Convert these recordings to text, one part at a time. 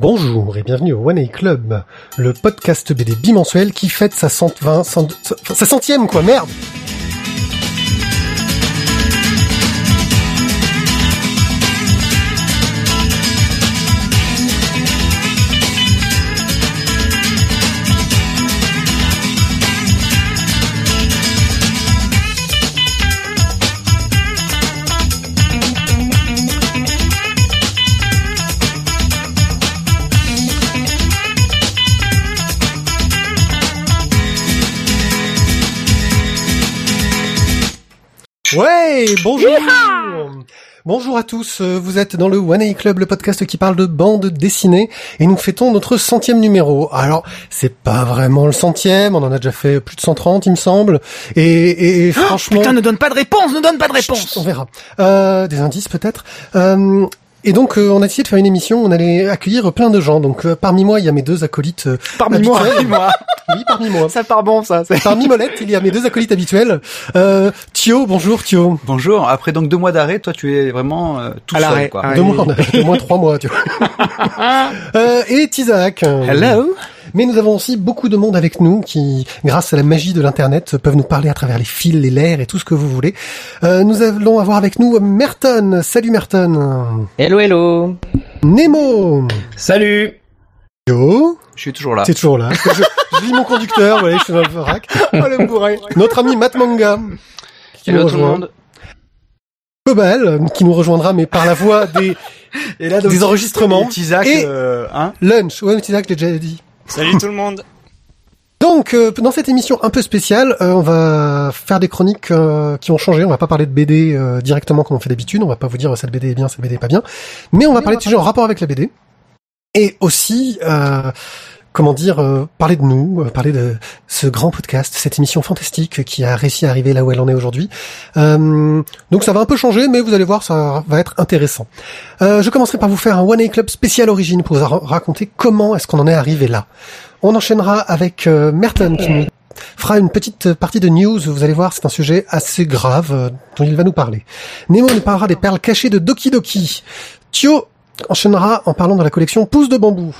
Bonjour et bienvenue au One A Club, le podcast BD bimensuel qui fête sa cent vingt, cent- sa centième quoi, merde Ouais, bonjour Bonjour à tous, euh, vous êtes dans le One A Club, le podcast qui parle de bande dessinée, et nous fêtons notre centième numéro. Alors, c'est pas vraiment le centième, on en a déjà fait plus de 130, il me semble, et, et- et franchement... Putain, ne donne pas de réponse, ne donne pas de Chut, réponse. on verra. Euh, des indices peut-être. Euh, et donc euh, on a décidé de faire une émission, on allait accueillir plein de gens. Donc euh, parmi moi, il y a mes deux acolytes euh, Parmi moi, habituels. parmi moi. Oui, parmi moi. Ça part bon, ça. Parmi Molette, il y a mes deux acolytes habituels. Euh, Thio, bonjour Thio. Bonjour. Après donc deux mois d'arrêt, toi tu es vraiment euh, tout À seul l'arrêt, quoi. Deux mois, on a au moins trois mois, tu vois. Euh, et Tizak. Hello. Mais nous avons aussi beaucoup de monde avec nous qui, grâce à la magie de l'internet, peuvent nous parler à travers les fils, les l'air et tout ce que vous voulez. Euh, nous allons avoir avec nous Merton. Salut Merton. Hello, hello. Nemo. Salut. Yo. Je suis toujours là. C'est toujours là. Je, je lis mon conducteur, voilà, je suis dans le vrac. Oh le bourré. Notre ami Matt Manga. Qui Hello nous tout le monde. Cobal, qui nous rejoindra, mais par la voix des, Et là des enregistrements. Tisac, Et- euh, hein Lunch. Ouais, ça que j'ai déjà dit. Salut tout le monde. Donc, euh, dans cette émission un peu spéciale, euh, on va faire des chroniques euh, qui ont changé. On va pas parler de BD euh, directement comme on fait d'habitude. On va pas vous dire euh, cette BD est bien, cette BD est pas bien. Mais on va parler de sujets en rapport avec la BD. Et aussi, euh, comment dire, euh, parler de nous, euh, parler de ce grand podcast, cette émission fantastique qui a réussi à arriver là où elle en est aujourd'hui. Euh, donc ça va un peu changer, mais vous allez voir, ça va être intéressant. Je commencerai par vous faire un One A Club spécial origine pour vous ra- raconter comment est-ce qu'on en est arrivé là. On enchaînera avec Merton qui fera une petite partie de news. Vous allez voir, c'est un sujet assez grave dont il va nous parler. Nemo nous parlera des perles cachées de Doki Doki. Thio enchaînera en parlant de la collection Pouce de bambou.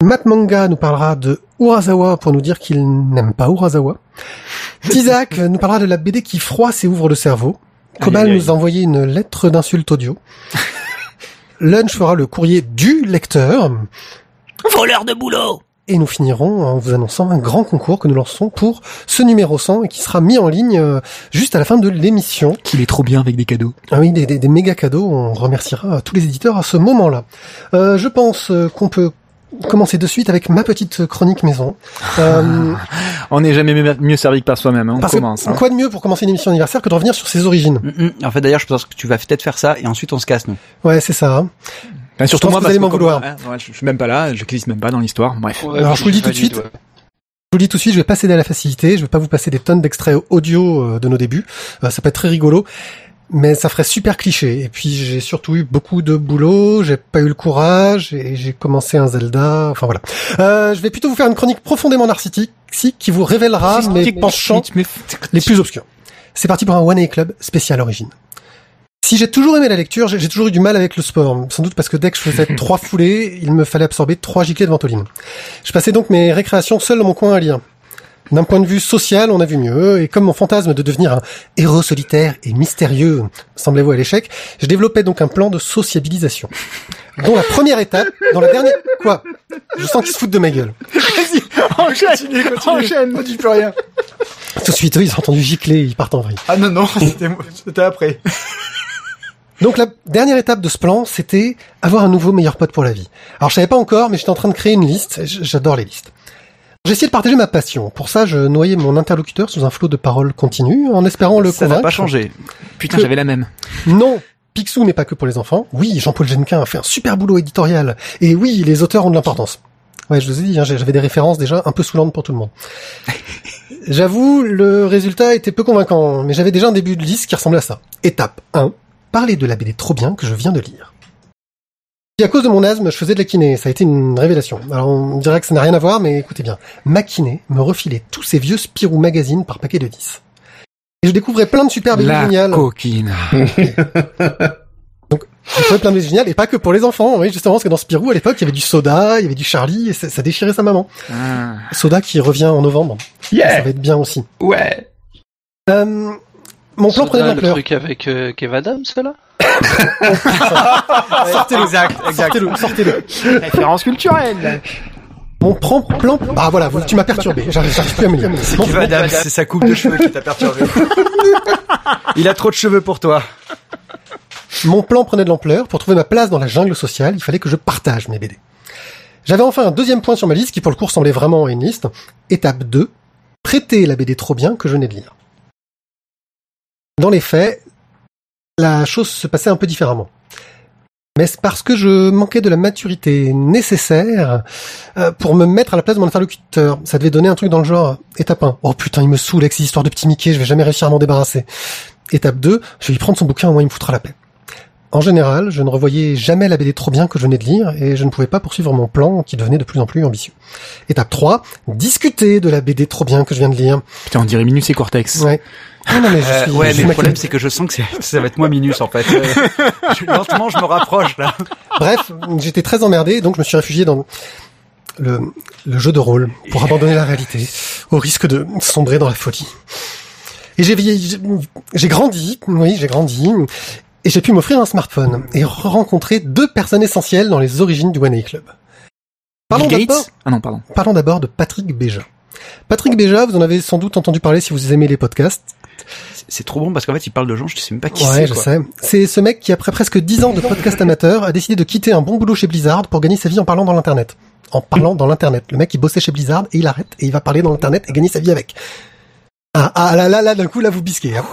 Matt Manga nous parlera de Urasawa pour nous dire qu'il n'aime pas Urasawa. Tizak nous parlera de la BD qui froisse et ouvre le cerveau. Cobal Aïe, aïe, aïe. nous a envoyé une lettre d'insulte audio. Lunch fera le courrier du lecteur. Voleur de boulot. Et nous finirons en vous annonçant un grand concours que nous lançons pour ce numéro 100 et qui sera mis en ligne euh, juste à la fin de l'émission. Qu'il est trop bien avec des cadeaux. Ah oui, des, des, des méga cadeaux. On remerciera tous les éditeurs à ce moment-là. Euh, je pense euh, qu'on peut commencer de suite avec ma petite chronique maison. Euh, On n'est jamais mieux- servi que par soi-même. hein. On parce que commence. hein. quoi de mieux pour commencer une émission anniversaire que de revenir sur ses origines? Mm, mm. En fait d'ailleurs, je pense que tu vas peut-être faire ça et ensuite on se casse nous. Ouais, c'est ça. Enfin, surtout pense moi, que vous parce allez m'en comme- vouloir. Ouais, je, je suis même pas là, je glisse même pas dans l'histoire. Bref. Alors, je vous le dis tout de suite. Je vous le dis tout de suite, je vais pas céder à la facilité. Je vais pas vous passer des tonnes d'extraits audio euh, de nos débuts. Euh, ça peut être très rigolo. Mais ça ferait super cliché. Et puis j'ai surtout eu beaucoup de boulot, j'ai pas eu le courage, et j'ai commencé un Zelda. Enfin voilà. Euh, je vais plutôt vous faire une chronique profondément narcissique si- qui vous révélera mes penchants les plus obscurs. C'est parti pour un One A Club spécial origine. Si j'ai toujours aimé la lecture, j'ai j'ai toujours eu du mal avec le sport. Sans doute parce que dès que je faisais trois foulées, il me fallait absorber trois giclées de ventoline. Je passais donc mes récréations seul dans mon coin à lire. D'un point de vue social, on a vu mieux, et comme mon fantasme de devenir un héros solitaire et mystérieux semblait vous à l'échec, je développais donc un plan de sociabilisation. Dont la première étape, dans la dernière... Quoi? Je sens qu'ils se foutent de ma gueule. Vas-y, enchaîne, enchaîne, ne dis plus rien. Tout de suite, eux, ils ont entendu gicler, ils partent en vrille. Ah non non, c'était moi- c'était après. Donc la dernière étape de ce plan, c'était avoir un nouveau meilleur pote pour la vie. Alors je savais pas encore, mais j'étais en train de créer une liste. J'adore les listes. J'ai essayé de partager ma passion. Pour ça, je noyais mon interlocuteur sous un flot de paroles continues, en espérant le Ça n'a convaincre. pas changé. Putain, Que- j'avais la même. Non, Picsou n'est pas que pour les enfants. Oui, Jean-Paul Genquin a fait un super boulot éditorial. Et oui, les auteurs ont de l'importance. Ouais, je vous ai dit, hein, j'avais des références déjà un peu saoulantes pour tout le monde. J'avoue, le résultat était peu convaincant, mais j'avais déjà un début de liste qui ressemblait à ça. Étape 1. Parler de la BD trop bien que je viens de lire. Et à cause de mon asthme, je faisais de la kiné. Ça a été une révélation. Alors on dirait que ça n'a rien à voir, mais écoutez bien. Ma kiné me refilait tous ces vieux Spirou magazines par paquet de 10. Et je découvrais plein de super BD La géniales. coquine. J'ai trouvé plein de géniales et pas que pour les enfants. Oui, justement, parce que dans Spirou, à l'époque, il y avait du Soda, il y avait du Charlie et ça, ça déchirait sa maman. Ah. Soda qui revient en novembre. Ça Yeah. va être bien aussi. Ouais. Euh, mon plan Soda, prenait de le l'ampleur. truc avec euh, Kev Adams, là? Sortez-le, Exact, exact. sortez-le, sortez-le. Référence culturelle. Mon plan, plan, bah voilà, tu m'as perturbé. J'arrive, plus à me lire. Adams, c'est sa coupe de cheveux qui t'a perturbé. Il a trop de cheveux pour toi. Mon plan prenait de l'ampleur. Pour trouver ma place dans la jungle sociale, il fallait que je partage mes BD. J'avais enfin un deuxième point sur ma liste qui pour le coup ressemblait vraiment une liste. Étape 2. Prêter la BD trop bien que je venais de lire. Dans les faits, la chose se passait un peu différemment. Mais c'est parce que je manquais de la maturité nécessaire euh, pour me mettre à la place de mon interlocuteur. Ça devait donner un truc dans le genre étape 1. Oh putain, il me saoule avec ces histoires de petit Mickey, je vais jamais réussir à m'en débarrasser. Étape 2, je vais lui prendre son bouquin, au moins il me foutra la paix. En général, je ne revoyais jamais la BD trop bien que je venais de lire et je ne pouvais pas poursuivre mon plan qui devenait de plus en plus ambitieux. Étape 3, discuter de la BD trop bien que je viens de lire. Putain, on dirait Minus et Cortex. Ouais. Ah non mais je Euh, ouais, je suis mais le problème, c'est que je sens que ça va être moins minus, en fait. Euh, je- lentement, je me rapproche, là. Bref, j'étais très emmerdé, donc je me suis réfugié dans le, le jeu de rôle pour abandonner la réalité, au risque de sombrer dans la folie. Et j'ai vieilli- j'ai grandi, oui, j'ai grandi, et j'ai pu m'offrir un smartphone et rencontrer deux personnes essentielles dans les origines du One A Club. Parlons d'abord, Gates Ah non, pardon. parlons d'abord de Patrick Béja. Patrick Béja, vous en avez sans doute entendu parler si vous aimez les podcasts. C'est- trop bon parce qu'en fait, il parle de gens, je sais même pas qui Ouais, c'est. je quoi. sais. C'est ce mec qui, après presque 10 ans de podcast amateur, a décidé de quitter un bon boulot chez Blizzard pour gagner sa vie en parlant dans l'internet. En parlant dans l'internet. Le mec, il bossait chez Blizzard et il arrête et il va parler dans l'internet et gagner sa vie avec. Ah, ah là là là, d'un coup là vous bisquez. Hein.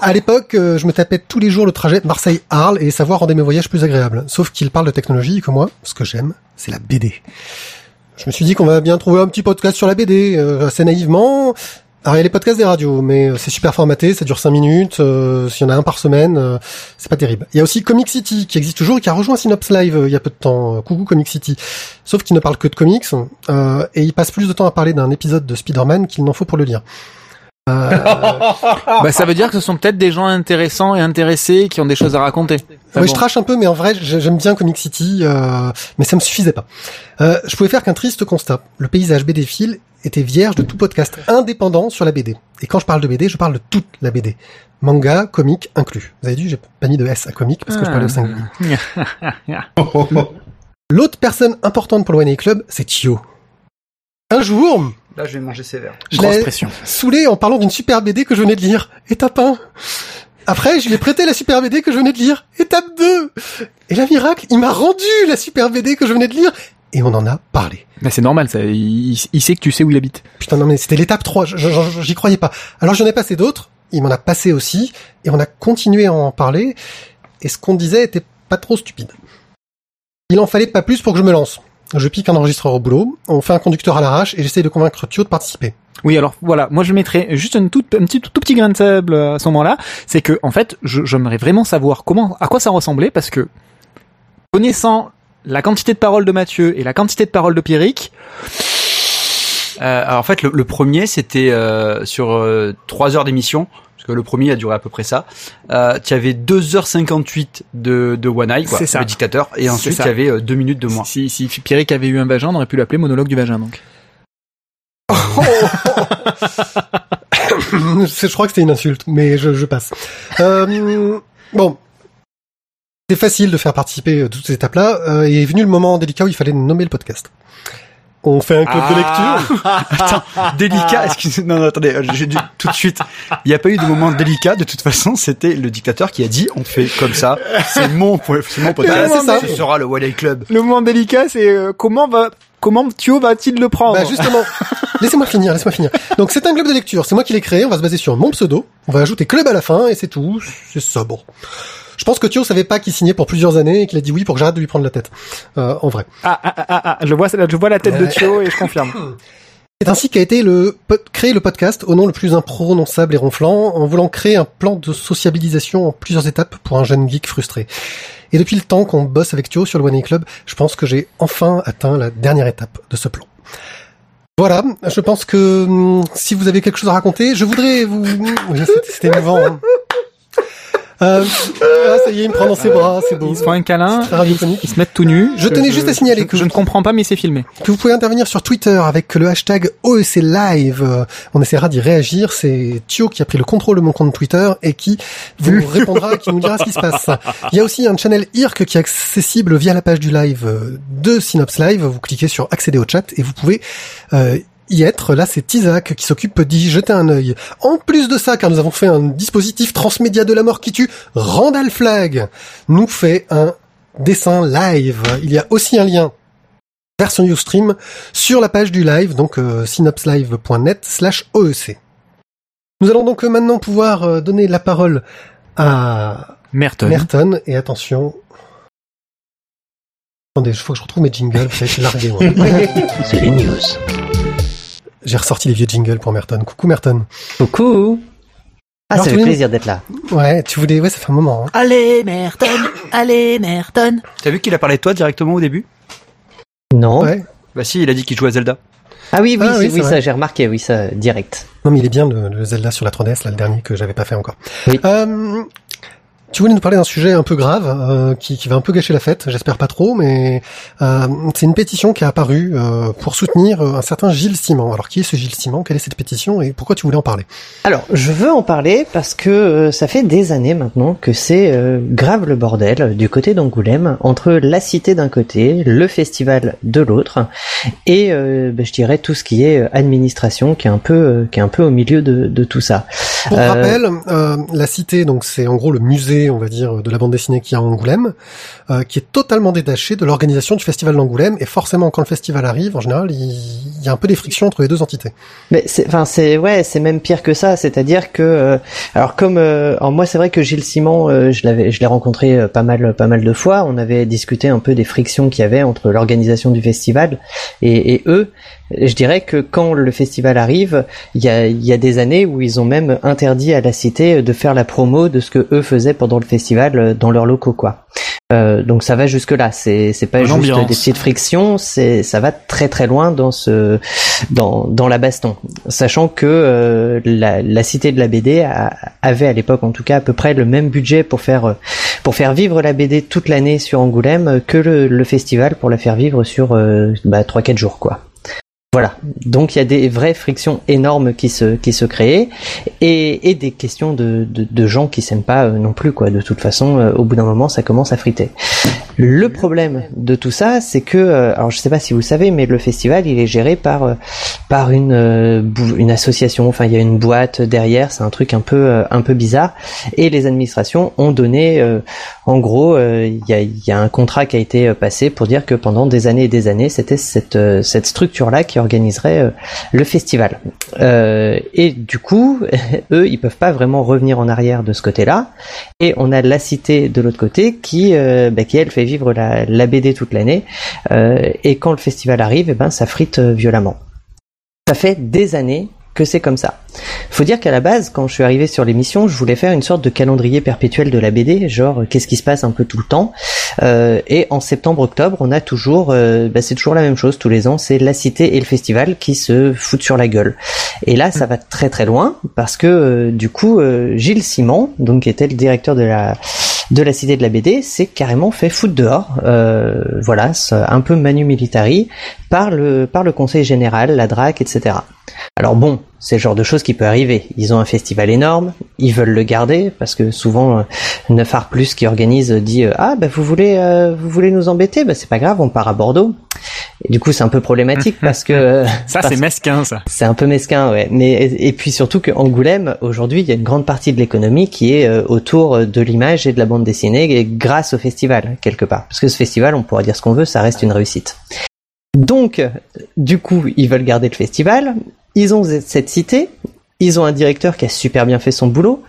À l'époque, euh, je me tapais tous les jours le trajet Marseille-Arles et savoir rendait mes voyages plus agréables. Sauf qu'il parle de technologie que moi, ce que j'aime, c'est la BD. Je me suis dit qu'on va bien trouver un petit podcast sur la BD, euh, assez naïvement. Alors il y a les podcasts des radios, mais euh, c'est super formaté, ça dure 5 minutes, euh, s'il y en a un par semaine, euh, c'est pas terrible. Il y a aussi Comic City qui existe toujours et qui a rejoint Synops Live il y a peu de temps. Coucou Comic City. Sauf qu'il ne parle que de comics et il passe plus de temps à parler d'un épisode de Spider-Man qu'il n'en faut pour le lire. Euh, Bah, ça veut dire que ce sont peut-être des gens intéressants et intéressés qui ont des choses à raconter. Ah oui, bon. je trache un peu, mais en vrai, j'ai- j'aime bien Comic City, euh, mais ça me suffisait pas. Euh, je pouvais faire qu'un triste constat. Le paysage BD fil était vierge de tout podcast indépendant sur la BD. Et quand je parle de BD, je parle de toute la BD. Manga, comic inclus. Vous avez vu, j'ai pas mis de S à comic parce que je parlais au singulier. L'autre personne importante pour le One A Club, c'est Thio. Un jour, Là, je vais manger sévère. je Grosse l'ai pression. saoulé en parlant d'une super BD que je venais de lire. Étape 1. Après, je lui ai prêté la super BD que je venais de lire. Étape 2. Et la miracle, il m'a rendu la super BD que je venais de lire. Et on en a parlé. Mais c'est normal, ça. Il, il sait que tu sais où il habite. Putain, non mais c'était l'étape 3. Je- je- je- J'y croyais pas. Alors j'en ai passé d'autres. Il m'en a passé aussi. Et on a continué à en parler. Et ce qu'on disait était pas trop stupide. Il en fallait pas plus pour que je me lance. Je pique un enregistreur au boulot. On fait un conducteur à l'arrache et j'essaye de convaincre Thio de participer. Oui, alors voilà, moi je mettrais juste un tout, petit grain de sable à ce moment-là, c'est que en fait, j'aimerais vraiment savoir comment, à quoi ça ressemblait, parce que connaissant la quantité de paroles de Mathieu et la quantité de paroles de Pierrick, Euh, alors, en fait, le, premier, c'était euh, sur euh, 3 heures d'émission, parce que le premier a duré à peu près ça. Euh, tu avais 2h58 de, de One Eye, quoi, C'est ça. le dictateur, et ensuite tu avais 2 minutes de moins. si, si Pierrick avait eu un vagin, on aurait pu l'appeler monologue du vagin. Donc. C'est- je crois que c'était une insulte, mais je, je passe. Euh, bon. C'est facile de faire participer euh, toutes ces étapes-là, euh, et est venu le moment délicat où il fallait nommer le podcast. On fait un club de lecture. Attends, délicat, excusez non, non, attendez, euh, j'ai dû tout de suite. Il n'y a pas eu de moment délicat, de toute façon, c'était le dictateur qui a dit on fait comme ça, c'est mon, c'est mon podcast, ça. ce sera le Eye Club. Le moment délicat, c'est euh, comment va, comment Thio va-t-il le prendre Bah justement, laissez-moi finir, laissez-moi finir. Donc c'est un club de lecture, c'est moi qui l'ai créé, on va se baser sur mon pseudo, on va ajouter club à la fin, et c'est tout, c'est ça, bon. Je pense que Thio savait pas qu'il signait pour plusieurs années et qu'il a dit oui pour que j'arrête de lui prendre la tête. Euh, en vrai. ah, ah, ah, ah, ah, je vois, je vois la tête de Thio et je confirme. C'est ainsi qu'a été le créé le podcast au nom le plus imprononçable et ronflant, en voulant créer un plan de sociabilisation en plusieurs étapes pour un jeune geek frustré. Et depuis le temps qu'on bosse avec Thio sur le One A Club, je pense que j'ai enfin atteint la dernière étape de ce plan. Voilà, je pense que hum, si vous avez quelque chose à raconter, je voudrais vous... Oui, c'était émouvant. hein. Euh, ah, ça y est, il me prend dans ses bras, c'est beau. Ils se font un câlin, radiophonique. ils se mettent tout nus. Je tenais juste à signaler je- que- je ne comprends pas, mais c'est filmé. que vous pouvez intervenir sur Twitter avec le hashtag OEC Live. On essaiera d'y réagir. C'est Thio qui a pris le contrôle de mon compte Twitter et qui vous répondra, qui nous dira ce qui se passe. Il y a aussi un channel IRC qui est accessible via la page du live de Synops Live. Vous cliquez sur accéder au chat et vous pouvez euh, y être. Là, c'est Isaac qui s'occupe d'y jeter un œil. En plus de ça, car nous avons fait un dispositif transmédia de la mort qui tue, Randall Flag nous fait un dessin live. Il y a aussi un lien vers son Ustream sur la page du live, donc euh, synopslive.net slash OEC. Nous allons donc euh, maintenant pouvoir euh, donner la parole à Merton. Merton, et attention... Attendez, il faut que je retrouve mes jingles, je suis largué, moi. C'est les news. J'ai ressorti les vieux jingles pour Merton. Coucou Merton. Coucou Ah, Alors, ça fait voulais- plaisir d'être là. Ouais, tu voulais... Ouais, ça fait un moment. hein. Allez, Merton. Allez, Merton. T'as vu qu'il a parlé de toi directement au début? Non Ouais. Bah si, il a dit qu'il jouait à Zelda. Ah oui, oui, Ah oui, oui, ça j'ai remarqué, oui, ça, direct. Non, mais il est bien le, le Zelda sur la 3DS, là, le dernier que j'avais pas fait encore. Oui. Euh, tu voulais nous parler d'un sujet un peu grave, euh, qui, qui va un peu gâcher la fête, j'espère pas trop, mais euh, c'est une pétition qui a apparu euh, pour soutenir euh, un certain Gilles Simon. Alors, qui est ce Gilles Simon? Quelle est cette pétition et pourquoi tu voulais en parler? Alors, je veux en parler parce que euh, ça fait des années maintenant que c'est euh, grave le bordel du côté d'Angoulême, entre la cité d'un côté, le festival de l'autre, et euh, ben, je dirais tout ce qui est administration qui est un peu, euh, qui est un peu au milieu de, de tout ça. Pour rappel, euh, la cité, donc c'est en gros le musée, on va dire, de la bande dessinée qu'il y a Angoulême, euh, qui est totalement détaché de l'organisation du festival d'Angoulême, et forcément quand le festival arrive, en général, il, y a un peu des frictions entre les deux entités. Mais c'est, enfin c'est ouais, c'est même pire que ça. C'est-à-dire que, euh, alors comme, euh, moi c'est vrai que Gilles Simon, je l'avais, je l'ai rencontré pas mal, pas mal de fois. On avait discuté un peu des frictions qu'il y avait entre l'organisation du festival et eux. Je dirais que quand le festival arrive, il y a, y a des années où ils ont même interdit à la cité de faire la promo de ce que eux faisaient pendant le festival euh, dans leurs locaux, quoi. Euh, donc ça va jusque là. C'est c'est pas juste des petites frictions. C'est ça va très très loin dans ce dans dans la baston. Sachant que euh, la, la cité de la BD a- avait à l'époque en tout cas à peu près le même budget pour faire pour faire vivre la BD toute l'année sur Angoulême que le, le festival pour la faire vivre sur euh, bah, 3-4 jours quoi. Voilà, donc il y a des vraies frictions énormes qui se qui se créent et, et des questions de, de, gens qui s'aiment pas euh, non plus quoi. De toute façon, euh, au bout d'un moment, ça commence à friter. Le problème de tout ça, c'est que, euh, alors je sais pas si vous savez, mais le festival il est géré par par une une association. Enfin, il y a une boîte derrière. C'est un truc un peu un peu bizarre. Et les administrations ont donné, en gros, il y a il y a un contrat qui a été passé pour dire que pendant des années et des années, c'était cette cette structure là qui organiserait euh, le festival. Euh, et du coup, eux, ils peuvent pas vraiment revenir en arrière de ce côté-là. Et on a la cité de l'autre côté qui, euh, bah, qui elle fait vivre la, la BD toute l'année. Et quand le festival arrive, eh ben ça frite violemment. Ça fait des années que c'est comme ça. Faut dire qu'à la base, quand je suis arrivé sur l'émission, je voulais faire une sorte de calendrier perpétuel de la BD, genre euh, qu'est-ce qui se passe un peu tout le temps. Euh, et en septembre-octobre, on a toujours, euh, bah, c'est toujours la même chose tous les ans, c'est la cité et le festival qui se foutent sur la gueule. Et là, ça va très très loin parce que du coup, Gilles Simon, donc qui était le directeur de la de la cité de la BD, s'est carrément fait foutre dehors. Euh, voilà, c'est un peu manu militari par le par le conseil général, la DRAC, etc. Alors bon, c'est le genre de choses qui peut arriver. Ils ont un festival énorme, ils veulent le garder parce que souvent euh, Neuf Art Plus qui organise dit euh, ah bah vous voulez euh, vous voulez nous embêter? Bah c'est pas grave on part à Bordeaux. Et du coup c'est un peu problématique parce que euh, Ça, c'est mesquin, ça. c'est un peu mesquin, ouais. Mais et, et puis surtout que Angoulême, aujourd'hui, il y a une grande partie de l'économie qui est euh, autour de l'image et de la bande dessinée, et grâce au festival quelque part. Parce que ce festival, on pourra dire ce qu'on veut, ça reste une réussite. Donc, euh, du coup, ils veulent garder le festival. Ils ont cette cité. Ils ont un directeur qui a super bien fait son boulot.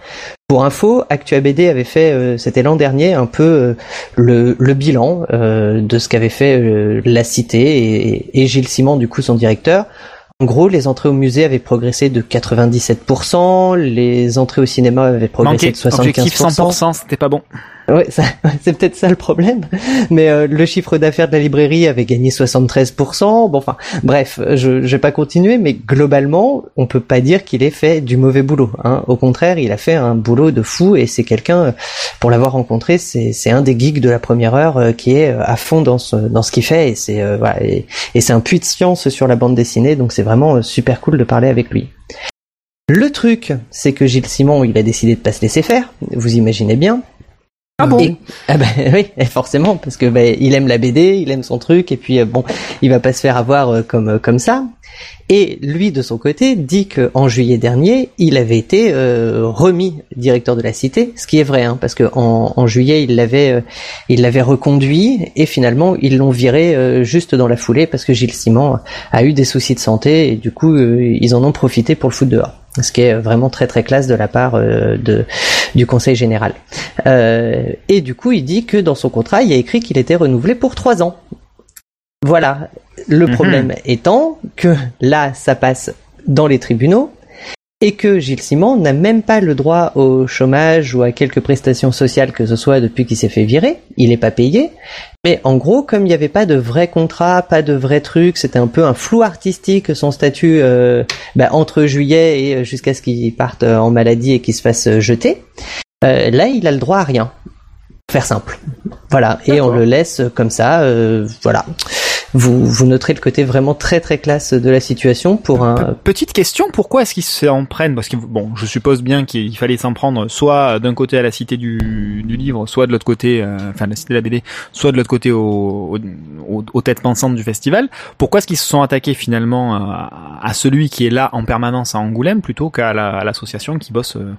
Pour info, Actua BD avait fait, euh, c'était l'an dernier, un peu euh, le, le bilan euh, de ce qu'avait fait euh, la cité et, et Gilles Simon, du coup, son directeur. En gros, les entrées au musée avaient progressé de 97%, les entrées au cinéma avaient progressé Manqué. de 75%. Objectif 100%, c'était pas bon. Ça- c'est peut-être ça le problème. Mais euh, le chiffre d'affaires de la librairie avait gagné 73%. Bon, enfin, bref, je, je vais pas continuer, mais globalement, on peut pas dire qu'il ait fait du mauvais boulot. Hein. Au contraire, il a fait un boulot de fou et c'est quelqu'un, euh, pour l'avoir rencontré, c'est un des geeks de la première heure euh, qui est euh, à fond dans ce dans ce qu'il fait et c'est euh, voilà et, c'est un puits de science sur la bande dessinée. Donc c'est vraiment super cool de parler avec lui. Le truc, c'est que Gilles Simon, il a décidé de pas se laisser faire. Vous imaginez bien. Ah bon? Et- ah ben oui, forcément, parce que ben, il aime la BD, il aime son truc, et puis euh, bon, il va pas se faire avoir euh, comme euh, comme ça. Et lui, de son côté, dit que en juillet dernier, il avait été euh, remis directeur de la cité, ce qui est vrai, hein, parce que en, juillet, il l'avait euh, il l'avait reconduit, et finalement, ils l'ont viré euh, juste dans la foulée parce que Gilles Simon a eu des soucis de santé, et du coup, ils en ont profité pour le foutre dehors. Ce qui est vraiment très très classe de la part de du Conseil général. Et du coup, il dit que dans son contrat, il y a écrit qu'il était renouvelé pour trois ans. Voilà. Le Mhm. problème étant que là, ça passe dans les tribunaux et que Gilles Simon n'a même pas le droit au chômage ou à quelques prestations sociales que ce soit depuis qu'il s'est fait virer. Il n'est pas payé. Mais en gros, comme il n'y avait pas de vrai contrat, pas de vrai truc, c'était un peu un flou artistique son statut euh, bah, entre juillet et euh, jusqu'à ce qu'il parte euh, en maladie et qu'il se fasse euh, jeter. Euh, là, il a le droit à rien. Faire simple. Voilà. Et on le laisse comme ça. euh, voilà. Vous, vous noterez le côté vraiment très très classe de la situation pour un. Pe- Petite question, pourquoi est-ce qu'ils s'en prennent? Parce que bon, je suppose bien qu'il fallait s'en prendre soit d'un côté à la cité du, du livre, soit de l'autre côté, euh, enfin la cité de la BD, soit de l'autre côté au, au- au- aux têtes pensantes du festival. Pourquoi est-ce qu'ils se sont attaqués finalement euh, à, à celui qui est là en permanence à Angoulême plutôt qu'à l'association qui bosse euh,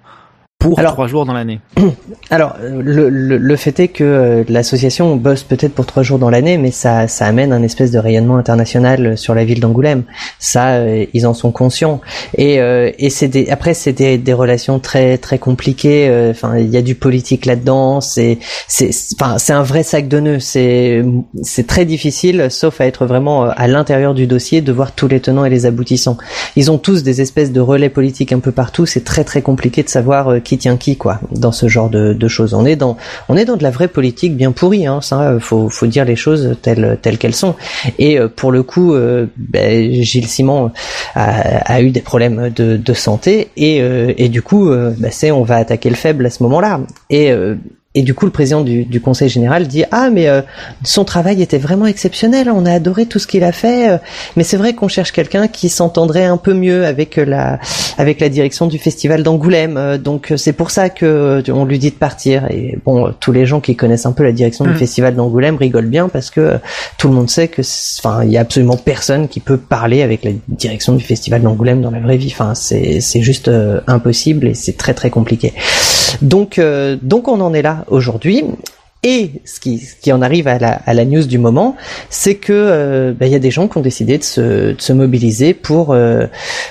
pour Alors- trois jours dans l'année Alors, euh, le, le, le fait est que euh, l'association bosse peut-être pour trois jours dans l'année, mais ça, ça amène un espèce de rayonnement international sur la ville d'Angoulême. Ça, euh, ils en sont conscients. Et, euh, et c'est des, après, c'est des, des relations très très compliquées. euh, Enfin, il y a du politique là-dedans. C'est, c'est, enfin, c'est un vrai sac de nœuds. C'est, c'est très difficile, sauf à être vraiment euh, à l'intérieur du dossier, de voir tous les tenants et les aboutissants. Ils ont tous des espèces de relais politiques un peu partout. C'est très très compliqué de savoir euh, qui tient qui, quoi, dans ce genre de, de choses. On est dans, on est dans de la vraie politique bien pourrie. Hein, ça, euh, faut, faut dire les choses telles telles qu'elles sont. Et euh, pour le coup, euh, ben, Gilles Simon a, a eu des problèmes de, de santé et, euh, et du coup, euh, ben, c'est on va attaquer le faible à ce moment-là. Et et du coup, le président du, du conseil général dit ah mais euh, son travail était vraiment exceptionnel. On a adoré tout ce qu'il a fait. euh, mais c'est vrai qu'on cherche quelqu'un qui s'entendrait un peu mieux avec la avec la direction du festival d'Angoulême. Euh, donc euh, c'est pour ça que euh, on lui dit de partir. Et bon, euh, tous les gens qui connaissent un peu la direction Mm. du festival d'Angoulême rigolent bien parce que euh, tout le monde sait que enfin il y a absolument personne qui peut parler avec la direction du festival d'Angoulême dans la vraie vie. Enfin c'est c'est juste euh, impossible et c'est très très compliqué. Donc euh, donc on en est là aujourd'hui. Et ce qui, ce qui en arrive à la, à la news du moment, c'est que euh, bah, il y a des gens qui ont décidé de se, de se mobiliser pour, euh,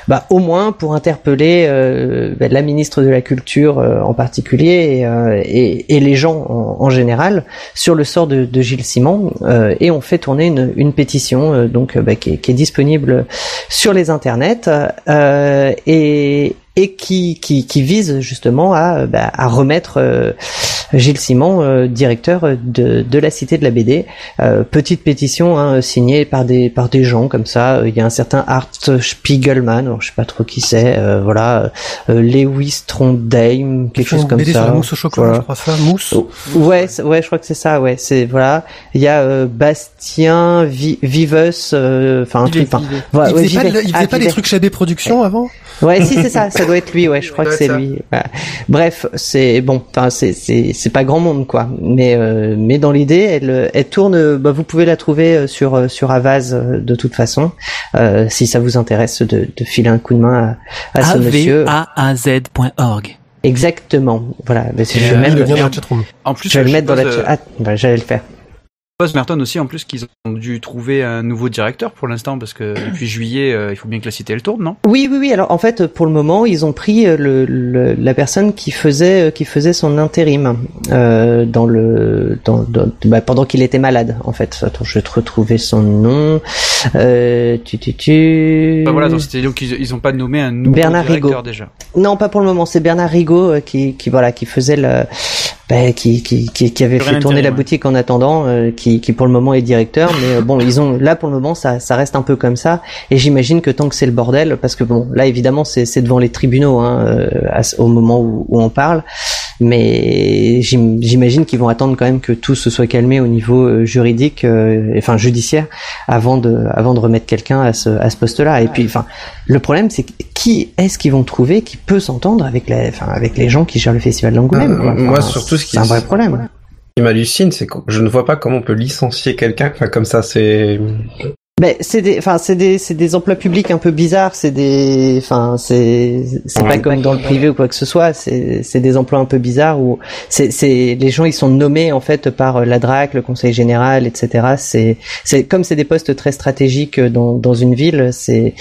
bah, au moins pour interpeller euh, bah, la ministre de la Culture euh, en particulier et, euh, et, et les gens en, en général sur le sort de, de Gilles Simon. et on fait tourner une, une pétition donc qui, est, qui est disponible sur les internets et et qui, qui, qui vise justement à, bah, à remettre euh, Gilles Simon euh, directeur de, de la Cité de la BD. Euh, petite pétition hein, signée par des par des gens comme ça. Il y a un certain Art Spiegelman, alors je sais pas trop qui c'est. euh, voilà, euh, Lewis Trondheim, quelque chose comme BD ça. sur la mousse au chocolat, Voilà. je crois ça. Mousse. Oh, Ouais, ouais, je crois que c'est ça. Ouais, c'est voilà. Il y a euh, Bastien Vi Vives, euh, enfin un truc. enfin, voilà, il ouais, faisait pas, Vives. de- il Ah, faisait pas des Vives. trucs chez des productions avant? Ouais, si c'est ça, ça doit être lui. Ouais, je crois que c'est lui. Voilà. Bref, c'est bon. Enfin, c'est c'est c'est pas grand monde quoi. Mais euh, mais dans l'idée, elle elle tourne. Bah, vous pouvez la trouver euh, sur euh, sur Avaz euh, de toute façon. Euh, si ça vous intéresse de de filer un coup de main à, à ce monsieur. A-V-A-A-Z.org. Exactement. Voilà. Mais si Et, je vais même Le lien dans la chatroom. En plus, je vais le mettre dans la. Ah, bah, j'allais le faire. Merton aussi, en plus, qu'ils ont dû trouver un nouveau directeur pour l'instant, parce que depuis juillet, euh, il faut bien que la cité elle tourne, non? Oui, oui, oui. Alors en fait, pour le moment, ils ont pris euh, le, le- la personne qui faisait euh, qui faisait son intérim euh, dans le dans, dans- bah, pendant qu'il était malade. En fait, attends, je vais te retrouver son nom. Euh, tu tu tu. Enfin, Voilà, donc donc ils, ils ont pas nommé un nouveau Bernard directeur Rigaud. déjà. Non, pas pour le moment. C'est Bernard Rigaud qui, qui voilà, qui faisait le, bah, qui, qui, qui, qui avait fait tourner la ouais. boutique en attendant, euh, qui, qui pour le moment est directeur, mais euh, bon, ils ont là pour le moment ça, ça reste un peu comme ça, et j'imagine que tant que c'est le bordel, parce que bon, là évidemment c'est c'est devant les tribunaux hein, euh, à au moment où, où on parle, mais j'im- j'imagine qu'ils vont attendre quand même que tout se soit calmé au niveau euh, juridique, euh, enfin judiciaire, avant de avant de remettre quelqu'un à ce à ce poste-là. Et puis, enfin, le problème c'est qui est-ce qu'ils vont trouver qui peut s'entendre avec les, enfin, avec les gens qui gèrent le festival d'Angoulême Euh, quoi. moi, Enfin, surtout, ce qui- c'est un vrai problème. qui m'hallucine, c'est que je ne vois pas comment on peut licencier quelqu'un. Enfin, comme ça, c'est. Ben c'est des, enfin c'est des, c'est des emplois publics un peu bizarres. C'est des, enfin c'est, c'est pas comme dans le privé ou quoi que ce soit. C'est, c'est des emplois un peu bizarres où c'est, c'est les gens ils sont nommés en fait par la DRAC, le Conseil général, etc. C'est, c'est comme c'est des postes très stratégiques dans dans une ville. C'est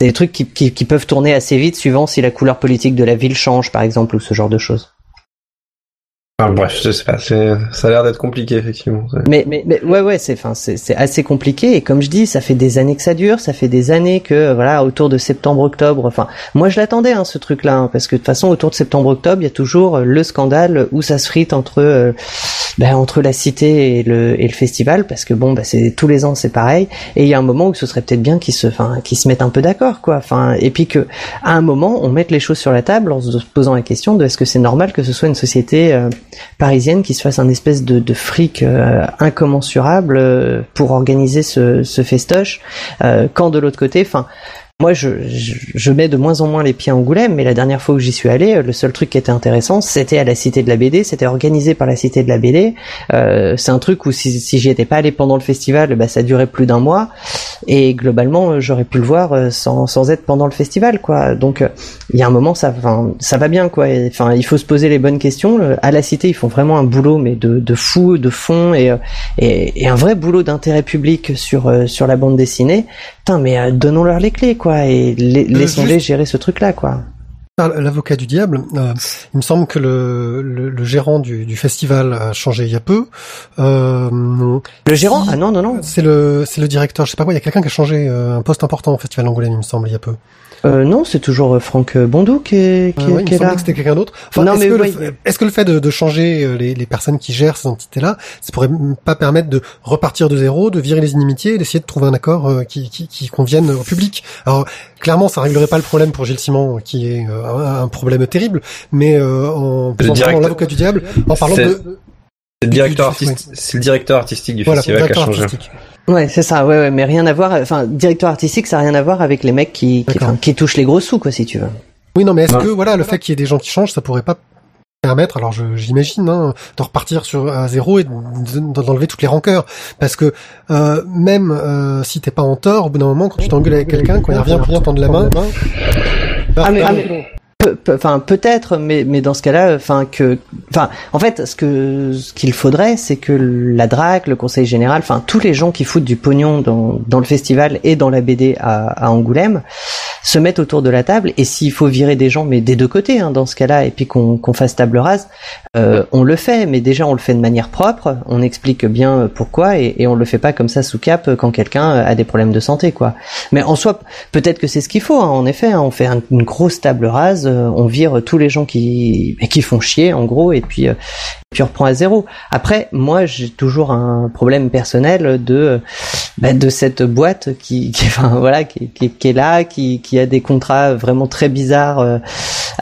c'est des trucs qui, qui, qui peuvent tourner assez vite suivant si la couleur politique de la ville change par exemple ou ce genre de choses. Enfin, bref, je sais pas. Ça a l'air d'être compliqué, effectivement. Mais, mais, mais ouais, ouais, c'est, enfin, c'est, assez compliqué. Et comme je dis, ça fait des années que ça dure. Ça fait des années que, voilà, autour de septembre-octobre. Enfin, moi, je l'attendais, hein, ce truc-là, hein, parce que de toute façon, autour de septembre-octobre, il y a toujours euh, le scandale où ça se frite entre, euh, ben, entre la cité et le, et le festival, parce que bon, bah, c'est tous les ans, c'est pareil. Et il y a un moment où ce serait peut-être bien qu'ils se, enfin, qu'ils se mettent un peu d'accord, quoi. Enfin, et puis que, à un moment, on mette les choses sur la table en se posant la question de est-ce que c'est normal que ce soit une société euh, parisienne qui se fasse un espèce de, de fric euh, incommensurable euh, pour organiser ce, ce festoche, euh, quand de l'autre côté, enfin. Moi, je, je, je mets de moins en moins les pieds à Angoulême, mais la dernière fois où j'y suis allé, euh, le seul truc qui était intéressant, c'était à la Cité de la BD, c'était organisé par la Cité de la BD. Euh, c'est un truc où si, si j'y étais pas allé pendant le festival, bah, ça durait plus d'un mois, et globalement, euh, j'aurais pu le voir euh, sans, sans être pendant le festival, quoi. Donc, il y a un moment, ça, ça va bien, quoi. Enfin, il faut se poser les bonnes questions. À la Cité, ils font vraiment un boulot, mais de, de fou, de fond, et, et, et un vrai boulot d'intérêt public sur sur la bande dessinée. Putain, mais donnons-leur les clés, quoi, et la- laissons-les juste- gérer ce truc-là, quoi. Par L'avocat du diable, euh, il me semble que le, le, le gérant du, du festival a changé il y a peu. Euh, Le gérant Ah non, non, non. c'est le c'est le directeur, je sais pas quoi, il y a quelqu'un qui a changé euh, un poste important au festival d'Angoulême, il me semble, il y a peu. Euh, non, c'est toujours euh, Franck Bondou qui est, qui, Euh, ouais, il qui est semblait là. que c'était quelqu'un d'autre. Enfin, Non, est-ce, mais que le, fait- est-ce que le fait de, de changer euh, les, les personnes qui gèrent ces entités-là, ça pourrait pas permettre de repartir de zéro, de virer les inimitiés et d'essayer de trouver un accord euh, qui, qui, qui convienne au public? Alors, clairement, ça réglerait pas le problème pour Gilles Simon, qui est euh, un, problème terrible, mais euh, en faisant l'avocat du diable, en parlant C'est- de... C'est le directeur du- du- artiste, c'est le directeur artistique du Voilà, festival qui a directeur changé. artistique. Ouais, c'est ça. Ouais, ouais, mais rien à voir. Enfin, directeur artistique, ça a rien à voir avec les mecs qui, qui, qui touchent les gros sous, quoi, si tu veux. Oui, non, mais est-ce Ouais. que voilà, le fait qu'il y ait des gens qui changent, ça pourrait pas permettre, alors je- j'imagine, hein, de repartir sur à zéro et de- de- d'enlever toutes les rancœurs, parce que euh, même euh, si t'es pas en tort, au bout d'un moment, quand tu t'engueules avec quelqu'un, quand il revient pour tendre la main, Ah, mais- ah, mais- Pe- pe- Enfin, peut-être, mais mais dans ce cas-là, enfin que, enfin, en fait, ce que ce qu'il faudrait, c'est que la DRAC, le Conseil général, enfin tous les gens qui foutent du pognon dans dans le festival et dans la BD à, à Angoulême, se mettent autour de la table. Et s'il faut virer des gens, mais des deux côtés, hein, dans ce cas-là, et puis qu'on qu'on fasse table rase, euh, on le fait. Mais déjà, on le fait de manière propre. On explique bien pourquoi, et, et on le fait pas comme ça sous cap quand quelqu'un a des problèmes de santé, quoi. Mais en soi, peut-être que c'est ce qu'il faut. hein, en effet, hein, on fait un- une grosse table rase, on vire tous les gens qui qui font chier, en gros, et puis euh, et puis on reprend à zéro. Après, moi, j'ai toujours un problème personnel de euh, bah, de cette boîte qui, qui enfin voilà, qui, qui, qui est là, qui qui a des contrats vraiment très bizarres euh,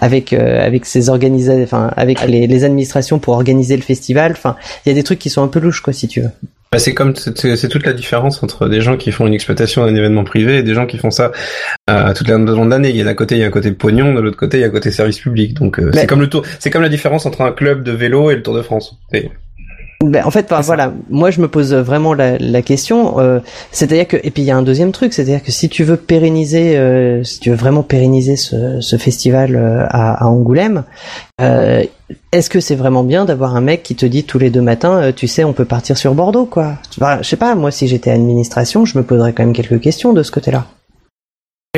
avec euh, avec ses organisations, enfin avec les, les administrations pour organiser le festival. Enfin, il y a des trucs qui sont un peu louches, quoi, si tu veux. Bah, c'est comme c'est c'est toute la différence entre des gens qui font une exploitation d'un événement privé et des gens qui font ça euh, toute la de l'année. Il y a d'un côté il y a un côté pognon, de l'autre côté il y a un côté service public. Donc euh, c'est comme le tour, c'est comme la différence entre un club de vélo et le Tour de France. Ben, en fait, enfin, voilà, moi je me pose vraiment la, la question. euh, c'est-à-dire que, et puis il y a un deuxième truc, c'est-à-dire que si tu veux pérenniser, euh, si tu veux vraiment pérenniser ce, ce festival euh, à, à Angoulême, euh, est-ce que c'est vraiment bien d'avoir un mec qui te dit tous les deux matins, euh, tu sais, on peut partir sur Bordeaux, quoi? Enfin, Je sais pas, moi si j'étais administration, je me poserais quand même quelques questions de ce côté-là.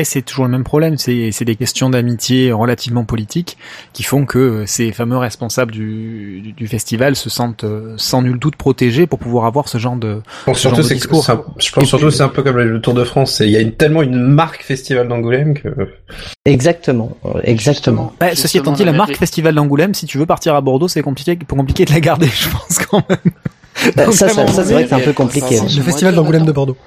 C'est toujours le même problème, c'est c'est des questions d'amitié relativement politiques qui font que ces fameux responsables du, du, du festival se sentent euh, sans nul doute protégés pour pouvoir avoir ce genre de, Je pense ce surtout, genre de discours. c'est un- je pense surtout c'est un peu comme le Tour de France. Il y a une, tellement une marque festival d'Angoulême que. Exactement, euh, exactement. Bah, ceci Justement, étant dit, la marque Festival d'Angoulême, si tu veux partir à Bordeaux, c'est compliqué, compliqué de la garder, je pense quand même. Bah, ça, c'est vrai que c'est un peu compliqué. Le festival d'Angoulême de Bordeaux.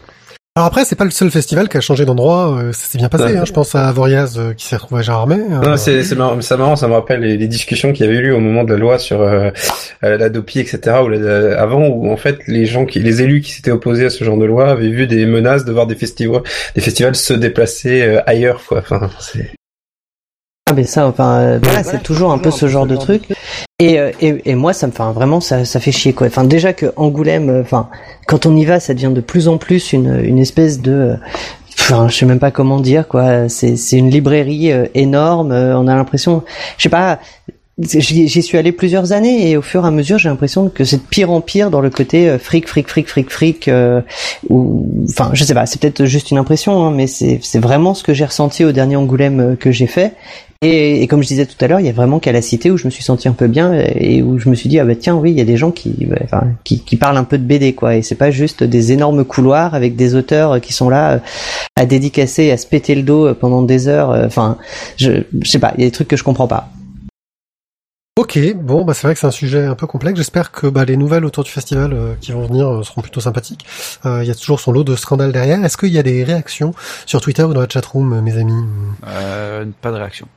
Alors après, c'est pas le seul festival qui a changé d'endroit. euh, ça s'est bien passé. Ouais. Hein. Je pense à Avoriaz euh, qui s'est retrouvé à Gérardmer. euh, Non, c'est c'est marrant, c'est marrant, ça me rappelle les, les discussions qu'il y avait eu au moment de la loi sur euh, euh, la DOPI, etc. Ou la- avant, où en fait les gens, qui, les élus qui s'étaient opposés à ce genre de loi avaient vu des menaces de voir des festivals, des festivals se déplacer euh, ailleurs, quoi. Enfin, c'est. Ah mais ça, enfin, euh, voilà, c'est toujours un peu ce genre de truc. Et, euh, et, et moi, ça me, enfin, vraiment, ça, ça fait chier quoi. Enfin, déjà que Angoulême, euh, enfin, quand on y va, ça devient de plus en plus une, une espèce de, euh, enfin, je sais même pas comment dire quoi. C'est, c'est une librairie énorme. on a l'impression, je sais pas. J'y suis allé plusieurs années et au fur et à mesure j'ai l'impression que c'est de pire en pire dans le côté fric fric fric fric fric euh, ou enfin je sais pas c'est peut-être juste une impression hein, mais c'est c'est vraiment ce que j'ai ressenti au dernier Angoulême que j'ai fait et, et comme je disais tout à l'heure, il y a vraiment qu'à la cité où je me suis senti un peu bien et où je me suis dit ah bah tiens oui il y a des gens qui bah, enfin, qui, qui parlent un peu de BD quoi et c'est pas juste des énormes couloirs avec des auteurs qui sont là euh, à dédicacer à se péter le dos euh, pendant des heures euh, enfin je, je sais pas il y a des trucs que je comprends pas Ok, bon, bah c'est vrai que c'est un sujet un peu complexe. J'espère que bah, les nouvelles autour du festival euh, qui vont venir euh, seront plutôt sympathiques. Euh, Il y a toujours son lot de scandales derrière. Est-ce qu'il y a des réactions sur Twitter ou dans la chatroom, mes amis? Euh, pas de réaction.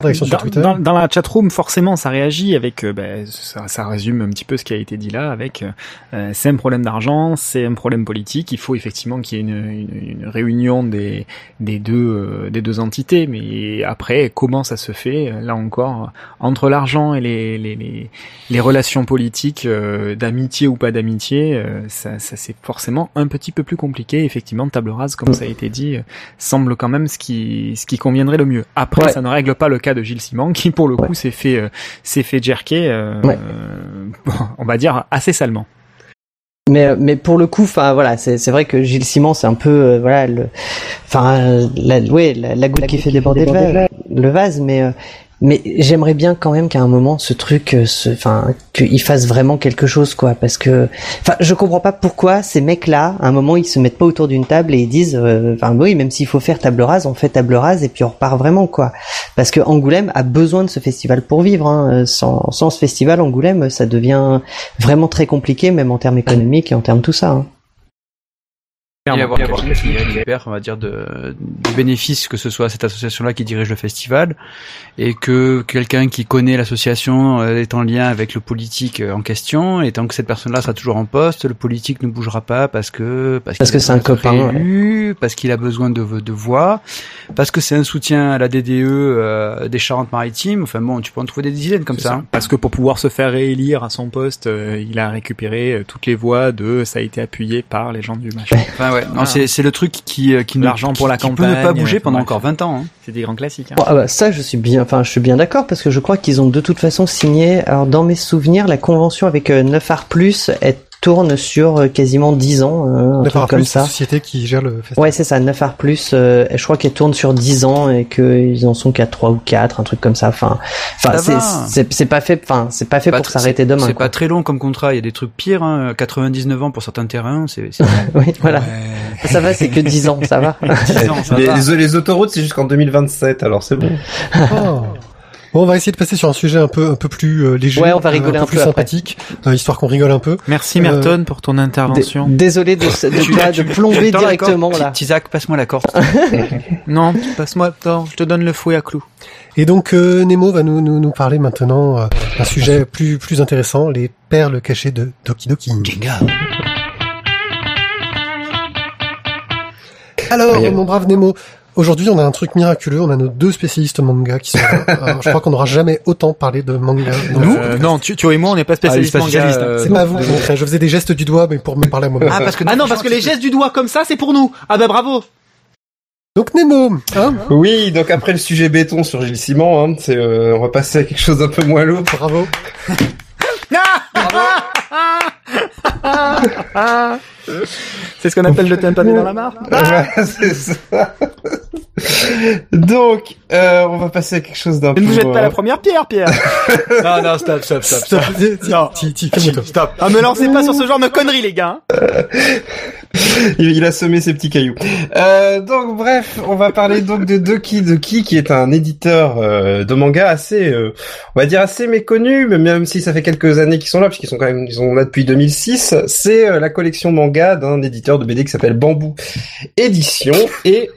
Dans, dans, dans la chatroom, forcément, ça réagit avec, euh, ben, ça, ça résume un petit peu ce qui a été dit là, avec euh, c'est un problème d'argent, c'est un problème politique. Il faut effectivement qu'il y ait une, une, une réunion des, des deux euh, des deux entités, mais après, comment ça se fait euh, Là encore, entre l'argent et les, les, les, les relations politiques, euh, d'amitié ou pas d'amitié, euh, ça, ça c'est forcément un petit peu plus compliqué. Effectivement, table rase, comme ça a été dit, euh, semble quand même ce qui ce qui conviendrait le mieux. Après, Ouais. ça ne règle pas le cas de Gilles Simon, qui pour le coup Ouais. s'est fait euh, s'est fait jerker, euh, Ouais. on va dire assez salement. mais mais pour le coup enfin voilà c'est c'est vrai que Gilles Simon c'est un peu euh, voilà le enfin euh, la ouais la, la goutte qui fait déborder le vase, le vase mais euh, mais j'aimerais bien quand même qu'à un moment ce truc euh, enfin qu'il fasse vraiment quelque chose quoi parce que enfin je comprends pas pourquoi ces mecs là à un moment ils se mettent pas autour d'une table et ils disent euh, enfin oui même s'il faut faire table rase on fait table rase et puis on repart vraiment quoi parce que Angoulême a besoin de ce festival pour vivre hein. sans sans ce festival Angoulême ça devient vraiment très compliqué même en termes économiques et en termes tout ça hein. Il y avoir quelqu'un qui récupère, on va dire, de, du bénéfice que ce soit cette association-là qui dirige le festival, et que quelqu'un qui connaît l'association euh, est en lien avec le politique euh, en question, et tant que cette personne-là sera toujours en poste, le politique ne bougera pas parce que parce, que a c'est un copain, élu, parce qu'il a besoin de, de voix, parce que c'est un soutien à la DDE euh, des Charentes-Maritimes. Enfin bon, tu peux en trouver des dizaines comme ça. ça. hein. Parce que pour pouvoir se faire réélire à son poste, euh, il a récupéré toutes les voix de ça a été appuyé par les gens du machin. Enfin ouais, non, Voilà. c'est c'est le truc qui euh, qui ne- L'argent pour la qui peut ne pas campagne, bouger pendant bref. encore 20 ans. Hein. C'est des grands classiques. hein. Bon, ah bah, ça, je suis bien, enfin, je suis bien d'accord parce que je crois qu'ils ont de toute façon signé. Alors, dans mes souvenirs, la convention avec euh, 9 Art Plus, elle tourne sur euh, quasiment 10 ans, euh, un D'accord, truc comme plus, c'est la ça. société qui gère le festival. Ouais, c'est ça, 9 Art Plus, euh, je crois qu'elle tourne sur 10 ans et qu'ils en sont qu'à 3 ou 4, un truc comme ça. Enfin, enfin, Ça c'est, va. c'est, c'est pas fait, enfin, c'est pas fait Pas pour s'arrêter demain. C'est pas très long comme contrat, il y a des trucs pires, hein. 99 ans pour certains terrains, c'est... c'est- Oui, voilà. Ouais. Ça va, c'est que 10 ans, ça va. 10 ans, ça Les, va. les- les autoroutes, c'est jusqu'en 2027, alors c'est bon. Oh. Bon, on va essayer de passer sur un sujet un peu un peu plus euh, léger, Ouais, on va rigoler un un peu plus après. sympathique, euh, histoire qu'on rigole un peu. Merci Euh, Merton pour ton intervention. Désolé de, de, de corde, directement là. Passe-moi la corde. Non, passe-moi, attends, je te donne le fouet à clous. Et donc euh, Nemo va nous, nous, nous parler maintenant euh, d'un sujet plus plus intéressant, les perles cachées de Doki Doki. Alors, Aïe. mon brave Nemo, aujourd'hui on a un truc miraculeux, on a nos deux spécialistes manga qui sont là. Alors, je crois qu'on n'aura jamais autant parlé de manga. dans Nous, euh, non, tu, tu et moi, on n'est pas spécialistes Ah, pas manga. spécialiste, hein. euh, C'est pas vous, je faisais des gestes du doigt mais pour me parler à moi-même. Ah, parce que... Ah non, parce que les gestes du doigt comme ça, c'est pour nous. Ah bah bravo. Donc Nemo, hein Oui, donc après le sujet béton sur Gilles Simon, hein, c'est, euh, on va passer à quelque chose d'un peu moins lourd. Bravo. C'est ce qu'on appelle le pavé dans la mare. C'est ça. Donc, euh, on va passer à quelque chose d'un Ne peu... nous jette pas la première pierre, Pierre. non, non, stop, stop, stop, Stop, stop. ti- ti- Non. ti- ti- calme-toi. Stop. Ah, me lancez pas sur ce genre de conneries, les gars. il, il a semé ses petits cailloux. Euh, donc bref, on va parler donc de Doki Doki, qui est un éditeur euh, de manga assez, euh, on va dire assez méconnu, mais même si ça fait quelques années qu'ils sont là, puisqu'ils sont quand même, ils sont là depuis 2006. C'est euh, la collection manga d'un éditeur de BD qui s'appelle Bambou Édition et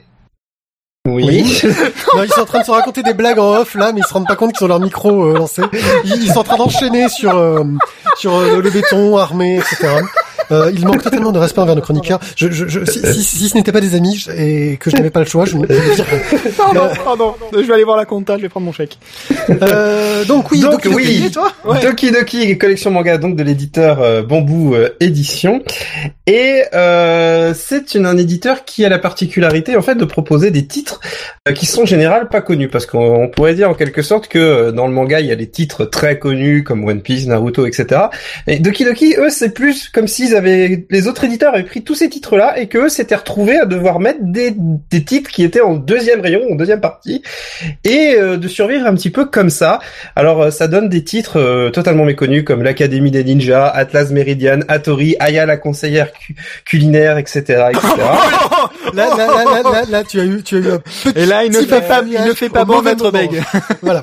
oui. Non, ils sont en train de se raconter des blagues en off là, mais ils se rendent pas compte qu'ils ont leur micro euh, lancé. Ils, ils sont en train d'enchaîner sur euh, sur euh, le béton armé, etc. Euh, ils manquent totalement de respect envers nos chroniqueurs. Je, je, je, si, si, si ce n'était pas des amis je- et que je n'avais pas le choix, je, je vais dire. Pardon, pardon. Je vais aller voir la compta, je vais prendre mon chèque. Euh, donc oui, Donc, donc, oui. toi? Doki Doki, collection manga donc de l'éditeur euh, Bambou euh, Édition. Et euh, c'est un éditeur qui a la particularité en fait de proposer des titres euh, qui sont en général pas connus. Parce qu'on on pourrait dire en quelque sorte que euh, dans le manga il y a des titres très connus comme One Piece, Naruto, etc. Et Doki Doki, eux, c'est plus comme avaient... Les autres éditeurs avaient pris tous ces titres-là et qu'eux s'étaient retrouvés à devoir mettre des, des titres qui étaient en deuxième rayon, en deuxième partie, et euh, de survivre un petit peu comme ça. Alors euh, ça donne des titres euh, totalement méconnus comme l'Académie des Ninjas, Atlas Meridian, Hattori, Aya la conseillère cu- culinaire, etc., etc. Là, là, là, là, là, là, tu as eu, tu as eu un petit. Et là, il ne fait pas, il ne fait pas bon moment. bègue. Voilà.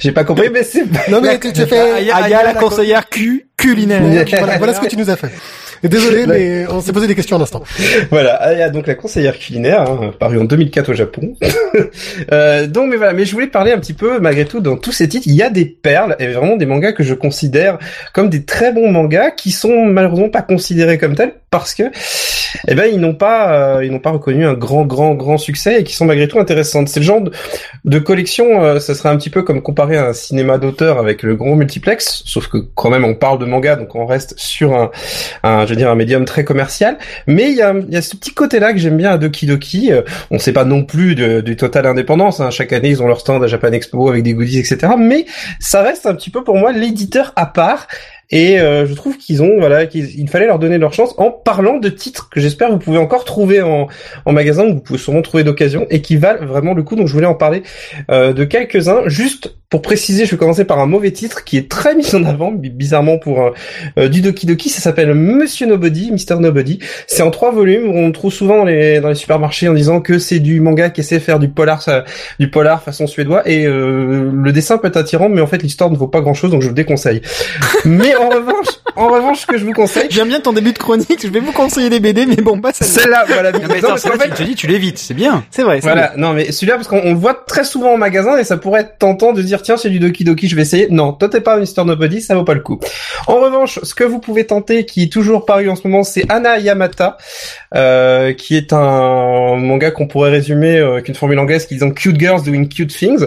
J'ai pas compris, mais c'est Non mais tu, as fait. Aya, Aya, la conseillère cu culinaire. Voilà, voilà ce que tu nous as fait. Désolé, mais on s'est posé des questions à l'instant. voilà, Aya donc la conseillère culinaire, hein, paru en 2004 au Japon. euh, donc mais voilà, mais je voulais parler un petit peu malgré tout dans tous ces titres, il y a des perles et vraiment des mangas que je considère comme des très bons mangas qui sont malheureusement pas considérés comme tels parce que eh ben ils n'ont pas euh, ils n'ont pas reconnu un grand grand grand succès et qui sont malgré tout intéressantes. C'est le genre de, collection, euh, ça serait un petit peu comme comparer un cinéma d'auteur avec le gros multiplex, sauf que quand même on parle de manga donc on reste sur un, un je veux dire un médium très commercial, mais il y a, y a ce petit côté-là que j'aime bien à Doki Doki. Euh, on sait pas non plus du total indépendance. Hein. Chaque année, ils ont leur stand à Japan Expo avec des goodies, etc. Mais ça reste un petit peu pour moi l'éditeur à part. Et euh, je trouve qu'ils ont, voilà, qu'il il fallait leur donner leur chance en parlant de titres que j'espère vous pouvez encore trouver en, en magasin, que vous pouvez sûrement trouver d'occasion et qui valent vraiment le coup. Donc je voulais en parler euh, de quelques-uns. Juste pour préciser, je vais commencer par un mauvais titre qui est très mis en avant, bi- bizarrement pour euh, euh, du Doki Doki. Ça s'appelle Monsieur Nobody, Mr Nobody. C'est en trois volumes. On le trouve souvent dans les, dans les supermarchés en disant que c'est du manga qui essaie de faire du polar, ça- du polar façon suédois. Et euh, le dessin peut être attirant, mais en fait l'histoire ne vaut pas grand chose, donc je vous le déconseille. mais en revanche, en revanche, ce que je vous conseille, J'aime bien ton début de chronique, je vais vous conseiller des BD, mais bon, pas celle-là. celle-là, voilà. Non, mais Non, parce fait, tu te dis, tu l'évites, c'est bien. C'est vrai, c'est Voilà, non mais celui-là parce qu'on on le voit très souvent en magasin et ça pourrait être tentant de dire tiens c'est du Doki Doki je vais essayer. Non, toi t'es pas Mr Nobody, ça vaut pas le coup. En revanche, ce que vous pouvez tenter qui est toujours paru en ce moment, c'est Anna Yamata, euh, qui est un manga qu'on pourrait résumer euh, avec une formule anglaise qui dit cute girls doing cute things.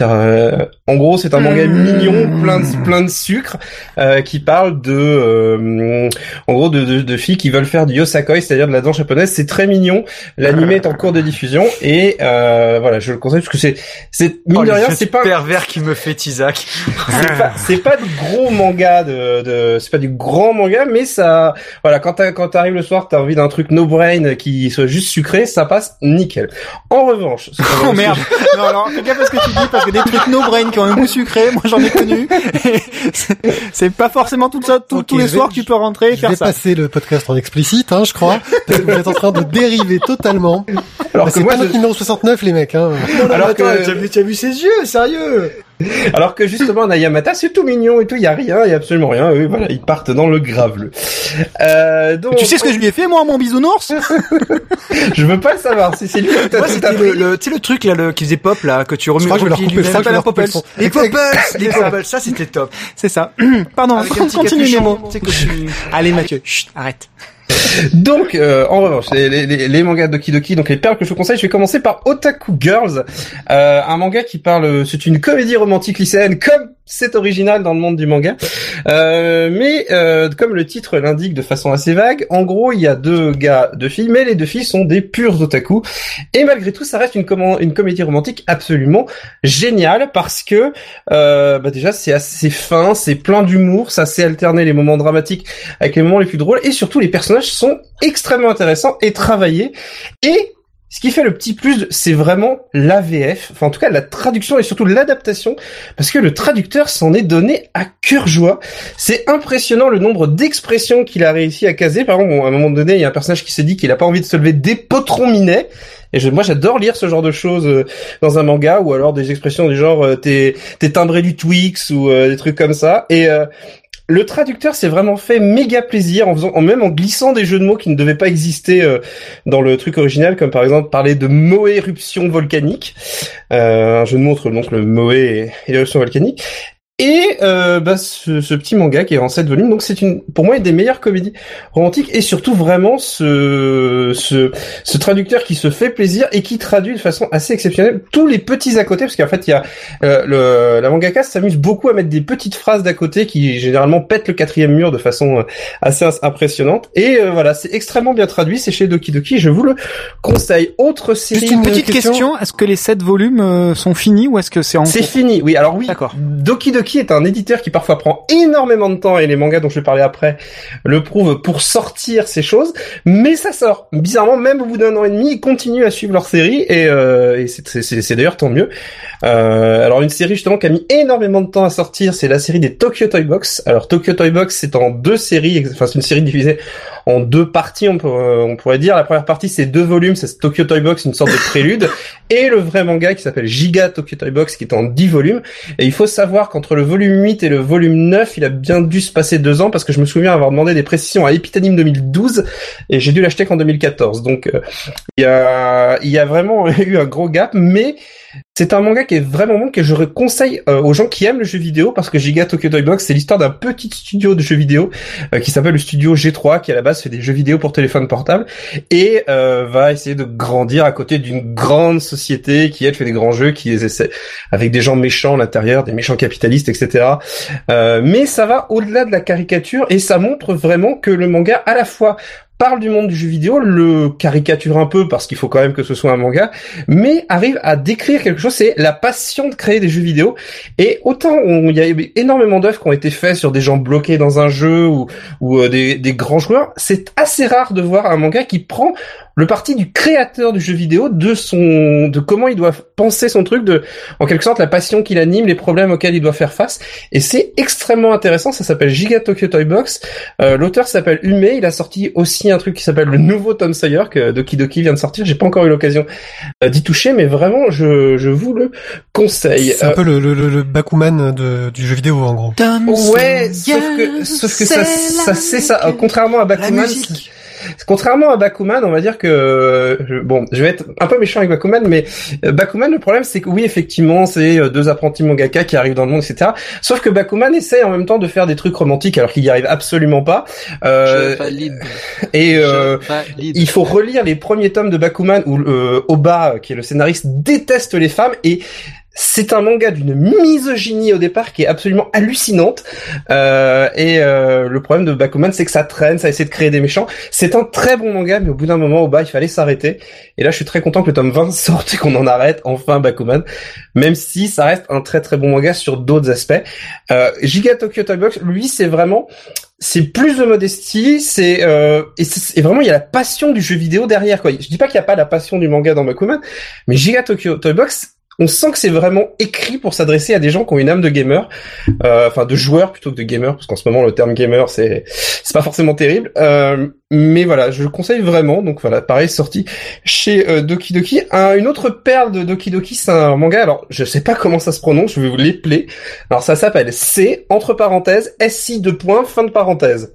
Euh, en gros, c'est un manga Hmm. mignon, plein de plein de sucre, euh, qui parle de, euh, en gros, de, de, de filles qui veulent faire du yosakoi, c'est-à-dire de la danse japonaise. C'est très mignon. L'anime est en cours de diffusion et euh, voilà, je le conseille parce que c'est, c'est mine Oh, de le rien, c'est pas, pervers qui me fait Isaac. c'est pas, c'est pas du gros manga de, de c'est pas du grand manga, mais ça, voilà, quand t'as, quand t'arrives le soir, t'as envie d'un truc no brain qui soit juste sucré, ça passe nickel. En revanche, Oh merde Non, alors, fais gaffe à ce que tu dis, parce que des trucs no brain qui ont un goût sucré, moi j'en ai connu. C'est- pas forcément tout ça, tout- tous les soirs que tu peux rentrer et Je faire vais ça. passer le podcast en explicite, hein, je crois, parce que vous êtes en train de dériver totalement. Alors Bah, c'est pas je- notre numéro 69, les mecs. Hein. alors que, tu as vu ses yeux, sérieux alors que justement, Nayamata, c'est tout mignon et tout, il y a rien, il y a absolument rien. Eux, voilà, ils partent dans le graveleux. Euh, donc, Tu sais ce que je lui ai fait, moi, mon bisounours? Je veux pas le savoir. Si c'est lui qui t'a Moi, c'était le, le, tu sais, le truc, là, le, qui faisait pop, là, que tu remets Je crois que je vais leur couper, son. Les. Popples, les Popples, ça, c'était top. C'est ça. Pardon, continue tu- Allez, Mathieu, chut, arrête. Donc, euh, en revanche, les, mangas Doki Doki, donc les perles que je vous conseille, je vais commencer par Otaku Girls, euh, un manga qui parle, c'est une comédie romantique lycéenne, comme c'est original dans le monde du manga, euh, mais euh, comme le titre l'indique de façon assez vague, en gros, il y a deux gars, deux filles, mais les deux filles sont des purs otaku, et malgré tout, ça reste une, comédie romantique absolument géniale parce que, euh, bah déjà, c'est assez fin, c'est plein d'humour, ça sait alterner les moments dramatiques avec les moments les plus drôles et surtout les personnages sont extrêmement intéressants et travaillés. Et ce qui fait le petit plus, c'est vraiment l'AVF, enfin en tout cas la traduction et surtout l'adaptation, parce que le traducteur s'en est donné à cœur joie. C'est impressionnant le nombre d'expressions qu'il a réussi à caser. Par exemple, à un moment donné, il y a un personnage qui se dit qu'il a pas envie de se lever des potrons minets. Et je, moi, j'adore lire ce genre de choses euh, dans un manga, ou alors des expressions du genre euh, t'es t'es timbré du Twix ou euh, des trucs comme ça. Et euh, le traducteur s'est vraiment fait méga plaisir en faisant, même en glissant des jeux de mots qui ne devaient pas exister euh, dans le truc original, comme par exemple parler de Moe éruption volcanique, euh, un jeu de mots entre donc le et l'éruption volcanique. Et euh, bah, ce, ce petit manga qui est en 7 volumes, donc c'est une, pour moi une des meilleures comédies romantiques et surtout vraiment ce, ce, ce traducteur qui se fait plaisir et qui traduit de façon assez exceptionnelle tous les petits à côté, parce qu'en fait il y a euh, le, la mangaka s'amuse beaucoup à mettre des petites phrases d'à côté qui généralement pètent le quatrième mur de façon euh, assez impressionnante. Et euh, voilà, c'est extrêmement bien traduit, c'est chez Doki Doki, je vous le conseille. Autre série, Juste une Petite question. question, est-ce que les 7 volumes euh, sont finis ou est-ce que c'est en c'est fini, oui. Alors oui, D'accord. Doki Doki est un éditeur qui parfois prend énormément de temps, et les mangas dont je vais parler après le prouvent, pour sortir ces choses, mais ça sort. Bizarrement, même au bout d'un an et demi, ils continuent à suivre leur série, et, euh, et c'est- d'ailleurs tant mieux. Euh, alors une série justement qui a mis énormément de temps à sortir, c'est la série des Tokyo Toy Box. Alors Tokyo Toy Box, c'est en deux séries, enfin c'est une série divisée en deux parties, on, peut- on pourrait dire. La première partie, c'est deux volumes, c'est Tokyo Toy Box, une sorte de prélude, et le vrai manga qui s'appelle Giga Tokyo Toy Box, qui est en 10 volumes. Et il faut savoir qu'entre le volume 8 et le volume 9, il a bien dû se passer deux ans, parce que je me souviens avoir demandé des précisions à Epitanim 2012, et j'ai dû l'acheter qu'en 2014. Donc euh, il y a, il y a vraiment eu un gros gap, mais c'est un manga qui est vraiment bon, que je conseille euh, aux gens qui aiment le jeu vidéo, parce que Giga Tokyo Toy Box, c'est l'histoire d'un petit studio de jeux vidéo euh, qui s'appelle le studio G3, qui à la base fait des jeux vidéo pour téléphone portable, et euh, va essayer de grandir à côté d'une grande société qui, elle, fait des grands jeux, qui les essaie avec des gens méchants à l'intérieur, des méchants capitalistes, etc. Mais ça va au-delà de la caricature, et ça montre vraiment que le manga, à la fois, parle du monde du jeu vidéo, le caricature un peu parce qu'il faut quand même que ce soit un manga, mais arrive à décrire quelque chose, c'est la passion de créer des jeux vidéo. Et autant il y a énormément d'œuvres qui ont été faites sur des gens bloqués dans un jeu ou, ou euh, des, des grands joueurs, c'est assez rare de voir un manga qui prend le parti du créateur du jeu vidéo, de son, de comment il doit penser son truc, de, en quelque sorte, la passion qu'il anime, les problèmes auxquels il doit faire face. Et c'est extrêmement intéressant. Ça s'appelle Giga Tokyo Toy Box. Euh, L'auteur s'appelle Ume. Il a sorti aussi un truc qui s'appelle le nouveau Tom Sawyer que Doki Doki vient de sortir. J'ai pas encore eu l'occasion euh, d'y toucher, mais vraiment, je, je vous le conseille. C'est un Euh, peu le, le, le, le Bakuman de, du jeu vidéo en gros. Ouais, sauf que, sauf que ça, ça c'est ça. Euh, Contrairement à Bakuman, contrairement à Bakuman, on va dire que euh, je- bon, je vais être un peu méchant avec Bakuman, mais euh, Bakuman, le problème, c'est que oui, effectivement, c'est euh, deux apprentis mangaka qui arrivent dans le monde, etc. Sauf que Bakuman essaie en même temps de faire des trucs romantiques, alors qu'il y arrive absolument pas. Euh, Je valide. et euh, valide. il faut relire les premiers tomes de Bakuman où euh, Oba, qui est le scénariste, déteste les femmes et c'est un manga d'une misogynie au départ qui est absolument hallucinante. Euh, et euh, le problème de Bakuman, c'est que ça traîne, ça essaie de créer des méchants. C'est un très bon manga, mais au bout d'un moment, Oba, il fallait s'arrêter. Et là, je suis très content que le tome 20 sorte et qu'on en arrête enfin Bakuman, même si ça reste un très très bon manga sur d'autres aspects. Euh, Giga Tokyo Toy Box, lui, c'est vraiment c'est plus de modestie, c'est euh, et vraiment il y a la passion du jeu vidéo derrière quoi. Je dis pas qu'il y a pas la passion du manga dans Bakuman, mais Giga Tokyo Toy Box, on sent que c'est vraiment écrit pour s'adresser à des gens qui ont une âme de gamer, euh, enfin de joueurs plutôt que de gamer, parce qu'en ce moment le terme gamer c'est c'est pas forcément terrible. Euh, mais voilà, je le conseille vraiment. Donc voilà, pareil sorti chez euh, Doki Doki. Un- une autre perle de Doki Doki, c'est un manga. Alors je sais pas comment ça se prononce, je vais vous l'épeler. Alors ça s'appelle C entre parenthèses SI deux points fin de parenthèse.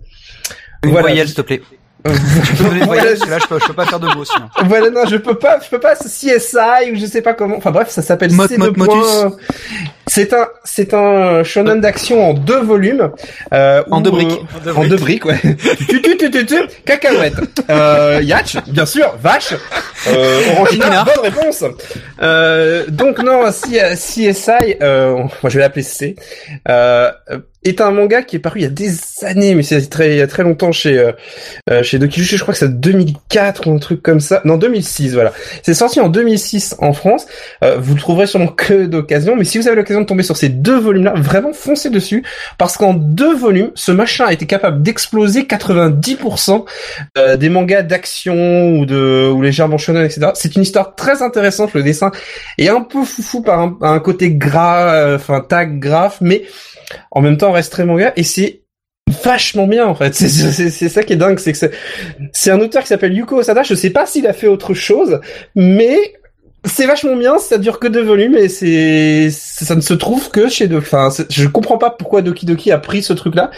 Une Voilà. voyelle, s'il te plaît. là, je peux, je peux pas faire de mots, sinon. Voilà, non, je peux pas, je peux pas, CSI ou je sais pas comment. Enfin bref, ça s'appelle Mot- mot- motus. C'est un, c'est un shonen d'action en deux volumes. Euh, En où, deux briques. euh, en deux briques, ouais. tu, tu, tu, tu, tu, cacahuète. Euh, Yatch, bien sûr, vache. Euh, Orangina, bonne réponse. Euh, donc non, si, CSI, euh, moi je vais l'appeler C. Euh, est un manga qui est paru il y a des années, mais c'est très, il y a très longtemps chez euh, euh chez Dokijushi, je crois que c'est 2004 ou un truc comme ça. Non, 2006, voilà. C'est sorti en 2006 en France. Euh, vous le trouverez sûrement que d'occasion, mais si vous avez l'occasion de tomber sur ces deux volumes-là, vraiment foncez dessus, parce qu'en deux volumes, ce machin a été capable d'exploser 90% euh, des mangas d'action ou de ou légèrement shonen, etc. C'est une histoire très intéressante. Le dessin est un peu foufou par un, côté gras, euh, enfin tag graph, mais en même temps reste très manga et c'est vachement bien en fait. C'est c'est ça qui est dingue, c'est que c'est un auteur qui s'appelle Yuko Osada. Je sais pas s'il a fait autre chose, mais c'est vachement bien. Ça dure que deux volumes et c'est ça ne se trouve que chez deux. Enfin, je comprends pas pourquoi Doki Doki a pris ce truc là,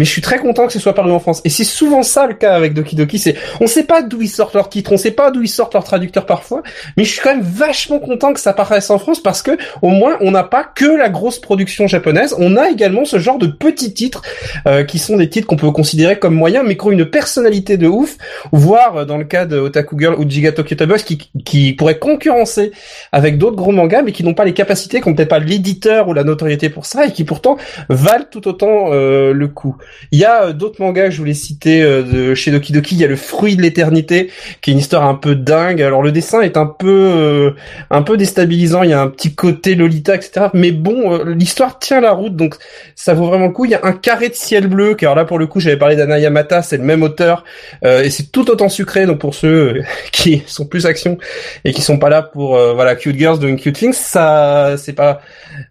mais je suis très content que ce soit paru en France. Et c'est souvent ça le cas avec Doki Doki, c'est on sait pas d'où ils sortent leurs titres, on sait pas d'où ils sortent leurs traducteurs parfois, mais je suis quand même vachement content que ça paraisse en France parce que au moins on n'a pas que la grosse production japonaise, on a également ce genre de petits titres euh, qui sont des titres qu'on peut considérer comme moyens mais qui ont une personnalité de ouf, voire euh, dans le cas de Otaku Girl ou Jiga Tokyo Boys qui qui pourraient concurrencer avec d'autres gros mangas mais qui n'ont pas les capacités, qui n'ont peut-être pas l'éditeur ou la notoriété pour ça et qui pourtant valent tout autant euh, le coup. Il y a euh, d'autres mangas que je voulais citer euh, de chez Doki Doki. Il y a le fruit de l'éternité, qui est une histoire un peu dingue. Alors le dessin est un peu euh, un peu déstabilisant. Il y a un petit côté Lolita, etc. Mais bon, l'histoire tient la route, donc ça vaut vraiment le coup. Il y a un carré de ciel bleu. Car là, pour le coup, j'avais parlé d'Anna Yamata, c'est le même auteur et c'est tout autant sucré. Donc pour ceux qui sont plus action et qui sont pas là pour voilà cute girls doing cute things, ça c'est pas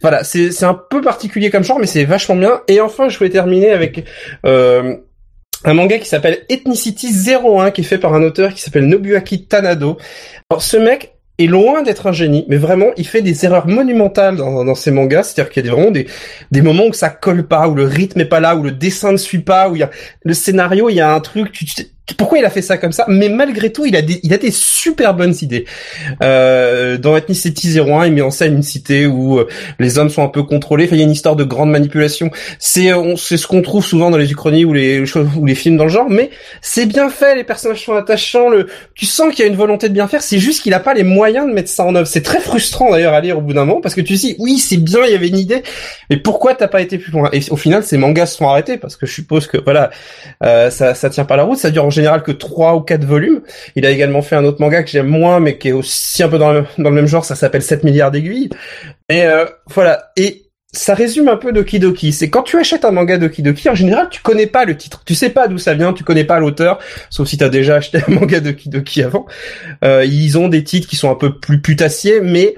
voilà c'est c'est un peu particulier comme genre, mais c'est vachement bien. Et enfin, je voulais terminer avec euh, un manga qui s'appelle Ethnicity 01 qui est fait par un auteur qui s'appelle Nobuaki Tanado. Alors ce mec est loin d'être un génie, mais vraiment, il fait des erreurs monumentales dans, ses mangas. C'est-à-dire qu'il y a vraiment des, des moments où ça colle pas, où le rythme est pas là, où le dessin ne suit pas, où il y a le scénario, il y a un truc, tu, tu pourquoi il a fait ça comme ça? Mais malgré tout il a des il a des super bonnes idées. Euh, dans Ethnicity 01 il met en scène une cité où euh, les hommes sont un peu contrôlés. Enfin, il y a une histoire de grande manipulation. C'est euh, c'est ce qu'on trouve souvent dans les uchronies ou les ou les films dans le genre mais c'est bien fait les personnages sont attachants le tu sens qu'il y a une volonté de bien faire c'est juste qu'il a pas les moyens de mettre ça en œuvre. C'est très frustrant d'ailleurs à lire au bout d'un moment parce que tu dis oui c'est bien il y avait une idée mais pourquoi t'as pas été plus loin? Et au final ces mangas se sont arrêtés parce que je suppose que voilà euh, ça ça tient pas la route ça dure en général que trois ou quatre volumes. Il a également fait un autre manga que j'aime moins, mais qui est aussi un peu dans le, même genre. Ça s'appelle 7 milliards d'aiguilles. Et euh, voilà. Et ça résume un peu Doki Doki. C'est quand tu achètes un manga Doki Doki, en général, tu connais pas le titre. Tu sais pas d'où ça vient, tu connais pas l'auteur, sauf si t'as déjà acheté un manga Doki Doki avant. Euh, ils ont des titres qui sont un peu plus putassiers, mais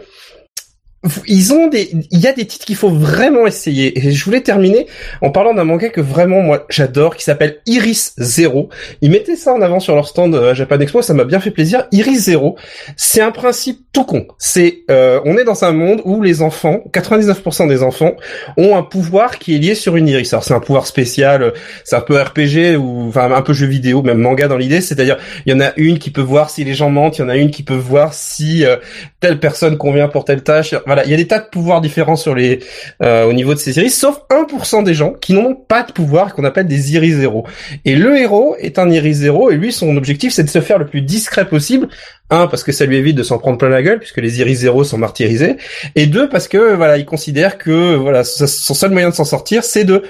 ils ont des, il y a des titres qu'il faut vraiment essayer. Et je voulais terminer en parlant d'un manga que vraiment moi j'adore, qui s'appelle Iris Zero. Ils mettaient ça en avant sur leur stand à Japan Expo, ça m'a bien fait plaisir. Iris Zero, c'est un principe tout con. C'est, euh, on est dans un monde où les enfants, 99% des enfants, ont un pouvoir qui est lié sur une iris. Alors c'est un pouvoir spécial, c'est un peu RPG ou enfin un peu jeu vidéo, même manga dans l'idée. C'est-à-dire, il y en a une qui peut voir si les gens mentent, il y en a une qui peut voir si euh, telle personne convient pour telle tâche voilà, il y a des tas de pouvoirs différents sur les euh, au niveau de ces iris, sauf 1% des gens qui n'ont pas de pouvoir qu'on appelle des iris zéro. Et le héros est un iris zéro et lui son objectif c'est de se faire le plus discret possible. Un parce que ça lui évite de s'en prendre plein la gueule puisque les iris zéro sont martyrisés et deux parce que voilà, il considère que voilà, son seul moyen de s'en sortir c'est de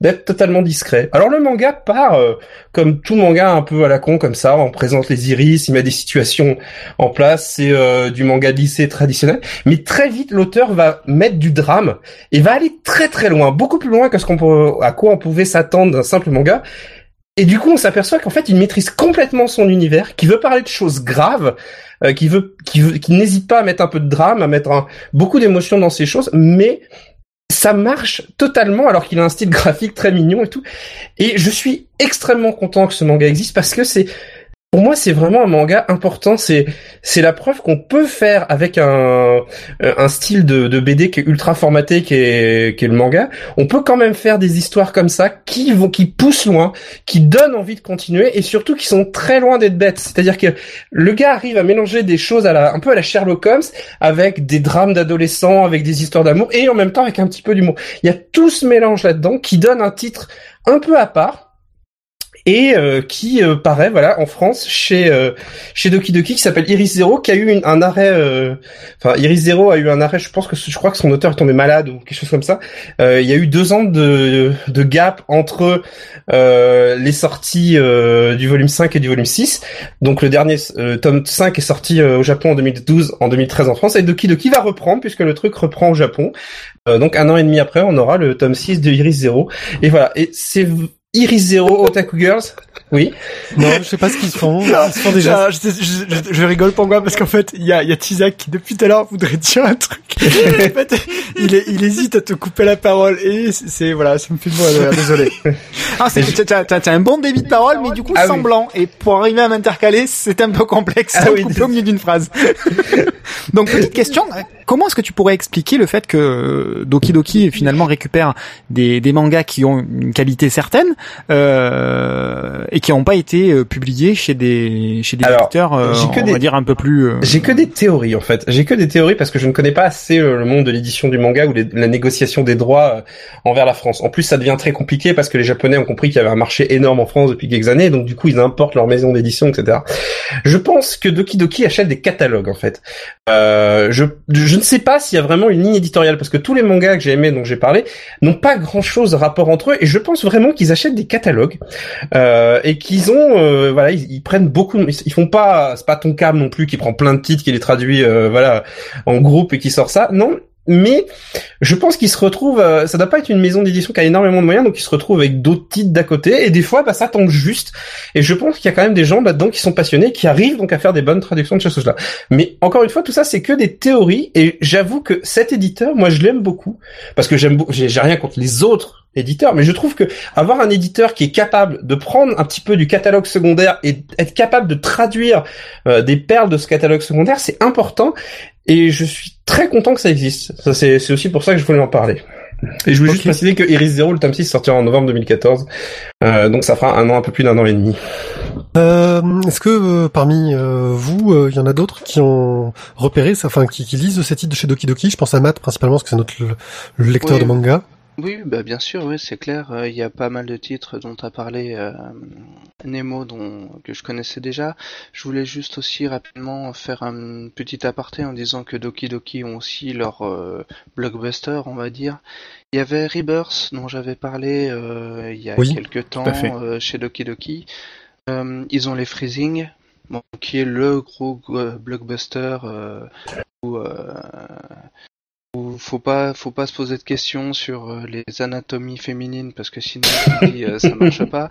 d'être totalement discret. Alors le manga part euh, comme tout manga un peu à la con comme ça, on présente les iris, il met des situations en place, c'est euh, du manga lycée traditionnel, mais très vite l'auteur va mettre du drame et va aller très très loin, beaucoup plus loin que ce qu'on à quoi on pouvait s'attendre d'un simple manga. Et du coup, on s'aperçoit qu'en fait, il maîtrise complètement son univers, qui veut parler de choses graves, euh, qui veut, qui, veut, n'hésite pas à mettre un peu de drame, à mettre beaucoup d'émotions dans ces choses, mais ça marche totalement alors qu'il a un style graphique très mignon et tout. Et je suis extrêmement content que ce manga existe parce que c'est pour moi, c'est vraiment un manga important. C'est c'est la preuve qu'on peut faire avec un un style de, de BD qui est ultra formaté, qui est qui est le manga. On peut quand même faire des histoires comme ça qui vont qui poussent loin, qui donnent envie de continuer et surtout qui sont très loin d'être bêtes. C'est-à-dire que le gars arrive à mélanger des choses à la un peu à la Sherlock Holmes avec des drames d'adolescents, avec des histoires d'amour et en même temps avec un petit peu d'humour. Il y a tout ce mélange là-dedans qui donne un titre un peu à part et euh, qui euh, paraît voilà en France chez euh, chez Doki Doki qui s'appelle Iris Zero qui a eu une- un arrêt euh, enfin Iris Zero a eu un arrêt je pense que je crois que son auteur est tombé malade ou quelque chose comme ça. Euh, il y a eu deux ans de de gap entre euh, les sorties du volume 5 et du volume 6 donc le dernier tome 5 est sorti au Japon en 2012 en 2013 en France et Doki Doki va reprendre puisque le truc reprend au Japon. Donc un an et demi après on aura le tome 6 de Iris Zero. Et voilà. Et c'est Iris Zero Otaku Girls oui Non, je sais pas ce qu'ils font. Ils se font déjà. Ah, je, je, je- je rigole pourquoi parce qu'en fait il y a, il y a Tizak qui depuis tout à l'heure voudrait dire un truc. en fait, il, est- il hésite à te couper la parole et c'est voilà ça me fait de rire, désolé. Ah, c'est t'as t'as- un bon débit de parole mais du coup Ah oui. semblant et pour arriver à m'intercaler c'est un peu complexe Ah oui, au milieu d'une phrase. Donc petite question, comment est-ce que tu pourrais expliquer le fait que Doki Doki finalement récupère des, des mangas qui ont une qualité certaine euh, et qui n'ont pas été euh, publiés chez des chez des Alors, éditeurs euh, que on des- va dire un peu plus euh, J'ai que des théories en fait. J'ai que des théories parce que je ne connais pas assez euh, le monde de l'édition du manga ou les- la négociation des droits envers la France. En plus, ça devient très compliqué parce que les Japonais ont compris qu'il y avait un marché énorme en France depuis quelques années, donc du coup, ils importent leur maison d'édition, etc. Je pense que Doki Doki achète des catalogues en fait. Euh, je, je ne sais pas s'il y a vraiment une ligne éditoriale parce que tous les mangas que j'ai aimés, dont j'ai parlé, n'ont pas grand chose de rapport entre eux et je pense vraiment qu'ils achètent des catalogues euh, et qu'ils ont, euh, voilà, ils, ils prennent beaucoup, ils, font pas, c'est pas ton câble non plus qui prend plein de titres, qui les traduit, euh, voilà, en groupe et qui sort ça. Non. Mais je pense qu'ils se retrouvent, euh, ça doit pas être une maison d'édition qui a énormément de moyens, donc ils se retrouvent avec d'autres titres d'à côté, et des fois, bah, ça tombe juste. Et je pense qu'il y a quand même des gens là-dedans qui sont passionnés, qui arrivent donc à faire des bonnes traductions de ces choses-là. Mais encore une fois, tout ça, c'est que des théories, et j'avoue que cet éditeur, moi, je l'aime beaucoup, parce que j'aime, j'ai rien contre les autres éditeurs, mais je trouve que avoir un éditeur qui est capable de prendre un petit peu du catalogue secondaire et être capable de traduire euh, des perles de ce catalogue secondaire, c'est important, et je suis très content que ça existe. Ça, c'est c'est aussi pour ça que je voulais en parler. Et je voulais juste préciser que Iris Zero, le tome 6, sortira en novembre 2014, euh, donc ça fera un an, un peu plus d'un an et demi. Euh, Est-ce que euh, parmi euh, vous, euh, il y en a d'autres qui ont repéré, ça, enfin, qui, qui lisent ces titres de chez Doki Doki? Je pense à Matt principalement parce que c'est notre le, le lecteur Oui. de manga. Oui, bah bien sûr, oui, c'est clair. euh, Il y a pas mal de titres dont tu parlé, euh, Nemo, dont, que je connaissais déjà. Je voulais juste aussi rapidement faire un petit aparté en disant que Doki Doki ont aussi leur euh, blockbuster, on va dire. Il y avait Rebirth, dont j'avais parlé euh, il y a Oui, quelques temps à fait. euh, chez Doki Doki. Euh, ils ont les Freezing, bon, qui est le gros euh, blockbuster euh, où euh, faut pas faut pas se poser de questions sur euh, les anatomies féminines parce que sinon euh, ça marche pas.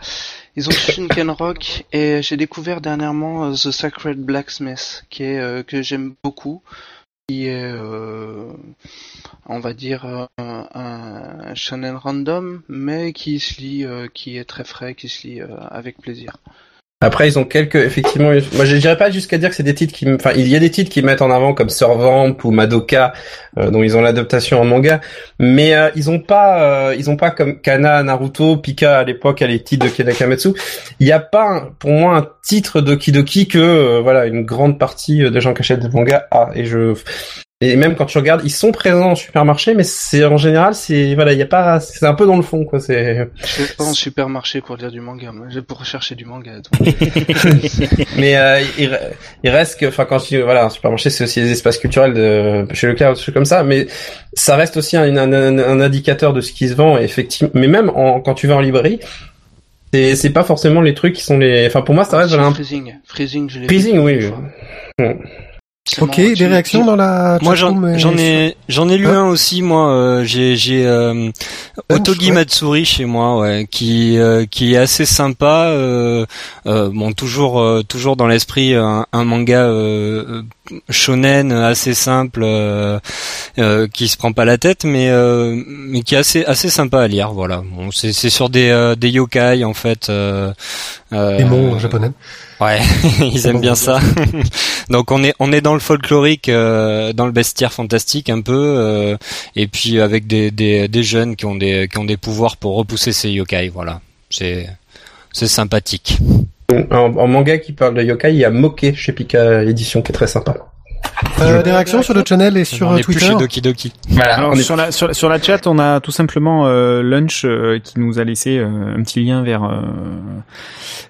Ils ont Shinken Rock et j'ai découvert dernièrement euh, The Sacred Blacksmith qui est que j'aime beaucoup qui est euh, on va dire un, un random mais qui se lit qui est très frais qui se lit avec plaisir. Après, ils ont quelques, effectivement, moi je dirais pas jusqu'à dire que c'est des titres qui, enfin, il y a des titres qui mettent en avant comme Servant ou Madoka, euh, dont ils ont l'adaptation en manga, mais euh, ils ont pas, euh, ils ont pas comme Kana, Naruto, Pika à l'époque, à les titres de Kenakamatsu. Il n'y a pas, pour moi, un titre de Kidoki que, euh, voilà, une grande partie euh, des gens qui achètent des mangas a. Et je, et même quand tu regardes, ils sont présents en supermarché, mais c'est en général, c'est voilà, il y a pas, c'est un peu dans le fond, quoi. C'est, Je vais pas en supermarché pour lire du manga, moi, je- pour chercher du manga. donc. Mais euh, il, re- il reste que, enfin, quand tu voilà, un supermarché, c'est aussi des espaces culturels de, chez Leclerc ou des trucs comme ça, mais ça reste aussi un, un, un- un indicateur de ce qui se vend, et effectivement. Mais même en, quand tu vas en librairie, c'est c'est pas forcément les trucs qui sont les. Enfin, pour moi, ça reste un Freezing, Freezing, je l'ai Freezing, oui. fois. Mm. Ok, marrant, des tu- réactions tu- dans la Moi j'en ai j'en ai lu Hein un aussi moi euh, j'ai j'ai euh, Otogi ouais. Matsuri chez moi ouais qui euh, qui est assez sympa euh, euh, bon toujours toujours dans l'esprit un, un manga shonen assez simple qui se prend pas la tête mais mais qui est assez assez sympa à lire voilà bon c'est c'est sur des des yokai en fait euh, Des mots japonais. Ouais, ils aiment bien ça. Donc on est on est dans le folklorique, euh, dans le bestiaire fantastique un peu, euh, et puis avec des, des des jeunes qui ont des qui ont des pouvoirs pour repousser ces yokai. Voilà, c'est c'est sympathique. En, en manga qui parle de yokai, il y a Moke chez Pika Édition qui est très sympa. Euh, des réactions sur le channel et sur on euh, est plus Twitter. chez Doki Doki. Voilà, Alors, on est sur, la, sur, sur la chat, on a tout simplement euh, Lunch euh, qui nous a laissé euh, un petit lien vers euh,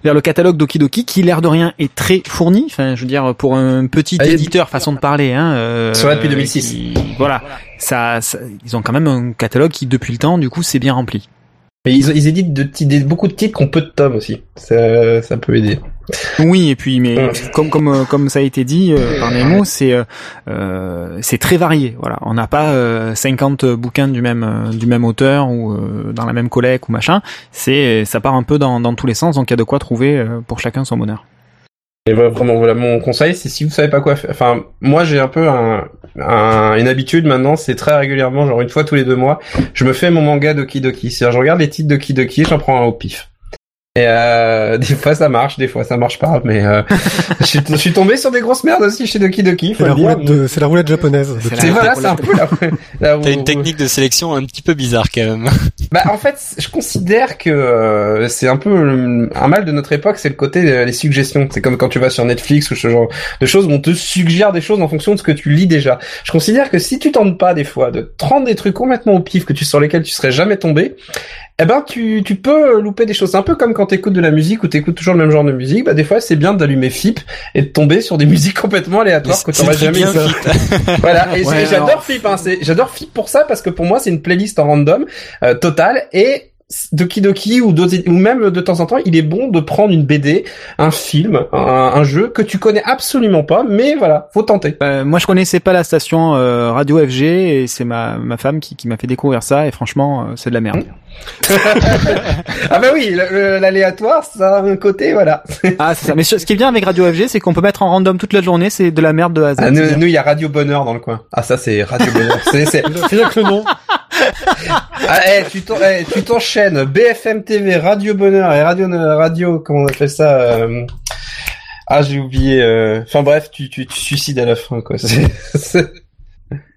vers le catalogue Doki Doki qui l'air de rien est très fourni. Enfin, je veux dire pour un petit Ah, éditeur façon de parler. Hein, euh, Sur là depuis 2006. qui- voilà, ça, ça, ils ont quand même un catalogue qui depuis le temps, du coup, c'est bien rempli. Mais ils, ils éditent de, des- beaucoup de titres qui ont peu de tomes aussi. Ça, ça peut aider. Oui, et puis mais Ouais. comme comme euh, comme ça a été dit euh, par Nemo, c'est euh, euh, c'est très varié. Voilà, on n'a pas euh, 50 bouquins du même du même auteur ou euh, dans la même collecte ou machin. C'est ça part un peu dans dans tous les sens, donc il y a de quoi trouver euh, pour chacun son bonheur. Et vraiment, voilà, mon conseil, c'est si vous savez pas quoi faire. Enfin, moi, j'ai un peu un, un- une habitude maintenant, c'est très régulièrement, genre une fois tous les deux mois, je me fais mon manga Doki Doki. C'est-à-dire, je regarde les titres Doki Doki, j'en prends un au pif. Et euh, des fois ça marche, des fois ça marche pas, mais euh, je, suis, je suis tombé sur des grosses merdes aussi chez Doki Doki. C'est la, le dire. roulette de- c'est la roulette japonaise. C'est la- voilà, c'est un peu là où- T'as une technique de sélection un petit peu bizarre quand même. Bah en fait, je considère que euh, c'est un peu euh, un mal de notre époque, c'est le côté euh, les suggestions. C'est comme quand tu vas sur Netflix ou ce genre de choses où on te suggère des choses en fonction de ce que tu lis déjà. Je considère que si tu tentes pas des fois de te rendre des trucs complètement au pif que tu sur lesquels tu serais jamais tombé, eh ben tu tu peux louper des choses. C'est un peu comme quand t'écoutes de la musique ou t'écoutes toujours le même genre de musique. Bah des fois c'est bien d'allumer FIP et de tomber sur des musiques complètement aléatoires que t'aurais jamais bien. Voilà, et j'adore FIP, hein, j'adore FIP pour ça parce que pour moi c'est une playlist en random euh, totale et Doki Doki ou d'autres ou même de temps en temps il est bon de prendre une BD, un film, un, un jeu que tu connais absolument pas, mais voilà, faut tenter. Euh, moi, je connaissais pas la station euh, Radio FG et c'est ma ma femme qui qui m'a fait découvrir ça et franchement, euh, c'est de la merde. ah bah oui, l'aléatoire ça a un côté voilà. Ah, c'est ça. Mais ce qui est bien avec Radio FG, c'est qu'on peut mettre en random toute la journée, c'est de la merde de Z. Ah, nous il y a Radio Bonheur dans le coin. Ah ça c'est Radio Bonheur. c'est c'est C'est rien que le nom. Ah, eh, tu t'en- eh, tu t'enchaînes BFM TV, Radio Bonheur et Radio Radio comment on appelle ça euh, Ah j'ai oublié. euh, Enfin bref, tu, tu tu suicides à la fin quoi. C'est- c'est-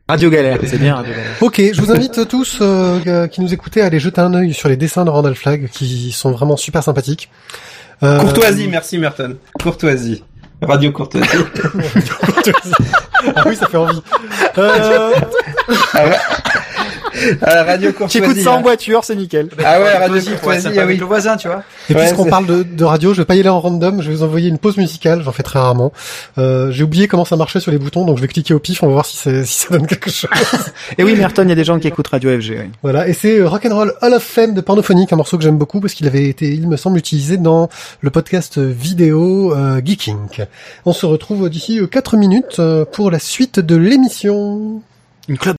Radio Galère, c'est bien Radio Galère. Ok, je vous invite tous euh, qui nous écoutez à aller jeter un œil sur les dessins de Randall Flagg qui sont vraiment super sympathiques. Euh, Courtoisie, merci Merton. Courtoisie. Radio Courtoisie. ah oui, ça fait envie. Euh, Ah, ouais. Ah, Radio Courtoisie. J'écoute ça en hein. voiture, c'est nickel. Ah ouais, Radio Courtoisie, ah avec oui. le voisin, tu vois. Et Ouais, puisqu'on parle de, de radio, je vais pas y aller en random, je vais vous envoyer une pause musicale, j'en fais très rarement. Euh, j'ai oublié comment ça marchait sur les boutons, donc je vais cliquer au pif, on va voir si, si ça donne quelque chose. Et oui, Merton, il y a des gens qui écoutent Radio FG. ouais. voilà, et c'est euh, Rock'n'Roll Hall of Fame de Pornophonique, un morceau que j'aime beaucoup parce qu'il avait été, il me semble, utilisé dans le podcast vidéo euh, Geeking. On se retrouve d'ici 4 minutes euh, pour la suite de l'émission. Une club.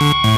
Oh,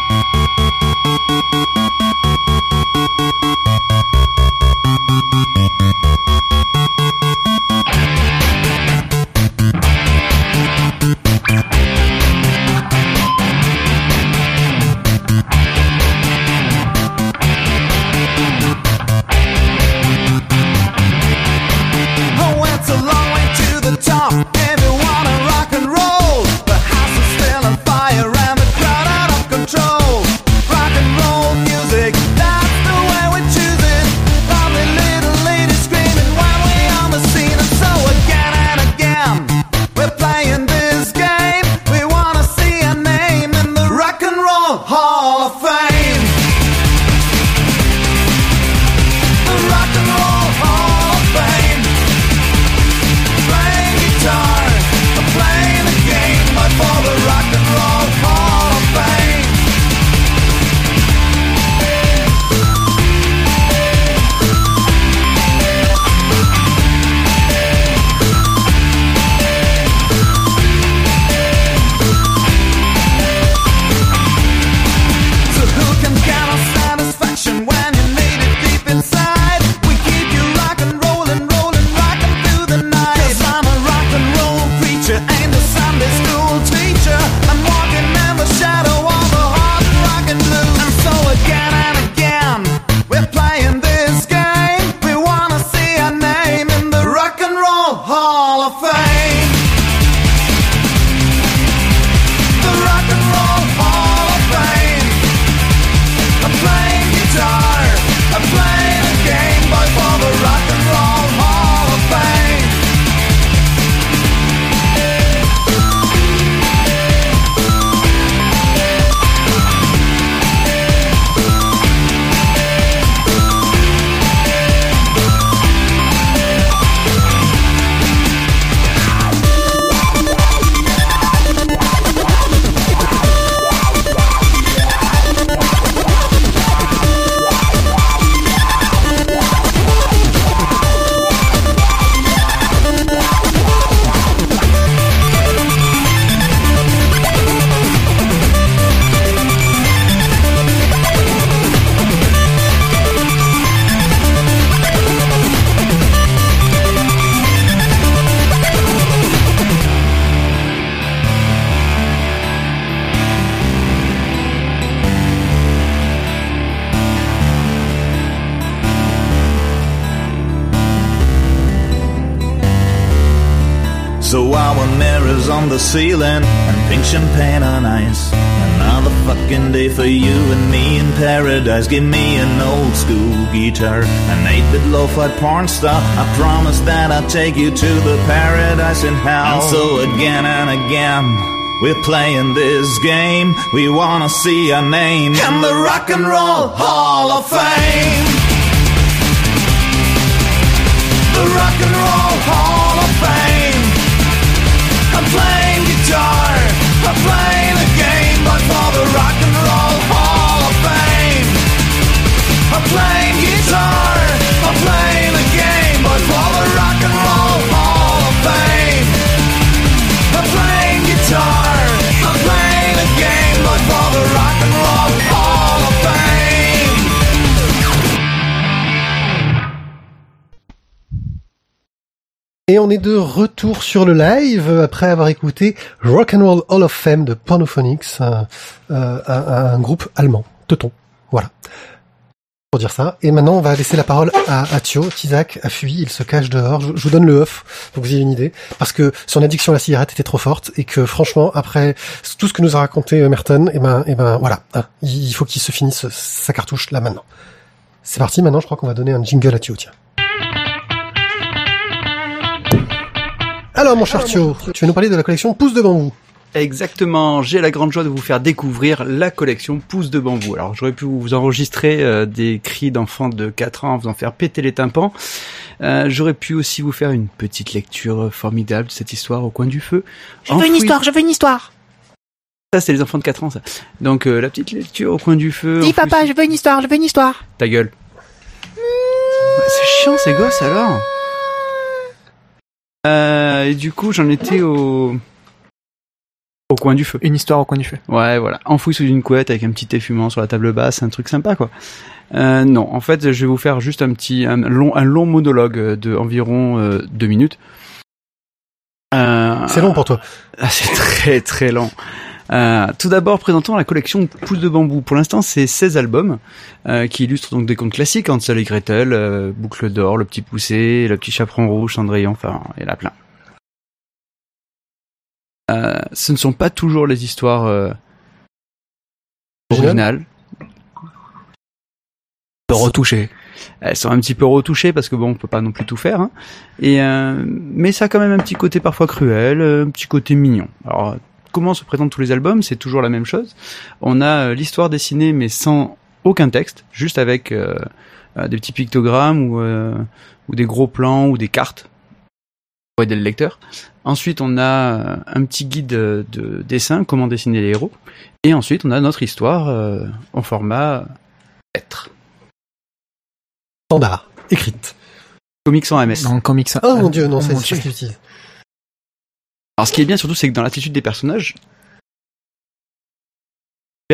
fine ceiling and pink champagne on ice. Another fucking day for you and me in paradise. Give me an old school guitar, an 8-bit lo-fi porn star. I promise that I'll take you to the paradise in hell. And so again and again. We're playing this game. We wanna see our name in the Rock and Roll Hall of Fame. The Rock and Roll Hall of Fame. Et on est de retour sur le live après avoir écouté Rock and Roll Hall of Fame de Pornophonics, un, euh, un groupe allemand, Teuton. Voilà. Pour dire ça. Et maintenant, on va laisser la parole à, à Thio. Tizak a fui, il se cache dehors. Je, je vous donne le off, pour que vous ayez une idée. Parce que son addiction à la cigarette était trop forte et que franchement, après tout ce que nous a raconté euh, Merton, et ben, et ben, voilà. hein, il il faut qu'il se finisse sa cartouche là maintenant. C'est parti, maintenant je crois qu'on va donner un jingle à Thio, tiens. Alors mon cher Thio, tu vas nous parler de la collection Pouce de bambou. Exactement, j'ai la grande joie de vous faire découvrir la collection Pouce de bambou. Alors j'aurais pu vous enregistrer euh, des cris d'enfants de 4 ans en faisant faire péter les tympans. Euh, j'aurais pu aussi vous faire une petite lecture formidable de cette histoire au coin du feu. Je veux une histoire, je veux une histoire. Ça c'est les enfants de 4 ans ça. Donc euh, la petite lecture au coin du feu. Dis papa, je veux une histoire, je veux une histoire. Ta gueule. C'est chiant ces gosses alors. Euh, et du coup j'en étais au au coin du feu. Une histoire au coin du feu. Ouais, voilà. Enfoui sous une couette avec un petit thé fumant sur la table basse, un truc sympa, quoi. Euh, non, en fait, je vais vous faire juste un petit, un long, un long monologue de environ euh, deux minutes. Euh, C'est long pour toi. ah, c'est très très long. Euh, tout d'abord, présentons la collection Pouce de bambou. Pour l'instant, c'est 16 albums euh, qui illustrent donc des contes classiques, Hansel et Gretel, euh, Boucle d'or, Le Petit Poussé, Le Petit Chaperon Rouge, Cendrillon, enfin, il y en a plein. Ce ne sont pas toujours les histoires euh, originales. Retouché. Elles sont un petit peu retouchées parce que bon, on peut pas non plus tout faire. hein. Et euh, mais ça a quand même un petit côté parfois cruel, euh, un petit côté mignon. Alors comment se présentent tous les albums C'est toujours la même chose. On a euh, l'histoire dessinée mais sans aucun texte, juste avec euh, euh, des petits pictogrammes ou euh, ou des gros plans ou des cartes pour aider le lecteur. Ensuite, on a euh, un petit guide de, de dessin, comment dessiner les héros. Et ensuite, on a notre histoire euh, en format lettre. Standard, écrite. Comics sans MS. Dans comics. Oh mon dieu, non, Oh c'est ce utilise. Alors ce qui est bien surtout, c'est que dans l'attitude des personnages,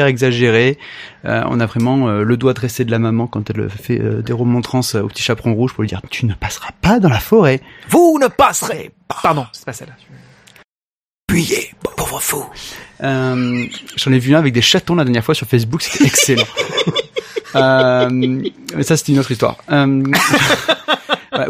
exagéré, euh, on a vraiment euh, le doigt dressé de la maman quand elle fait euh, des remontrances au petit chaperon rouge pour lui dire tu ne passeras pas dans la forêt. Vous ne passerez pas. Pardon, c'est pas celle-là. Fuyez, pauvre fou. Euh, J'en ai vu un avec des chatons la dernière fois sur Facebook, c'était excellent. euh, mais ça c'était une autre histoire.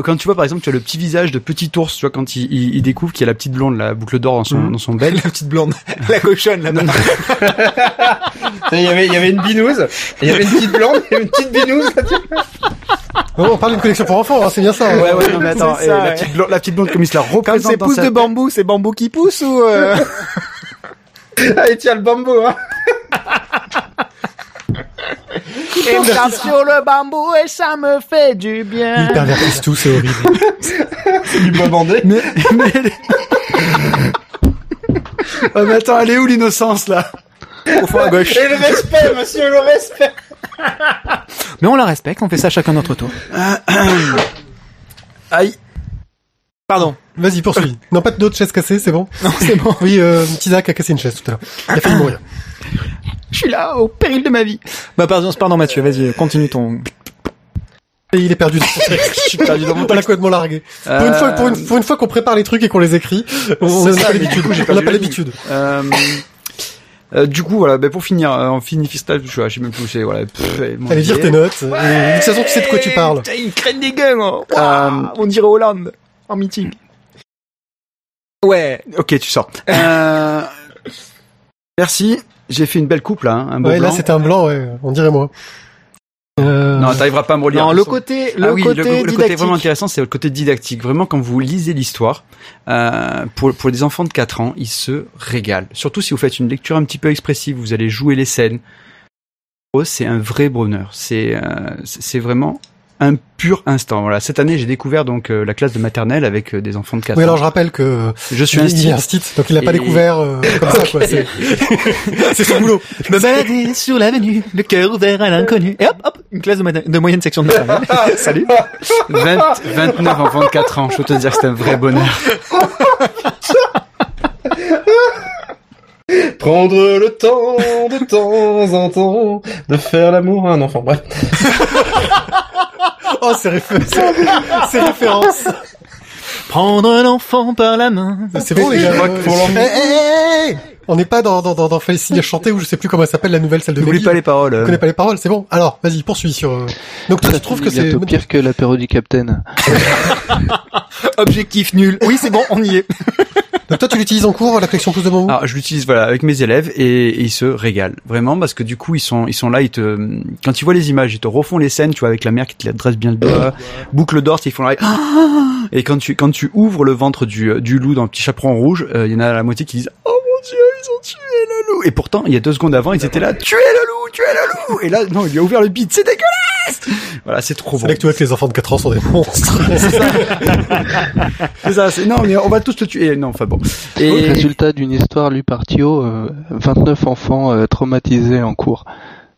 Quand tu vois par exemple, tu as le petit visage de petit ours, tu vois quand il, il, il découvre qu'il y a la petite blonde, la boucle d'or dans son Mhm. dans son bec. La petite blonde, la cochonne là-bas. Il y avait, il y avait une binouse, il y avait une petite blonde, il y avait une petite binouse. Oh, on parle d'une collection pour enfants, hein, c'est bien ça. hein. Ouais ouais non mais attends, C'est eh, ça, la petite blonde, la petite blonde comme il se la Quand représente c'est dans pousse sa de bambou, c'est bambou qui pousse ou euh... Ah, il tient le bambou, hein. Il tape sur le bambou et ça me fait du bien. Ils pervertissent tout, c'est horrible. C'est du bandé. Mais, mais elle est- oh, mais attends, elle est où l'innocence là? Au fond à gauche. Et le respect, monsieur, le respect. Mais on la respecte, on fait ça chacun notre tour. Aïe. Pardon. Vas-y, poursuis. Non, pas d'autres chaises cassées, c'est bon Non, c'est bon. Oui, euh, Tizak a cassé une chaise tout à l'heure. Il a failli mourir. Je suis là, au péril de ma vie. Bah pardon, pardon Mathieu, vas-y, continue ton... Et il est perdu dans son texte. Je suis perdu dans mon On l'a complètement largué. Pour une fois, pour une, pour une fois qu'on prépare les trucs et qu'on les écrit, on n'a pas l'habitude. du coup, j'ai On n'a pas l'habitude. Euh, euh, du coup, voilà, ben pour finir, euh, en fini freestyle, je, je sais même plus où c'est, voilà. Pff, Allez, vire Dieu. tes notes. Et de toute façon, tu sais de quoi tu parles. Putain, ils craignent des guns, oh. Euh, On dirait Hollande, en meeting. Ouais, ok, tu sors. Euh, Merci. J'ai fait une belle coupe là, hein, un beau Ouais, là blanc. c'était un blanc, ouais, on dirait moi. Euh, Non, t'arriveras pas à me relire. Non, le côté, le Ah oui, côté le, le côté vraiment intéressant, c'est le côté didactique. Vraiment, quand vous lisez l'histoire, euh, pour, pour des enfants de 4 ans, ils se régalent. Surtout si vous faites une lecture un petit peu expressive, vous allez jouer les scènes. Eux, c'est un vrai bonheur. C'est euh, c'est c'est vraiment un pur instant. Voilà. Cette année, j'ai découvert donc euh, la classe de maternelle avec euh, des enfants de 4 Oui, ans. alors je rappelle que Je suis un stit, donc il l'a pas Et- découvert euh, comme ça, quoi. C'est c'est son boulot. Me balader sur l'avenue, le cœur ouvert à l'inconnu. Et hop, hop, une classe de, matin- de moyenne section de maternelle. Salut. 20 29 enfants de 4 ans. Je peux te dire que c'est un vrai bonheur. Prendre le temps de temps en temps de faire l'amour à un enfant. Bref. Oh, c'est réfé- c'est référence. Prendre l'enfant par la main. C'est bon, les gars. Pour l'enfant- hey, hey, hey On n'est pas dans, dans, dans, dans à chanter ou je sais plus comment elle s'appelle la nouvelle salle de N'oublie pas les paroles. Je euh. connais pas les paroles, c'est bon. Alors, vas-y, poursuis sur. euh, Donc toi, tu trouves que c'est pire que l'apéro du Capitaine. Objectif nul. Oui, c'est bon, on y est. Donc toi, tu l'utilises en cours, la collection plus de mots. Alors, je l'utilise voilà avec mes élèves et, et ils se régalent vraiment parce que du coup ils sont ils sont là ils te quand ils voient les images ils te refont les scènes tu vois avec la mère qui te dresse bien le doigt boucle d'or ils font là et quand tu quand tu ouvres le ventre du du loup dans le petit chaperon rouge euh, il y en a la moitié qui disent oh mon dieu ils ont tué le loup. Et pourtant il y a deux secondes avant ils étaient là. Tuez le loup tuez le loup. Et là non il lui a ouvert le bide. C'est dégueulasse. Voilà c'est trop C'est bon. là que tu vois que les enfants de 4 ans sont des monstres. c'est ça. C'est non mais on va tous te tuer. Non enfin bon. Et Résultat d'une histoire lue par Thio, euh, 29 enfants euh, traumatisés en cours.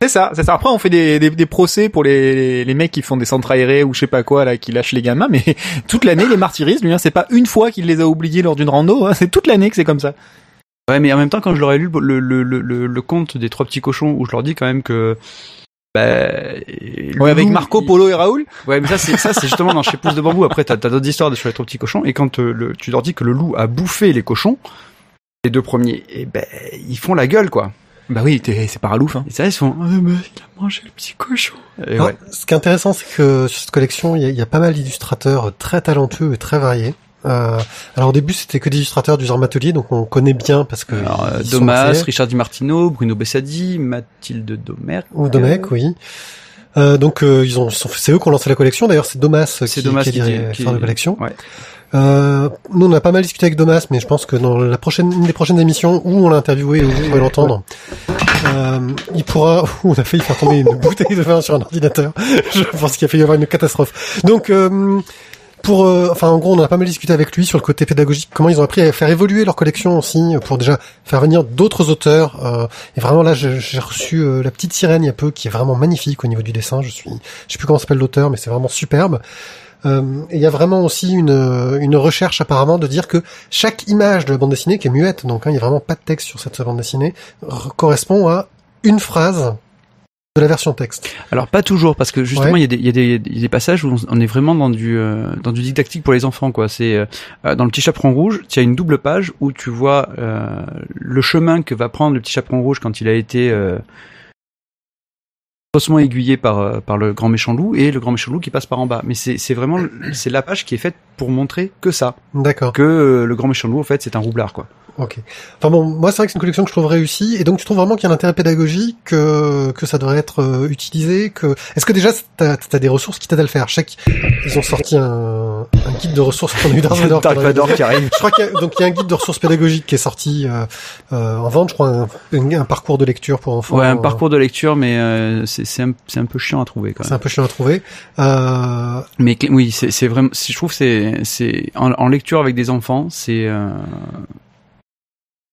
C'est ça, c'est ça. Après, on fait des, des, des procès pour les, les mecs qui font des centres aérés ou je sais pas quoi, là, qui lâchent les gamins, mais toute l'année, les martyrisent, lui, hein, c'est pas une fois qu'il les a oubliés lors d'une rando, hein, c'est toute l'année que c'est comme ça. Ouais, mais en même temps, quand je leur ai lu le, le, le, le, le conte des trois petits cochons, où je leur dis quand même que. Bah, Ouais, avec Marco, il- Polo et Raoul. Ouais, mais ça, c'est ça, c'est justement dans Chez Pouce de bambou. Après, t'as as, d'autres histoires de sur les trois petits cochons. Et quand euh, le, tu leur dis que le loup a bouffé les cochons, les deux premiers, et ben, ils font la gueule, quoi. Bah oui, t'es- c'est paralouf, hein. Et ça, ils se font. Ah, mais il a mangé le petit cochon. Et ouais. Ce qui est intéressant, c'est que sur cette collection, il y a, il y a pas mal d'illustrateurs très talentueux et très variés. Euh, alors au début, c'était que des illustrateurs du genre Matelier, donc on connaît bien parce que Alors, ils Domas. Richard Di Martino, Bruno Bessadi, Mathilde Domer. ou Domecq, oui. Euh, donc euh, ils ont, c'est eux qui ont lancé la collection. D'ailleurs, c'est Domas qui, Domas qui est qui directeur qui- de collection. Ouais. Euh, nous, on a pas mal discuté avec Domas, mais je pense que dans la prochaine, une des prochaines émissions où on l'a interviewé, où vous pourrez l'entendre, euh, il pourra. On a failli faire tomber une bouteille de vin sur un ordinateur. Je pense qu'il a failli y avoir une catastrophe. Donc, euh, pour, euh, enfin, en gros, on a pas mal discuté avec lui sur le côté pédagogique, comment ils ont appris à faire évoluer leur collection aussi, pour déjà faire venir d'autres auteurs. euh, et vraiment là, j'ai reçu euh, la petite sirène il y a peu, qui est vraiment magnifique au niveau du dessin. Je suis, je sais plus comment s'appelle l'auteur, mais c'est vraiment superbe. Euh, et il y a vraiment aussi une, euh, une recherche apparemment de dire que chaque image de la bande dessinée, qui est muette, donc hein, il y a vraiment pas de texte sur cette bande dessinée, correspond à une phrase de la version texte. Alors pas toujours parce que justement Ouais. il y a des il y a des il y a des passages où on, est vraiment dans du euh, dans du didactique pour les enfants quoi. C'est euh, dans le petit chaperon rouge, tu as une double page où tu vois euh, le chemin que va prendre le petit chaperon rouge quand il a été euh, faussement aiguillé par euh, par le grand méchant loup et le grand méchant loup qui passe par en bas. Mais c'est c'est vraiment c'est la page qui est faite pour montrer que ça, D'accord. que euh, le grand méchant loup en fait c'est un roublard quoi. Ok. Enfin bon, moi c'est vrai que c'est une collection que je trouve réussie, et donc tu trouves vraiment qu'il y a un intérêt pédagogique, que, que ça devrait être euh, utilisé, que... Est-ce que déjà t'as as des ressources qui t'aident à le faire? Je sais qu'ils ont sorti un, un guide de ressources pour eu Dark Vador. Dark Vador qui arrive. Je crois qu'il y a, donc il y a un guide de ressources pédagogiques qui est sorti euh, euh, en vente, je crois, un, un, un parcours de lecture pour enfants. Ouais, un euh, parcours de lecture mais euh, c'est c'est un, peu chiant à trouver quand même. C'est un peu chiant à trouver. Euh, Mais oui, c'est c'est vraiment. Je trouve c'est c'est en, en lecture avec des enfants, c'est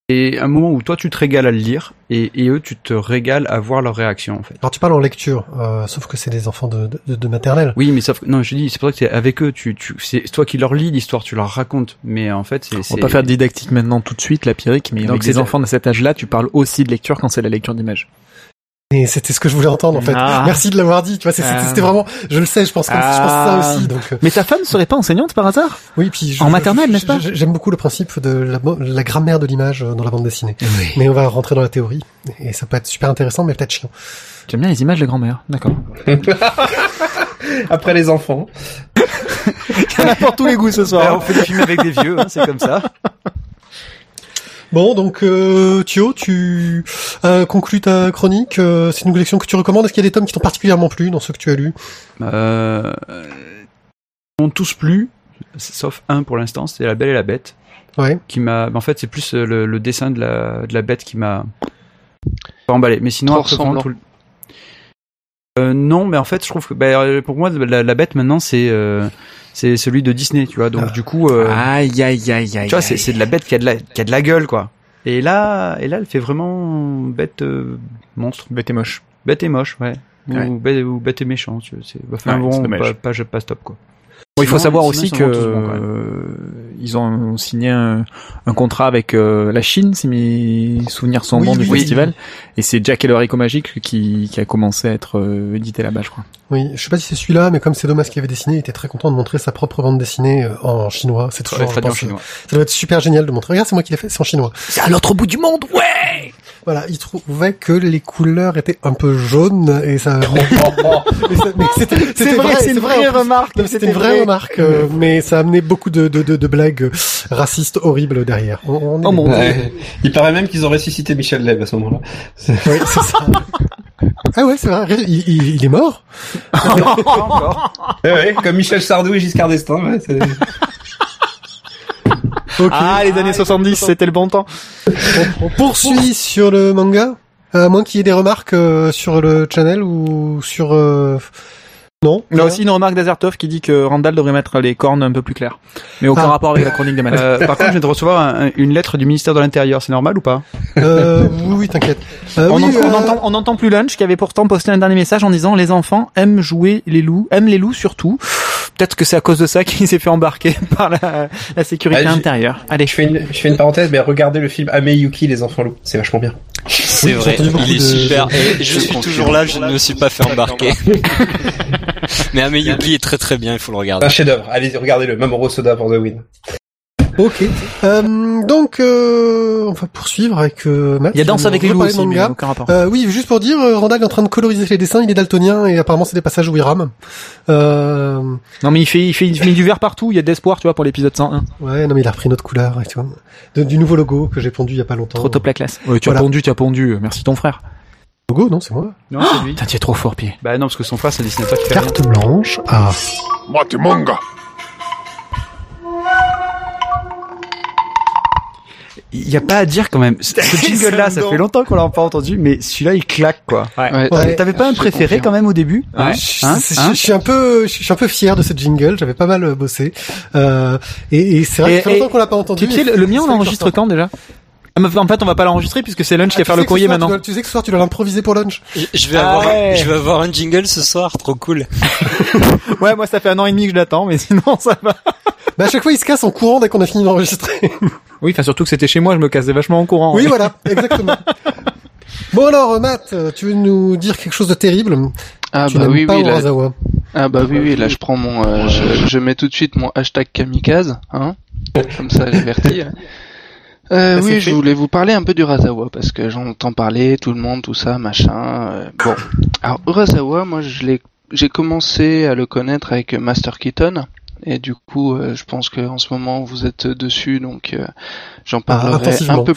c'est un moment où toi tu te régales à le lire et, et eux tu te régales à voir leur réaction en fait. alors tu parles en lecture, euh, sauf que c'est des enfants de, de, de maternelle. Oui, mais sauf que- non, je dis c'est pour ça que c'est avec eux. Tu tu c'est toi qui leur lis l'histoire, tu leur racontes. Mais en fait c'est On va pas faire de didactique maintenant tout de suite, la Pierrick, mais Donc avec des de- enfants de cet âge-là, tu parles aussi de lecture quand c'est la lecture d'images. Et c'était ce que je voulais entendre en fait. Ah. Merci de l'avoir dit. Tu vois, c'était Ah. vraiment. Je le sais, je pense comme je pense ça Ah. aussi. Donc euh, Mais ta femme serait pas enseignante par hasard? Oui, puis je- En maternelle, n'est-ce pas? J'aime beaucoup le principe de la, grammaire de l'image euh, dans la bande dessinée. Mais on va rentrer dans la théorie et ça peut être super intéressant, mais peut-être chiant. J'aime bien les images de grand-mère, d'accord. Après les enfants. Il y en a pour tous les goûts ce Ouais, soir. on fait des films avec des vieux, hein, c'est comme ça. Bon, donc euh, Thio, tu euh, conclus ta chronique. euh, c'est une collection que tu recommandes. Est-ce qu'il y a des tomes qui t'ont particulièrement plu dans ceux que tu as lus Euh, ils m'ont tous plu, sauf un pour l'instant, c'était La Belle et la Bête, Ouais. qui m'a. En fait, c'est plus euh, le, le dessin de la, de la bête qui m'a pas emballé. Mais sinon, Trop après, vraiment, ressemblant. tout le- Euh, non, mais en fait, je trouve que bah, pour moi, la, la bête maintenant, c'est euh, c'est celui de Disney, tu vois. Donc Ah. du coup, euh, Aïe, aïe, aïe, aïe. tu vois, c'est de la bête qui a de la qui a de la gueule, quoi. Et là, et là, elle fait vraiment bête euh, monstre, Bête et moche. bête et moche, ouais. Ou, Ouais. bête, ou bête et méchant, tu vois. C'est enfin Ouais, c'est bon, dommage. pas, pas, pas stop, quoi. Bon, il faut savoir aussi que bons, euh, ils ont signé un, un contrat avec euh, la Chine, si mes souvenirs sont Oui, bons, du oui. festival. Et c'est Jack et le haricot magique qui, qui a commencé à être euh, édité là-bas, je crois. Oui, je sais pas si c'est celui-là, mais comme c'est Domas qui avait dessiné, il était très content de montrer sa propre bande dessinée euh, en chinois. C'est toujours, en pense, chinois. ça doit être super génial de montrer. Regarde, c'est moi qui l'ai fait, c'est en chinois. C'est à l'autre bout du monde, ouais Voilà, il trouvait que les couleurs étaient un peu jaunes et ça. mais ça- mais c'était c'était vrai, c'est une vraie remarque. C'était une vraie remarque, euh, mais ça a amené beaucoup de, de, de, de blagues racistes horribles derrière. On, on est Oh mon des- Ouais. Il paraît même qu'ils ont ressuscité Michel Leb à ce moment-là. Oui, c'est ça. ah ouais, c'est vrai. Il, il, il est mort. Ouais, comme Michel Sardou et Giscard d'Estaing. Ouais, Ah, les années 70, c'était le bon temps. On poursuit sur le manga, à moins qu'il y ait des remarques euh, sur le channel ou sur. euh, Non. Il y a aussi une remarque d'Azertov qui dit que Randall devrait mettre les cornes un peu plus claires. Mais aucun Ah. rapport avec la chronique des maths. Euh, par contre, je viens de recevoir un- un- une lettre du ministère de l'Intérieur. C'est normal ou pas? Euh, oui, oui, t'inquiète. Euh, on, oui, on euh, entend, on entend plus Lunch qui avait pourtant posté un dernier message en disant les enfants aiment jouer les loups, aiment les loups surtout. Peut-être que c'est à cause de ça qu'il s'est fait embarquer par la, la sécurité Ah, intérieure. Allez, Je fais une, je fais une parenthèse, mais regardez le film Ameyuki, les enfants loups. C'est vachement bien. C'est vrai, il est de- super. Et je Je suis confirme. toujours là, je ne me suis pas fait embarquer. Mais Ameyuki est très très bien, il faut le regarder. Un chef-d'œuvre. Allez, regardez-le. Mamoru Soda pour The Win. Ok. Euh, donc, euh, on va poursuivre avec euh, Matt. il y a Danse avec les loups aussi, de mais manga. aucun rapport. Euh, oui, juste pour dire, euh, Randall est en train de coloriser les dessins, il est daltonien et apparemment c'est des passages où il rame. Euh, Non mais il fait, il fait, il met du vert partout. Il y a d'espoir, tu vois, pour l'épisode 101. ouais, non mais il a repris notre couleur et tout. De- du nouveau logo que j'ai pondu il y a pas longtemps. Trop top la classe. Ouais, tu Voilà. as pondu, tu as pondu. Merci ton frère. Logo, non, c'est moi. Non, c'est lui. Putain, tu es trop fort, pied. Bah non, parce que son frère, c'est le dessinateur qui fait rien. Carte blanche. Ah. Il y a pas à dire quand même. Ce jingle-là, ça fait longtemps qu'on l'a pas entendu, mais celui-là, il claque quoi. Ouais. Ouais. T'avais pas un préféré quand même au début Ouais. Je, Hein je- Hein je suis un peu, je suis un peu fier de ce jingle. J'avais pas mal euh, bossé. Euh, et, et c'est vrai Et- que ça fait et- longtemps qu'on l'a pas entendu. Tu sais, et le, le mien, on l'enregistre quand déjà Ah, En fait, on va pas l'enregistrer puisque c'est Lunch qui Ah, va faire tu le courrier soir, tu maintenant. dois- Tu sais que ce soir tu dois l'improviser pour lunch. Je- Je vais Ah avoir, ouais. je vais avoir un jingle ce soir, trop cool. Ouais, moi ça fait un an et demi que je l'attends, mais sinon ça va. Bah à chaque fois il se casse en courant dès qu'on a fini d'enregistrer. Oui, enfin surtout que c'était chez moi, je me cassais vachement en courant. oui voilà, exactement. Bon alors Matt, tu veux nous dire quelque chose de terrible Ah Tu bah oui, pas oui, là, ah bah oui, oui, là je prends mon, euh, je, je mets tout de suite mon hashtag kamikaze, hein, comme ça j'avertis. Euh, oui, je voulais vous parler un peu d'Urasawa parce que j'en entends parler, tout le monde, tout ça, machin. euh, bon, alors Urasawa, moi je l'ai, j'ai commencé à le connaître avec Master Keaton. Et du coup, euh, je pense que en ce moment vous êtes dessus, donc euh, j'en parlerai Ah, intensivement. un peu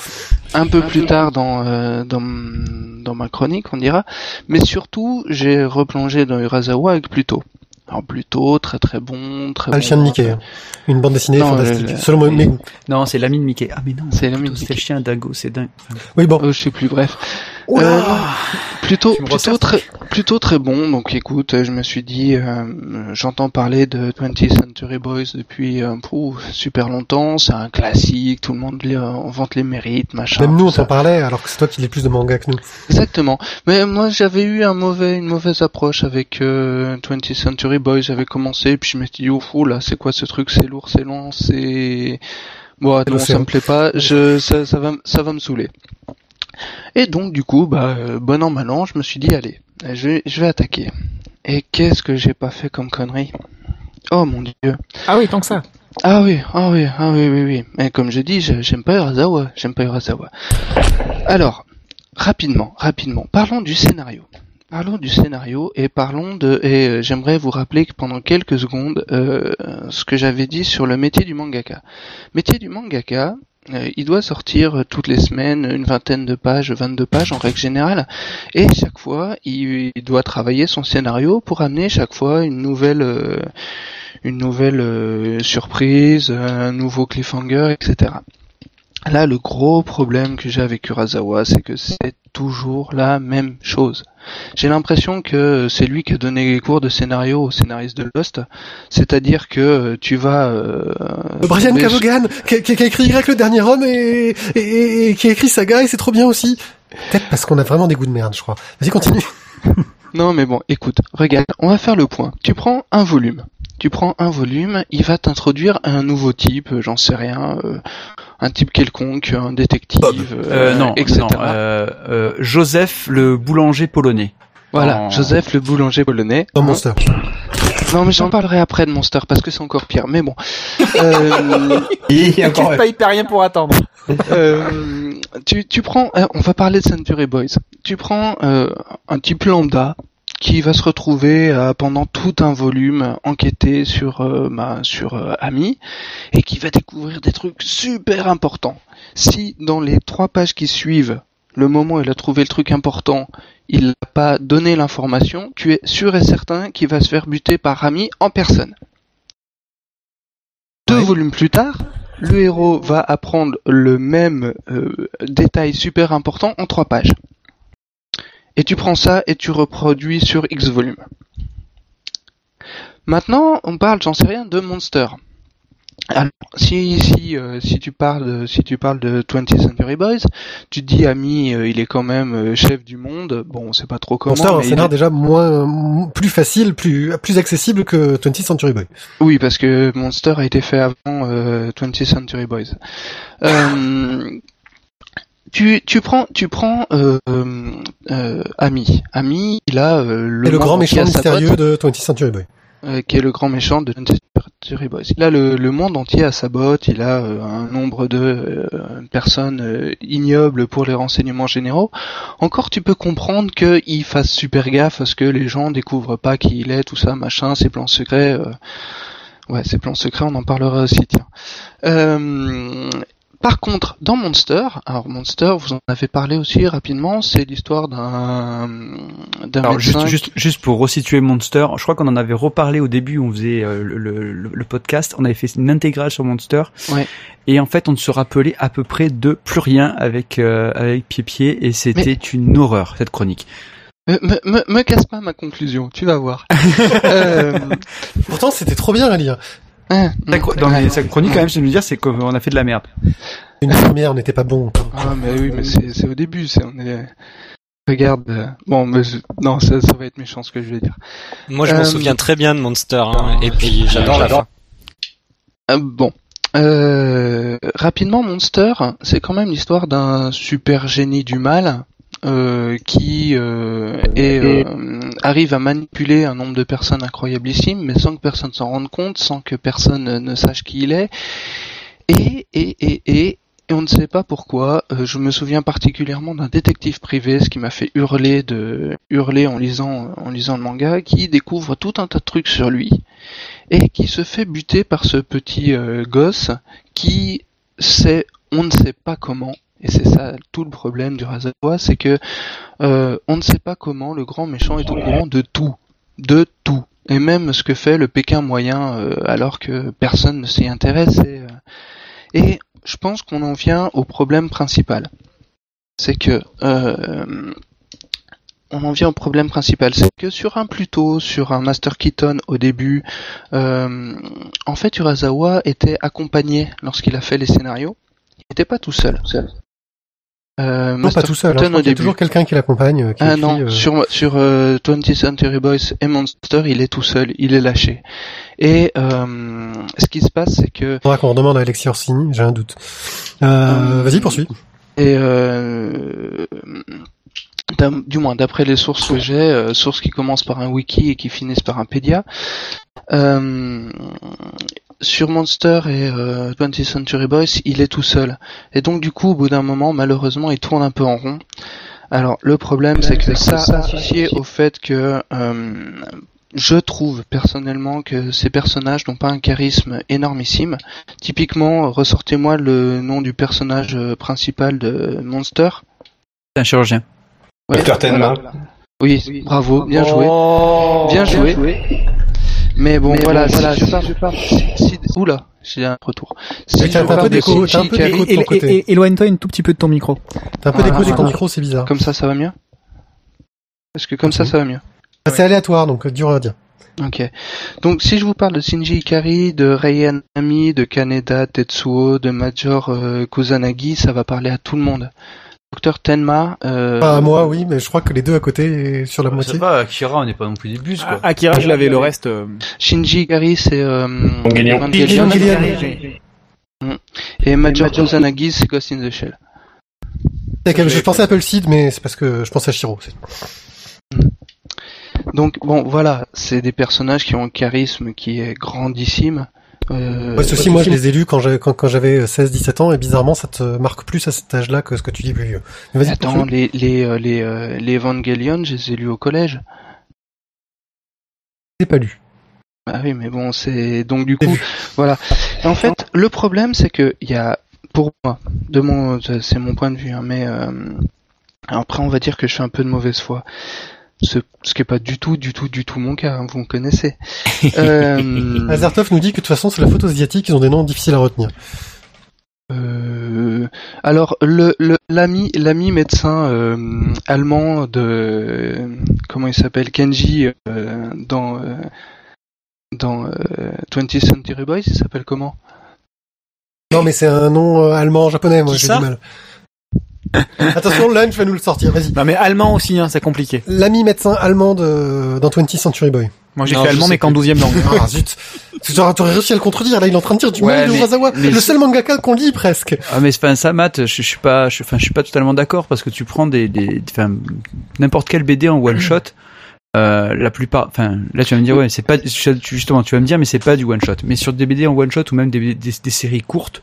un peu plus tard dans euh, dans dans ma chronique, on dira. Mais surtout, j'ai replongé dans Urasawa avec Pluto. Alors Pluto, très très bon, très Ah, le bon. chien de Mickey. hein. Une bande dessinée Non, fantastique. le- le- Selon mes goûts. Non, c'est l'ami de Mickey. Ah mais non, C'est l'ami de c'est le chien dingo, c'est dingue. Oui bon. Je sais plus, bref. Euh, plutôt, plutôt très, plutôt très bon. Donc, écoute, je me suis dit, euh, j'entends parler de 20th Century Boys depuis euh, pouf, super longtemps. C'est un classique. Tout le monde les, euh, vante les mérites, machin. Même nous on s'en parlait alors que c'est toi qui lis plus de manga que nous. Exactement. Mais moi, j'avais eu un mauvais, une mauvaise approche avec euh, 20th Century Boys. J'avais commencé, puis je me suis dit, oh, fou, là, c'est quoi ce truc? C'est lourd, c'est long, c'est... Bon, non, l'océan. ça me plaît pas. Je, ça, ça va, m- ça va me saouler. Et donc, du coup, bah, euh, bon an, mal an, je me suis dit, allez, je vais, je vais attaquer. Et qu'est-ce que j'ai pas fait comme connerie? Oh mon dieu. Ah oui, tant que ça. Ah oui, ah oui, ah oui, oui, oui. Mais comme je dis, j'aime pas Urasawa, j'aime pas Urasawa. Alors, rapidement, rapidement, parlons du scénario. parlons du scénario et parlons de. Et euh, j'aimerais vous rappeler que pendant quelques secondes euh, ce que j'avais dit sur le métier du mangaka. Métier du mangaka, il doit sortir toutes les semaines une vingtaine de pages, 22 pages en règle générale, et chaque fois il, doit travailler son scénario pour amener chaque fois une nouvelle, euh, une nouvelle euh, surprise, un nouveau cliffhanger, etc. Là, le gros problème que j'ai avec Urasawa, c'est que c'est toujours la même chose. J'ai l'impression que c'est lui qui a donné les cours de scénario au scénariste de Lost, c'est-à-dire que tu vas... Euh, Brian trouver- Cavogan, qui, a écrit Y le dernier homme et, et, et- et qui a écrit Saga et c'est trop bien aussi. Peut-être parce qu'on a vraiment des goûts de merde, je crois. Vas-y, continue. Non mais bon, écoute, regarde, on va faire le point. Tu prends un volume. Tu prends un volume, il va t'introduire un nouveau type, euh, j'en sais rien, euh, un type quelconque, un détective, Euh, non, etc. non, euh, euh, Joseph le boulanger polonais. Voilà, en- Joseph le boulanger polonais. Dans Hein Monster. Non mais j'en parlerai après de Monster parce que c'est encore pire. Mais bon, euh, Et encore, pas hyper rien pour attendre. euh, tu, tu prends, euh, on va parler de Century Boys. Tu prends euh, un type lambda qui va se retrouver euh, pendant tout un volume enquêter sur euh, ma sur euh, Ami et qui va découvrir des trucs super importants. Si dans les trois pages qui suivent, le moment où il a trouvé le truc important, il n'a pas donné l'information, tu es sûr et certain qu'il va se faire buter par Ami en personne. Deux volumes plus tard, le héros va apprendre le même euh, détail super important en trois pages. Et tu prends ça et tu reproduis sur X volumes. Maintenant, on parle, j'en sais rien, de Monster. Alors, si si euh, si tu parles de- si tu parles de 20th Century Boys, tu te dis Ami, euh, il est quand même euh, chef du monde. Bon, on sait pas trop comment. Monster, mais scénar est- déjà moins, plus facile, plus, plus accessible que 20th Century Boy. Oui, parce que Monster a été fait avant euh, 20th Century Boys. Tu, tu prends, tu prends euh, euh, euh, Ami. Ami, il a euh, le, le grand méchant mystérieux de 20th Century Boy. euh, qui est le grand méchant de 20th Century Boys. Il a le, le monde entier à sa botte. Il a euh, un nombre de euh, personnes euh, ignobles pour les renseignements généraux. Encore, tu peux comprendre qu'il fasse super gaffe à ce que les gens découvrent pas qui il est, tout ça, machin, ses plans secrets. euh, Ouais, ces plans secrets, on en parlera aussi, tiens. Par contre, dans Monster, alors Monster, vous en avez parlé aussi rapidement, c'est l'histoire d'un d'un Alors médecin. juste, juste, juste pour resituer Monster, je crois qu'on en avait reparlé au début, on faisait euh, le, le, le podcast, on avait fait une intégrale sur Monster, Ouais. et en fait on ne se rappelait à peu près de plus rien avec euh, avec Pied Pied, et c'était une horreur cette chronique. Me, me, me, me casse pas ma conclusion, tu vas voir. euh, Pourtant, c'était trop bien à lire. Hein, Sa, dans les- sa chronique quand même, je veux dire, c'est qu'on a fait de la merde. Une première, on n'était pas bon. Ah mais oui, mais c'est c'est au début, c'est on est. Regarde, euh, bon, mais je- non, ça, ça va être méchant ce que je vais dire. Moi, je m'en Euh, souviens très bien de Monster, hein, et puis j'adore la fin. Euh, bon. Euh, rapidement, Monster, c'est quand même l'histoire d'un super génie du mal euh, qui euh, est, euh, arrive à manipuler un nombre de personnes incroyablissime, mais sans que personne s'en rende compte, sans que personne ne sache qui il est. Et, et, et, et, et on ne sait pas pourquoi. euh, je me souviens particulièrement d'un détective privé, ce qui m'a fait hurler de hurler en lisant en lisant le manga, qui découvre tout un tas de trucs sur lui et qui se fait buter par ce petit euh, gosse qui sait, on ne sait pas comment, et c'est ça tout le problème du Razawa, c'est que euh, on ne sait pas comment le grand méchant est au courant de tout, de tout, et même ce que fait le Pékin moyen euh, alors que personne ne s'y intéresse. Et, euh, et je pense qu'on en vient au problème principal, c'est que on en vient au problème principal, c'est que sur un Pluto, sur un Master Keaton au début, en fait Urasawa était accompagné lorsqu'il a fait les scénarios. Il n'était pas tout seul. Euh, Non, Master pas tout seul. hein. Je crois qu'il y a toujours quelqu'un qui l'accompagne. euh, Ah écrit, non, euh, sur sur euh, 20th Century Boys et Monster, il est tout seul, il est lâché. Et euh, ce qui se passe, c'est que faudra qu'on redemande à Alexis Orsini, j'ai un doute. Euh, Vas-y, poursuis. Et euh, du moins d'après les sources que j'ai, sources qui commencent par un wiki et qui finissent par un pédia, euh, sur Monster et euh, 20th Century Boys, il est tout seul. Et donc du coup, au bout d'un moment, malheureusement, il tourne un peu en rond. Alors le problème c'est que ça associé au fait que euh, je trouve personnellement que ces personnages n'ont pas un charisme énormissime. Typiquement, ressortez-moi le nom du personnage euh, principal de Monster. C'est un chirurgien. Ouais, voilà. Oui, bravo, bien joué. Oh, Bien joué. Mais bon, voilà, voilà, je parle, je parle. Si, si- oula, j'ai un retour. Si t'as- un parle peu de d'écho, Shinji t'as un peu Ikari- d'écho de ton côté. Éloigne-toi un tout petit peu de ton micro. T'as un peu Voilà, d'écho sur ton voilà. micro, c'est bizarre. Comme ça, ça va mieux? Est-ce que comme ça, ça va mieux C'est aléatoire, donc euh, dur à dire. Ok. Donc, si je vous parle de Shinji Ikari, de Rei Anami, de Kaneda Tetsuo, de Major euh, Kusanagi, ça va parler à tout le monde. Docteur Tenma, euh, Pas à moi, oui, mais je crois que les deux à côté, sur la Je moitié. sais pas, Akira, on n'est pas non plus des bus, quoi. Ah, Akira, je l'avais, le reste. euh, Shinji Ikari, c'est euh, Evangelion. Evangelion. et Major Kusanagi, c'est Ghost in the Shell. Je pensais à Apple Seed, mais c'est parce que je pensais à Shiro. c'est- Donc, bon, voilà, c'est des personnages qui ont un charisme qui est grandissime. Euh, Ouais, ceci, moi, je les ai lus quand j'avais, quand, quand j'avais 16-17 ans, et bizarrement, ça te marque plus à cet âge-là que ce que tu dis plus vieux. Mais Attends, les, les, euh, les, euh, les Evangelion, je les ai lus au collège. je l'ai pas lu. Ah oui, mais bon, c'est donc du J'ai coup, voilà. Et en fait, le problème, c'est que il y a, pour moi, de mon, c'est mon point de vue, hein, mais euh, après, on va dire que je suis un peu de mauvaise foi. Ce, ce qui est pas du tout, du tout, du tout mon cas. hein, vous me connaissez. Euh, Azertov nous dit que de toute façon, c'est la faute aux asiatiques, ils ont des noms difficiles à retenir. Euh, alors le le- l'ami l'ami médecin euh, allemand de comment il s'appelle Kenji euh, dans euh, dans euh, 20th Century Boys il s'appelle comment? Non, mais c'est un nom euh, allemand, japonais, moi, j'ai du mal. Attention, Lunch va nous le sortir, vas-y. Non, mais allemand aussi, hein, c'est compliqué. L'ami médecin allemand de, dans 20th Century Boy. Moi, j'ai Non, fait allemand, mais qu'en plus. douzième langue. Ah, zut. Tu t'aurais réussi à le contredire, là, il est en train de dire du Ouais, mal de mais- Urasawa. mais le seul mangaka qu'on lit, presque. Ah mais ça, Matt. Je, je suis pas, je, enfin, je suis pas totalement d'accord parce que tu prends des, des, enfin, n'importe quel BD en one shot. Euh, la plupart, enfin, là tu vas me dire ouais, c'est pas justement, tu vas me dire mais c'est pas du one shot. Mais sur des BD en one shot ou même des, des, des séries courtes,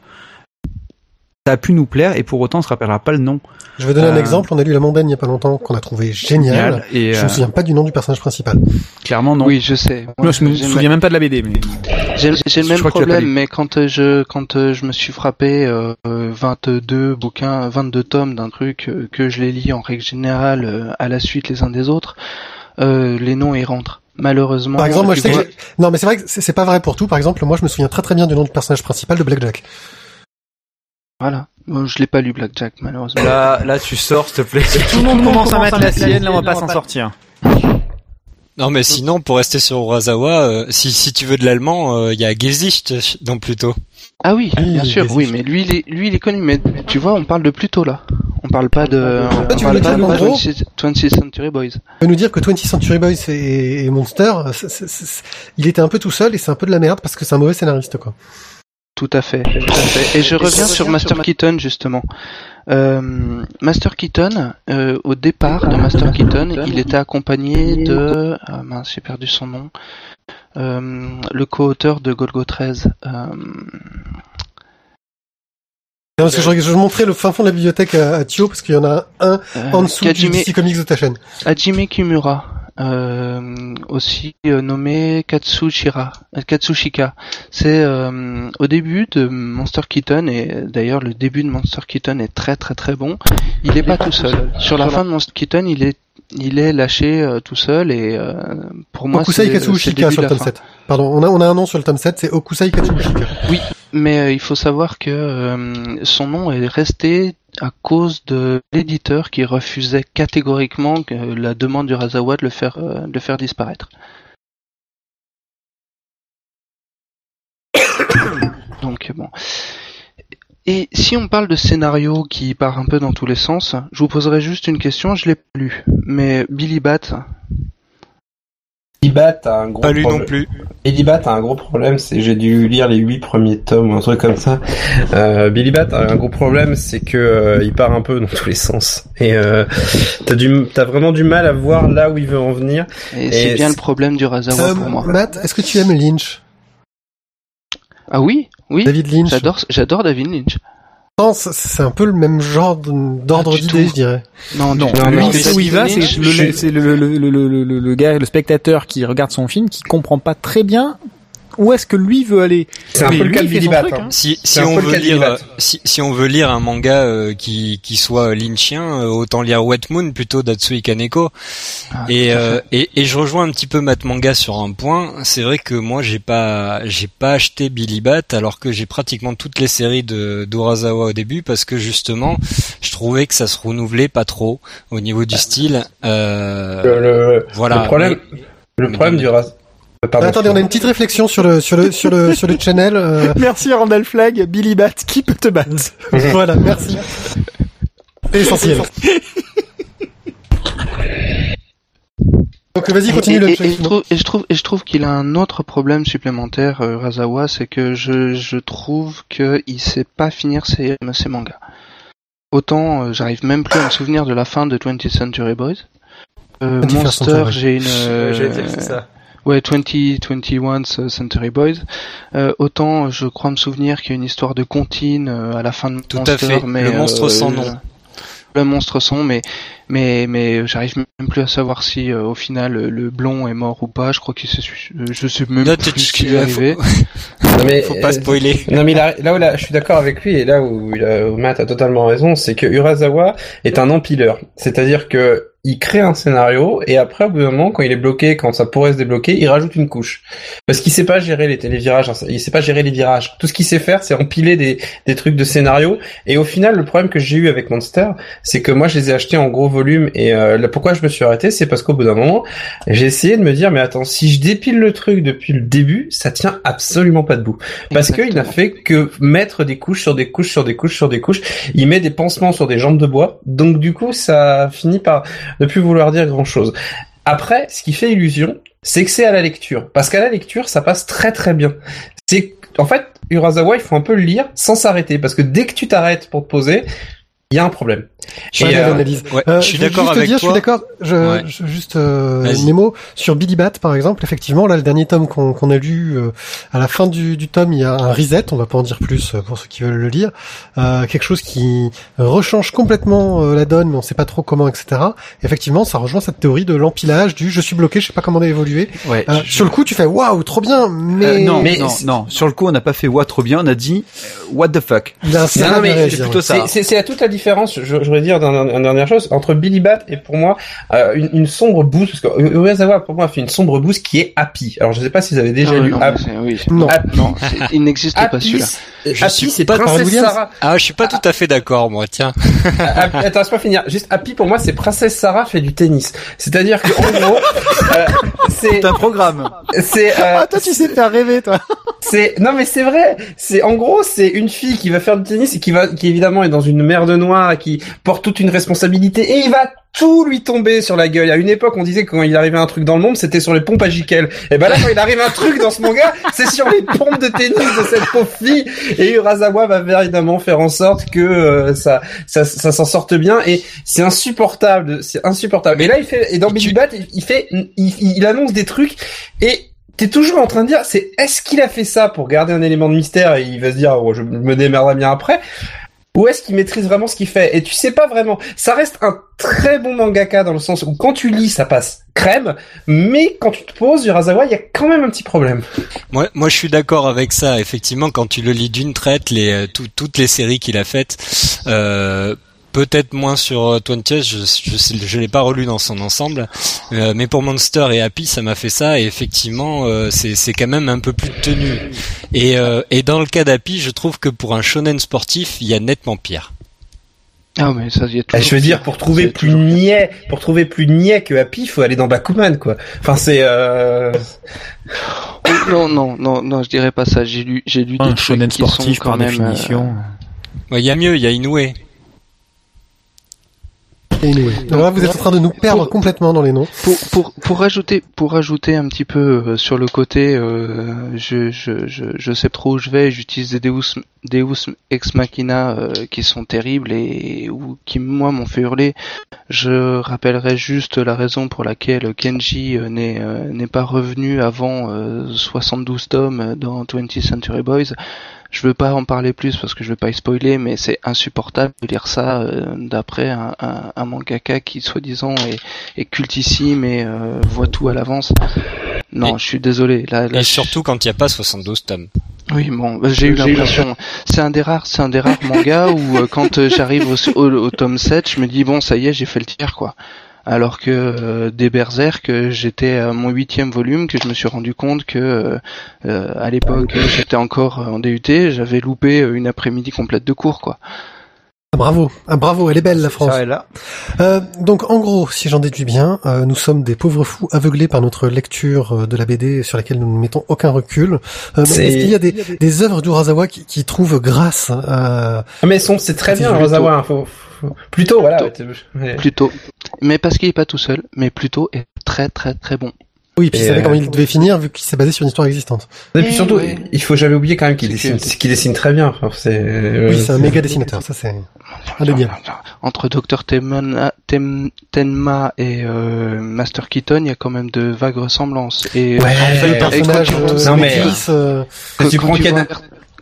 ça a pu nous plaire et pour autant on se rappellera pas le nom. Je vais donner un Euh. exemple. On a lu La Mondaine il y a pas longtemps, qu'on a trouvé génial. Et Je euh, me souviens pas du nom du personnage principal. clairement non. Oui, je sais. Moi, je me souviens même pas de la BD, mais. J'ai le même problème, mais quand euh, je quand euh, je me suis frappé euh, euh, 22 bouquins, 22 tomes d'un truc euh, que je les lis en règle générale euh, à la suite les uns des autres, euh, les noms y rentrent. Malheureusement. Par exemple, moi, je sais que non, mais c'est vrai que c'est c'est pas vrai pour tout. Par exemple, moi, je me souviens très très bien du nom du personnage principal de Blackjack. Voilà. Bon, je l'ai pas lu Blackjack malheureusement. Là, là tu sors s'il te plaît. Tout le monde commence à mettre la sienne, là, on va pas s'en sortir. Non, mais sinon, pour rester sur Urasawa, euh, si, si tu veux de l'allemand, euh, il y a Gesicht dans Pluto. Ah oui, Oui, bien sûr, oui, mais lui, il est, lui, il est connu. Mais tu vois, on parle de Pluto là. On parle pas de. On tu parle veux pas de gros 26 26 Century Boys. Tu peux nous dire que 20th Century Boys et, et Monster, c'est- il était un peu tout seul et c'est un peu de la merde parce que c'est un mauvais scénariste, quoi. Tout à fait, tout à fait. Et je reviens sur Master Keaton justement. Euh, Master Keaton, euh, au départ de Master Keaton, il était accompagné de, ah mince, j'ai perdu son nom, Euh, le co-auteur de Golgo 13. Euh, Non, parce que je, je montrais le fin fond de la bibliothèque à, à Thio parce qu'il y en a un euh, en dessous du DC Comics de ta chaîne. Hajime Kimura, euh, aussi euh, nommé Katsushira, euh, Katsushika. C'est euh, au début de Monster Keaton et d'ailleurs le début de Monster Keaton est très très très bon. Il est pas tout seul. Sur la fin de Monster Keaton, il est il est lâché euh, tout seul et euh, pour moi Okusai Katsushika sur le tome fin. 7. Pardon, on a, on a un nom sur le tome 7, c'est Okusai Katsushika. Mais euh, il faut savoir que euh, son nom est resté à cause de l'éditeur qui refusait catégoriquement que la demande du Razawa de le faire, euh, de le faire disparaître. Donc bon. Et si on parle de scénario qui part un peu dans tous les sens, je vous poserai juste une question, je l'ai pas lu, mais Billy Bat, Billy Bat a un gros Pas problème. non plus. Billy Bat a un gros problème, c'est j'ai dû lire les huit premiers tomes ou un truc comme ça. Euh, Billy Bat a un gros problème, c'est que euh, il part un peu dans tous les sens et euh, t'as du t'as vraiment du mal à voir là où il veut en venir. et, Et c'est bien c'est- le problème du Razawa pour moi. Matt, est-ce que tu aimes Lynch? Ah oui, oui, David Lynch j'adore, j'adore David Lynch. Pourtant, c'est- un peu le même genre d'ordre Ah, d'idée, je dirais. Non, Non, lui, c'est où il va, c'est le, je- c'est le, le, le, le, le, le gars, le spectateur qui regarde son film, qui comprend pas très bien où est-ce que lui veut aller. C'est un peu le cas de Billy son Bat. truc, hein. Si, si on veut lire, Bat. si, si on veut lire un manga euh, qui, qui soit lynchien, euh, autant lire Wet Moon plutôt d'Atsui Kaneko. Ah, Et, euh, et, et je rejoins un petit peu Matt Manga sur un point. C'est vrai que moi j'ai pas j'ai pas acheté Billy Bat alors que j'ai pratiquement toutes les séries de d'Urasawa au début parce que justement je trouvais que ça se renouvelait pas trop au niveau du style. Euh, Le, le- voilà. le problème, le problème dans- du ras- Euh, pardon, Attendez, on a une petite réflexion sur le sur le sur le sur le channel. euh, Merci Randall Flag, Billy Bat, qui peut te battre voilà, merci. C'est essentiel. Donc vas-y, continue et, le et- et je trouve, et je trouve, et je trouve qu'il a un autre problème supplémentaire, euh, Urasawa, c'est que je, je trouve que il sait pas finir ses, ses mangas. Autant, euh, j'arrive même plus à me souvenir de la fin de 20th Century Boys. Euh, 21st Monster, j'ai une, euh, ouais, 20, 21 Century Boys. Euh, autant, je crois me souvenir qu'il y a une histoire de comptine euh, à la fin de Tout à Monster, fait. mais Le monstre euh, sans je- nom. Le monstre sans, mais mais mais j'arrive même plus à savoir si euh, au final le, le blond est mort ou pas. Je crois qu'il se su- euh, je sais même Là, plus ce qui lui est arrivé. Non, mais, faut pas euh, spoiler. Non mais a- là où là, je suis d'accord avec lui et là où, où Matt a totalement raison, c'est que Urasawa est un empileur. C'est-à-dire que il crée un scénario et après au bout d'un moment quand il est bloqué, quand ça pourrait se débloquer, il rajoute une couche. Parce qu'il sait pas gérer les, les virages, il sait pas gérer les virages. Tout ce qu'il sait faire, c'est empiler des, des trucs de scénario. Et au final, le problème que j'ai eu avec Monster, c'est que moi je les ai achetés en gros volume et euh, là, pourquoi je me suis arrêté, c'est parce qu'au bout d'un moment, j'ai essayé de me dire mais attends, si je dépile le truc depuis le début, ça tient absolument pas debout. Parce qu'il n'a fait que mettre des couches sur des couches sur des couches sur des couches. Il met des pansements sur des jambes de bois. Donc du coup, ça finit par ne plus vouloir dire grand chose. Après, ce qui fait illusion, c'est que c'est à la lecture. Parce qu'à la lecture, ça passe très très bien. C'est, en fait, Urasawa, il faut un peu le lire sans s'arrêter. Parce que dès que tu t'arrêtes pour te poser, il y a un problème. Je euh. Ouais, Euh, je suis d'accord avec dire, toi. Je suis d'accord. Je, Ouais. je- juste euh. Nemo sur Billy Bat par exemple. Effectivement, là, le dernier tome qu'on qu'on a lu euh, à la fin du, du tome, il y a un reset. On va pas en dire plus euh, pour ceux qui veulent le lire. Euh, quelque chose qui rechange complètement euh, la donne, mais on sait pas trop comment, etc. Effectivement, ça rejoint cette théorie de l'empilage, du je suis bloqué, je sais pas comment évoluer. Ouais. Euh, je- Sur le coup, tu fais waouh, trop bien, mais Euh, non, mais non, non. Sur le coup, on n'a pas fait what trop bien. On a dit what the fuck. Non, certain mais c'est plutôt ça. C'est- C'est c'est à toute la différence, je, je voudrais dire d'une une dernière chose, entre Billy Bat et pour moi euh, une, une sombre bouse, parce que Urasawa pour moi fait une sombre bouse qui est Happy. Alors je sais pas si vous avez déjà Ah lu non, Happy. oui, Non. Happy, non, il n'existe pas celui-là. Je Happy, suis c'est pas Princesse. Sarah. Ah, je suis pas tout à fait d'accord, moi. Tiens. Happy- Attends, laisse-moi finir. Juste Happy pour moi c'est Princesse Sarah fait du tennis. C'est-à-dire que en gros, euh, c'est C'est un programme. c'est euh, Ah toi tu sais faire rêver toi. C'est non mais c'est vrai. C'est en gros c'est une fille qui va faire du tennis et qui va qui évidemment est dans une merde noire et qui porte toute une responsabilité et il va tout lui tomber sur la gueule. À une époque on disait que quand il arrivait un truc dans le monde c'était sur les pompes à Jiquel. Et ben là quand il arrive un truc dans ce manga c'est sur les pompes de tennis de cette pauvre et Urasawa va évidemment faire en sorte que euh, ça ça, ça s'en sorte bien et c'est insupportable c'est insupportable. Mais là il fait et dans Et tu- Bat il fait il, il annonce des trucs et T'es toujours en train de dire, c'est est-ce qu'il a fait ça pour garder un élément de mystère? Et il va se dire, oh, je me démerderai bien après, ou est-ce qu'il maîtrise vraiment ce qu'il fait? Et tu sais pas vraiment. Ça reste un très bon mangaka dans le sens où quand tu lis, ça passe crème, mais quand tu te poses, Urasawa, il y a quand même un petit problème. Moi, moi, je suis d'accord avec ça. Effectivement, quand tu le lis d'une traite, les euh, tout- toutes les séries qu'il a faites, euh, peut-être moins sur euh, 20th, je je, je l'ai pas relu dans son ensemble, euh, mais pour Monster et Happy, ça m'a fait ça. Et effectivement, euh, c'est c'est quand même un peu plus tenu. Et euh, et dans le cas d'Happy, je trouve que pour un shonen sportif, il y a nettement pire. Ah mais ça y est toujours. je veux dire, pour trouver plus toujours- niais, pour trouver plus niais que Happy, il faut aller dans Bakuman, quoi. Enfin, c'est, euh... Non non non non, je dirais pas ça. J'ai lu j'ai lu des Un trucs shonen qui sont sportif quand par même. euh, définition. Ouais, Il y a mieux, il y a Inoue. Anyway. Alors là, vous êtes en train de nous perdre complètement dans les noms. Pour pour pour rajouter pour rajouter un petit peu euh, sur le côté, euh, je, je je je sais trop où je vais. J'utilise des Deus Deus ex machina euh, qui sont terribles et ou qui moi m'ont fait hurler. Je rappellerai juste la raison pour laquelle Kenji n'est euh, n'est pas revenu avant euh, 72 tomes dans 20th Century Boys. Je veux pas en parler plus parce que je veux pas y spoiler, mais c'est insupportable de lire ça euh, d'après un, un, un mangaka qui soi-disant est, est cultissime et euh, voit tout à l'avance. Non, Et- je suis désolé. Là, là, Et je- surtout quand il n'y a pas 72 tomes. oui, bon, bah, j'ai eu l'impression. C'est un des rares, c'est un des rares mangas où euh, quand euh, j'arrive au, au, au tome 7, je me dis bon, ça y est, j'ai fait le tiers, quoi. Alors que euh, des Berserk, euh, j'étais à mon huitième volume, que je me suis rendu compte que euh, euh, à l'époque, j'étais encore en DUT, j'avais loupé une après-midi complète de cours, quoi. Ah, bravo, ah, bravo, elle est belle la France. Ça est là. Euh, donc en gros, si j'en déduis bien, euh, nous sommes des pauvres fous aveuglés par notre lecture euh, de la BD sur laquelle nous ne mettons aucun recul. Euh, Est-ce qu'il y a des, des œuvres d'Urasawa qui, qui trouvent grâce à... Ah, mais son, c'est très bien, Plutôt. Rosawa. hein, Faut, faut- Plutôt, voilà. Plutôt. ouais. Plutôt, mais parce qu'il est pas tout seul, mais plutôt est très très très bon. Oui, puis il Et, savait euh, comment il devait finir vu qu'il s'est basé sur une histoire existante. Et puis surtout, ouais. il faut jamais oublier quand même qu'il dessine, qu'il dessine très bien. Enfin, c'est, euh, Oui, c'est un méga dessinateur, ça c'est... Ah, bien. Entre Dr Tenma, et euh, Master Keaton, il y a quand même de vagues ressemblances. Et Ouais. En fait, le Et personnage quand tu- euh, non, mais- euh, quand, tu quand prends Ken-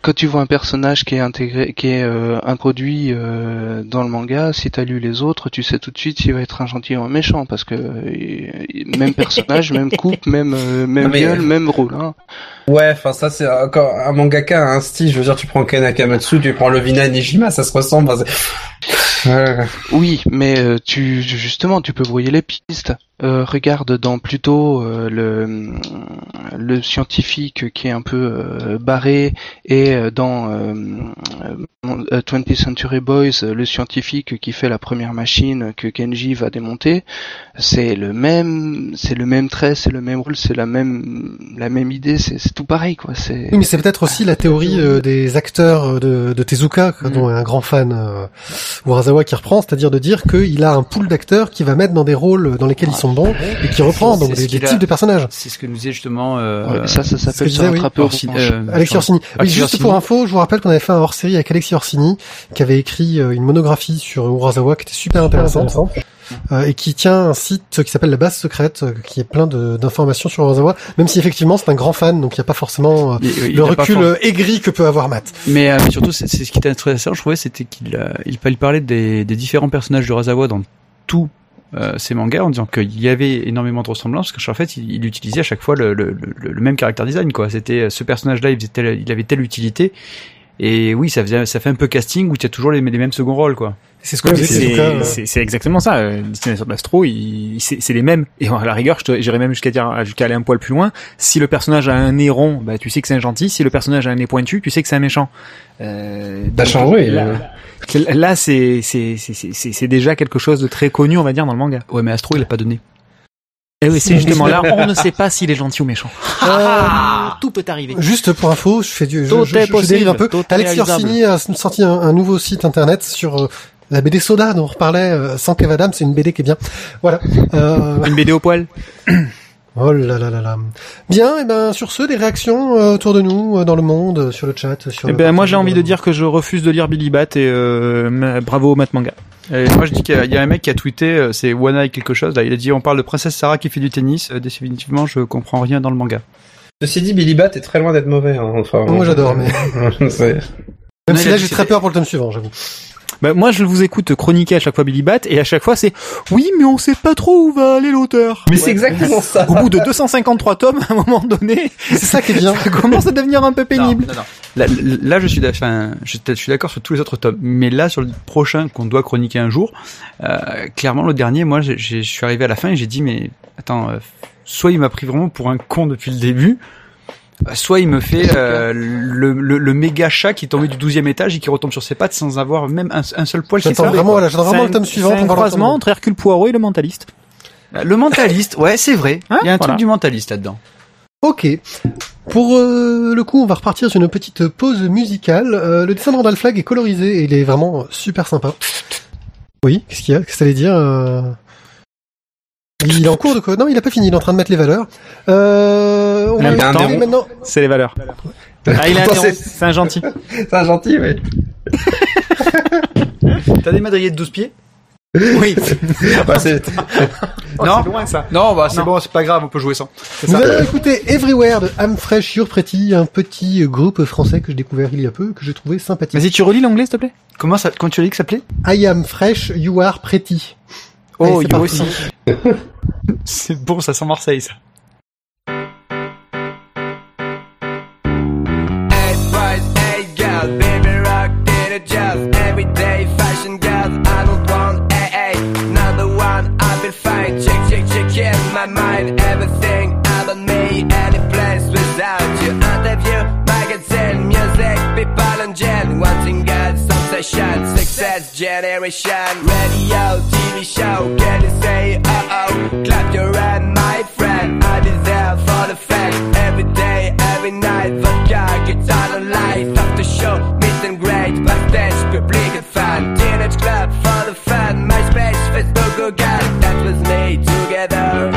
quand tu vois un personnage qui est intégré, qui est euh, introduit euh, dans le manga, si t'as lu les autres, tu sais tout de suite s'il va être un gentil ou un méchant, parce que euh, même personnage, même coupe, même euh, même gueule, même rôle. Hein. Ouais, enfin ça c'est encore un mangaka un style. Je veux dire, tu prends Ken Akamatsu, tu prends Lovina Nijima, ça se ressemble. Oui, mais euh, tu justement, tu peux brouiller les pistes. Euh, regarde dans plutôt euh, le le scientifique qui est un peu euh, barré et euh, dans euh, euh, 20th Century Boys, le scientifique qui fait la première machine que Kenji va démonter, c'est le même, c'est le même trait, c'est le même rôle, c'est la même la même idée, c'est c'est tout pareil quoi. C'est Oui, mais c'est peut-être aussi la théorie euh, des acteurs euh, de, de Tezuka, dont est un grand fan euh, Urasawa qui reprend, c'est-à-dire de dire qu'il a un pool d'acteurs qui va mettre dans des rôles dans lesquels ils sont bons et qui reprend donc des, a- types de personnages. C'est ce que nous disait justement. Euh, Ouais, ça, ça s'appelle se oui. rattraper euh, Alexis Orsini. Oui, juste Orsini. pour info, je vous rappelle qu'on avait fait un hors-série avec Alexis Orsini, qui avait écrit euh, une monographie sur Urasawa qui était super intéressante, euh, et qui tient un site qui s'appelle La Base Secrète, euh, qui est plein d'informations sur Urasawa, même si effectivement c'est un grand fan, donc il n'y a pas forcément euh, le recul aigri que peut avoir Matt. Mais, mais surtout, c'est ce qui était intéressant, je trouvais, c'était qu'il il, il parlait des, des différents personnages de Razawa dans tous euh, ses mangas, en disant qu'il y avait énormément de ressemblances, parce qu'en fait, il, il utilisait à chaque fois le, le, le, le même caractère design, quoi. C'était ce il, faisait telle- il avait telle utilité. Et oui, ça faisait, ça fait un peu casting où tu as toujours les, les mêmes seconds rôles, quoi. C'est ce que Ouais, c'est- euh, c'est exactement ça. Euh, Destinateur d'Astro, il- c'est c'est les mêmes. Et à la rigueur, je te- j'irais même jusqu'à dire, jusqu'à aller un poil plus loin. Si le personnage a un nez rond, bah tu sais que c'est un gentil. Si le personnage a un nez pointu, tu sais que c'est un méchant. Euh, change, oui. Là, là, c'est c'est c'est c'est c'est déjà quelque chose de très connu, on va dire, dans le manga. Ouais, mais Astro, il a pas donné. Et oui, c'est justement là, on ne sait pas s'il est gentil ou méchant. Tout peut arriver. Juste pour info, je fais du, je, je, dérive un peu. réalisable. Orsini a sorti un, un nouveau site internet sur euh, la BD Soda dont on reparlait euh, sans Kev Adams, c'est une BD qui est bien. Voilà. Euh, Une BD au poil. oh là là là là. Bien, et ben sur ce, des réactions euh, autour de nous, euh, dans le monde, euh, sur le chat, sur. Eh le ben, moi, j'ai envie de euh, dire que je refuse de lire Billy Bat et euh, ma- bravo Matt Manga. Et moi, je dis qu'il y, a- un mec qui a tweeté, euh, c'est Wana quelque chose, là, il a dit, on parle de Princesse Sarah qui fait du tennis, euh, définitivement, je comprends rien dans le manga. Ceci dit, Billy Bat est très loin d'être mauvais. Hein. Enfin, Moi, j'adore, mais- Même Non, si là, j'ai très peur pour le tome suivant, j'avoue. Bah, moi, je vous écoute chroniquer à chaque fois Billy Bat et à chaque fois c'est oui, mais on sait pas trop où va aller l'auteur. Mais c'est exactement ça. Au bout de 253 tomes, à un moment donné, C'est ça qui est bien. ça commence à devenir un peu pénible. Non, non, non. Là, là, je suis, enfin, je, je suis d'accord sur tous les autres tomes, mais là, sur le prochain qu'on doit chroniquer un jour, euh, clairement, le dernier, moi, je suis arrivé à la fin et j'ai dit, mais attends, euh, soit il m'a pris vraiment pour un con depuis le début, soit il me fait euh, le, le, le méga chat qui est tombé du 12e étage et qui retombe sur ses pattes sans avoir même un, un seul poil qui J'attends vraiment, j'attends vraiment le tome suivant C'est un croisement entre Hercule Poirot et le mentaliste. Le mentaliste, ouais, c'est vrai. Hein il y a un Voilà. truc du mentaliste là-dedans. Ok. Pour euh, le coup, on va repartir sur une petite pause musicale. Euh, le dessin de Randall Flagg est colorisé et il est vraiment euh, super sympa. Oui, qu'est-ce qu'il y a? Qu'est-ce que ça allait dire euh? Il est en cours de quoi Non, il a pas fini. Il est en train de mettre les valeurs. Euh, on va maintenant. C'est les valeurs. Ah, il a un c'est- c'est un gentil. C'est un gentil, ouais. T'as des madriers de 12 pieds? Oui. Bah, c'est Oh, Non. c'est loin ça. Non, bah c'est Non. bon, c'est pas grave, on peut jouer sans. C'est Nous ça. allons écouter Everywhere de I'm Fresh You're Pretty, un petit groupe français que j'ai découvert il y a peu, que j'ai trouvé sympathique. Vas-y, tu relis l'anglais, s'il te plaît? Comment ça, quand tu as dit que ça s'appelait I am fresh, you are pretty. Oh, Allez, you aussi. c'est bon, ça sent Marseille, ça. God, sensation, success generation. Radio, TV show, can you say uh oh? Clap your hand, my friend. I there for the fact. Every day, every night, vodka, guitar and light. After show, meet and great, backstage, public and fan. Teenage club for the fun. MySpace, Facebook, Google, that was me together.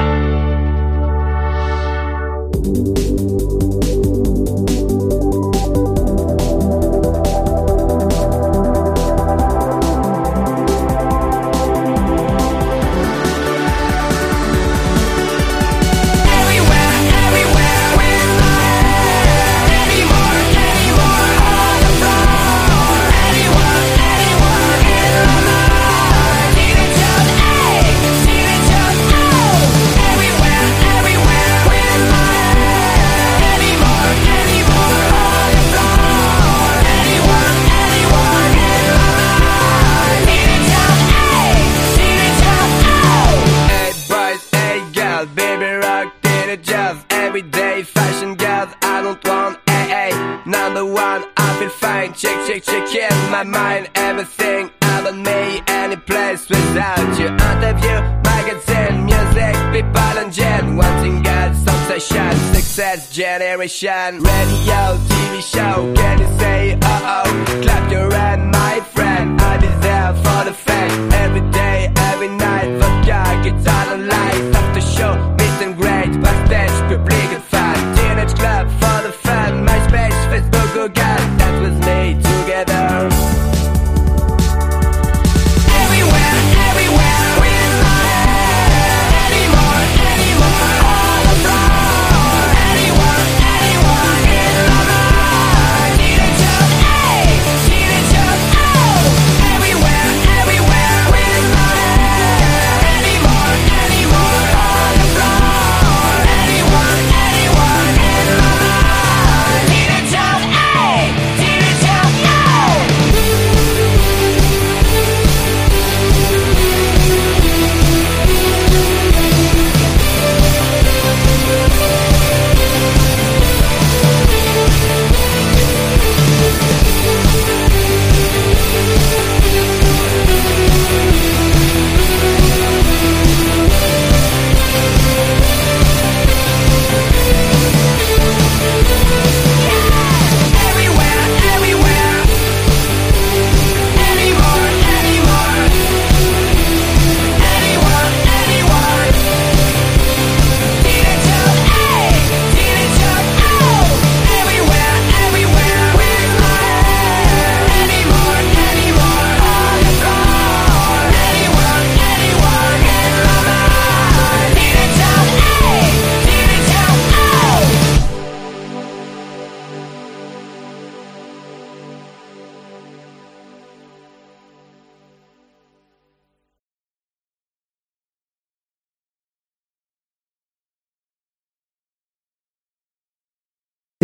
Check, check, check in my mind. Everything about me, any place without you. Interview, magazine, music, people and gen. Wanting God, sensation, success generation. Radio, TV show, can you say uh oh? Clap your hand, my friend. I be there for the fact. Every day, every night, vodka, guitar and light. After show, meet and great, backstage, public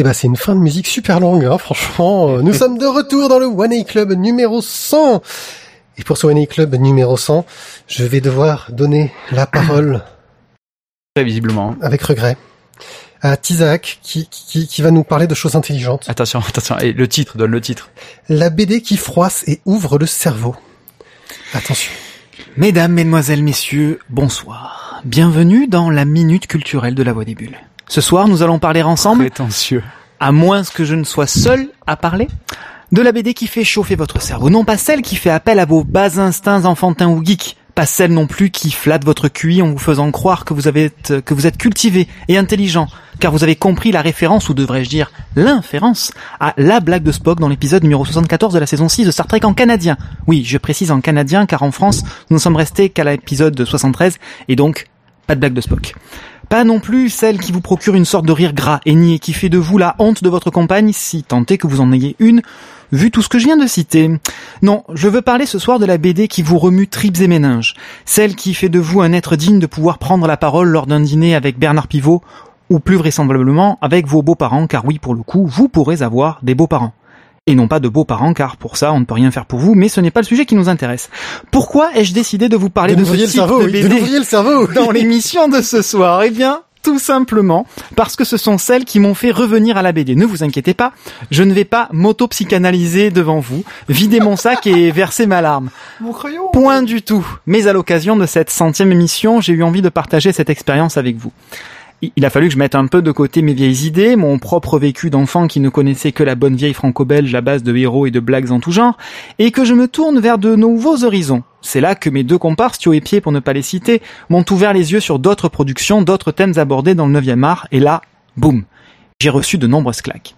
Eh ben, c'est une fin de musique super longue, hein, franchement. Euh, Nous sommes de retour dans le One A Club numéro 100. Et pour ce One A Club numéro 100, je vais devoir donner la parole Très visiblement. avec regret à Tizak qui, qui, qui va nous parler de choses intelligentes. Attention, attention. Et le titre, donne le titre. La BD qui froisse et ouvre le cerveau. Attention. Mesdames, Mesdemoiselles, Messieurs, bonsoir. Bienvenue dans la Minute Culturelle de la Voix des Bulles. Ce soir, nous allons parler ensemble, Prétentieux. à moins que je ne sois seul à parler, de la BD qui fait chauffer votre cerveau. Non pas celle qui fait appel à vos bas instincts enfantins ou geeks. Pas celle non plus qui flatte votre QI en vous faisant croire que vous, avez, que vous êtes cultivé et intelligent, car vous avez compris la référence, ou devrais-je dire l'inférence, à la blague de Spock dans l'épisode numéro 74 de la saison 6 de Star Trek en canadien. Oui, je précise en canadien, car en France, nous ne sommes restés qu'à l'épisode 73, et donc Pas de blague de Spock. Pas non plus celle qui vous procure une sorte de rire gras et niais qui fait de vous la honte de votre compagne si tant que vous en ayez une, vu tout ce que je viens de citer. Non, je veux parler ce soir de la BD qui vous remue tripes et méninges. Celle qui fait de vous un être digne de pouvoir prendre la parole lors d'un dîner avec Bernard Pivot, ou plus vraisemblablement avec vos beaux-parents, car oui, pour le coup, vous pourrez avoir des beaux-parents. Et non pas de beaux-parents, car pour ça, on ne peut rien faire pour vous, mais ce n'est pas le sujet qui nous intéresse. Pourquoi ai-je décidé de vous parler De de, ce type cerveau, de oui, de BD vriller le cerveau. dans l'émission de ce soir? Eh bien, tout simplement parce que ce sont celles qui m'ont fait revenir à la BD. Ne vous inquiétez pas, je ne vais pas m'auto-psychanalyser devant vous, vider mon sac et verser ma larme. Mon crayon. Point du tout. Mais à l'occasion de cette centième émission, j'ai eu envie de partager cette expérience avec vous. Il- a fallu que je mette un peu de côté mes vieilles idées, mon propre vécu d'enfant qui ne connaissait que la bonne vieille franco-belge à base de héros et de blagues en tout genre, et que je me tourne vers de nouveaux horizons. C'est là que mes deux comparses, Thio et Pied pour ne pas les citer, m'ont ouvert les yeux sur d'autres productions, d'autres thèmes abordés dans le 9e art, et là, boum, j'ai reçu de nombreuses claques.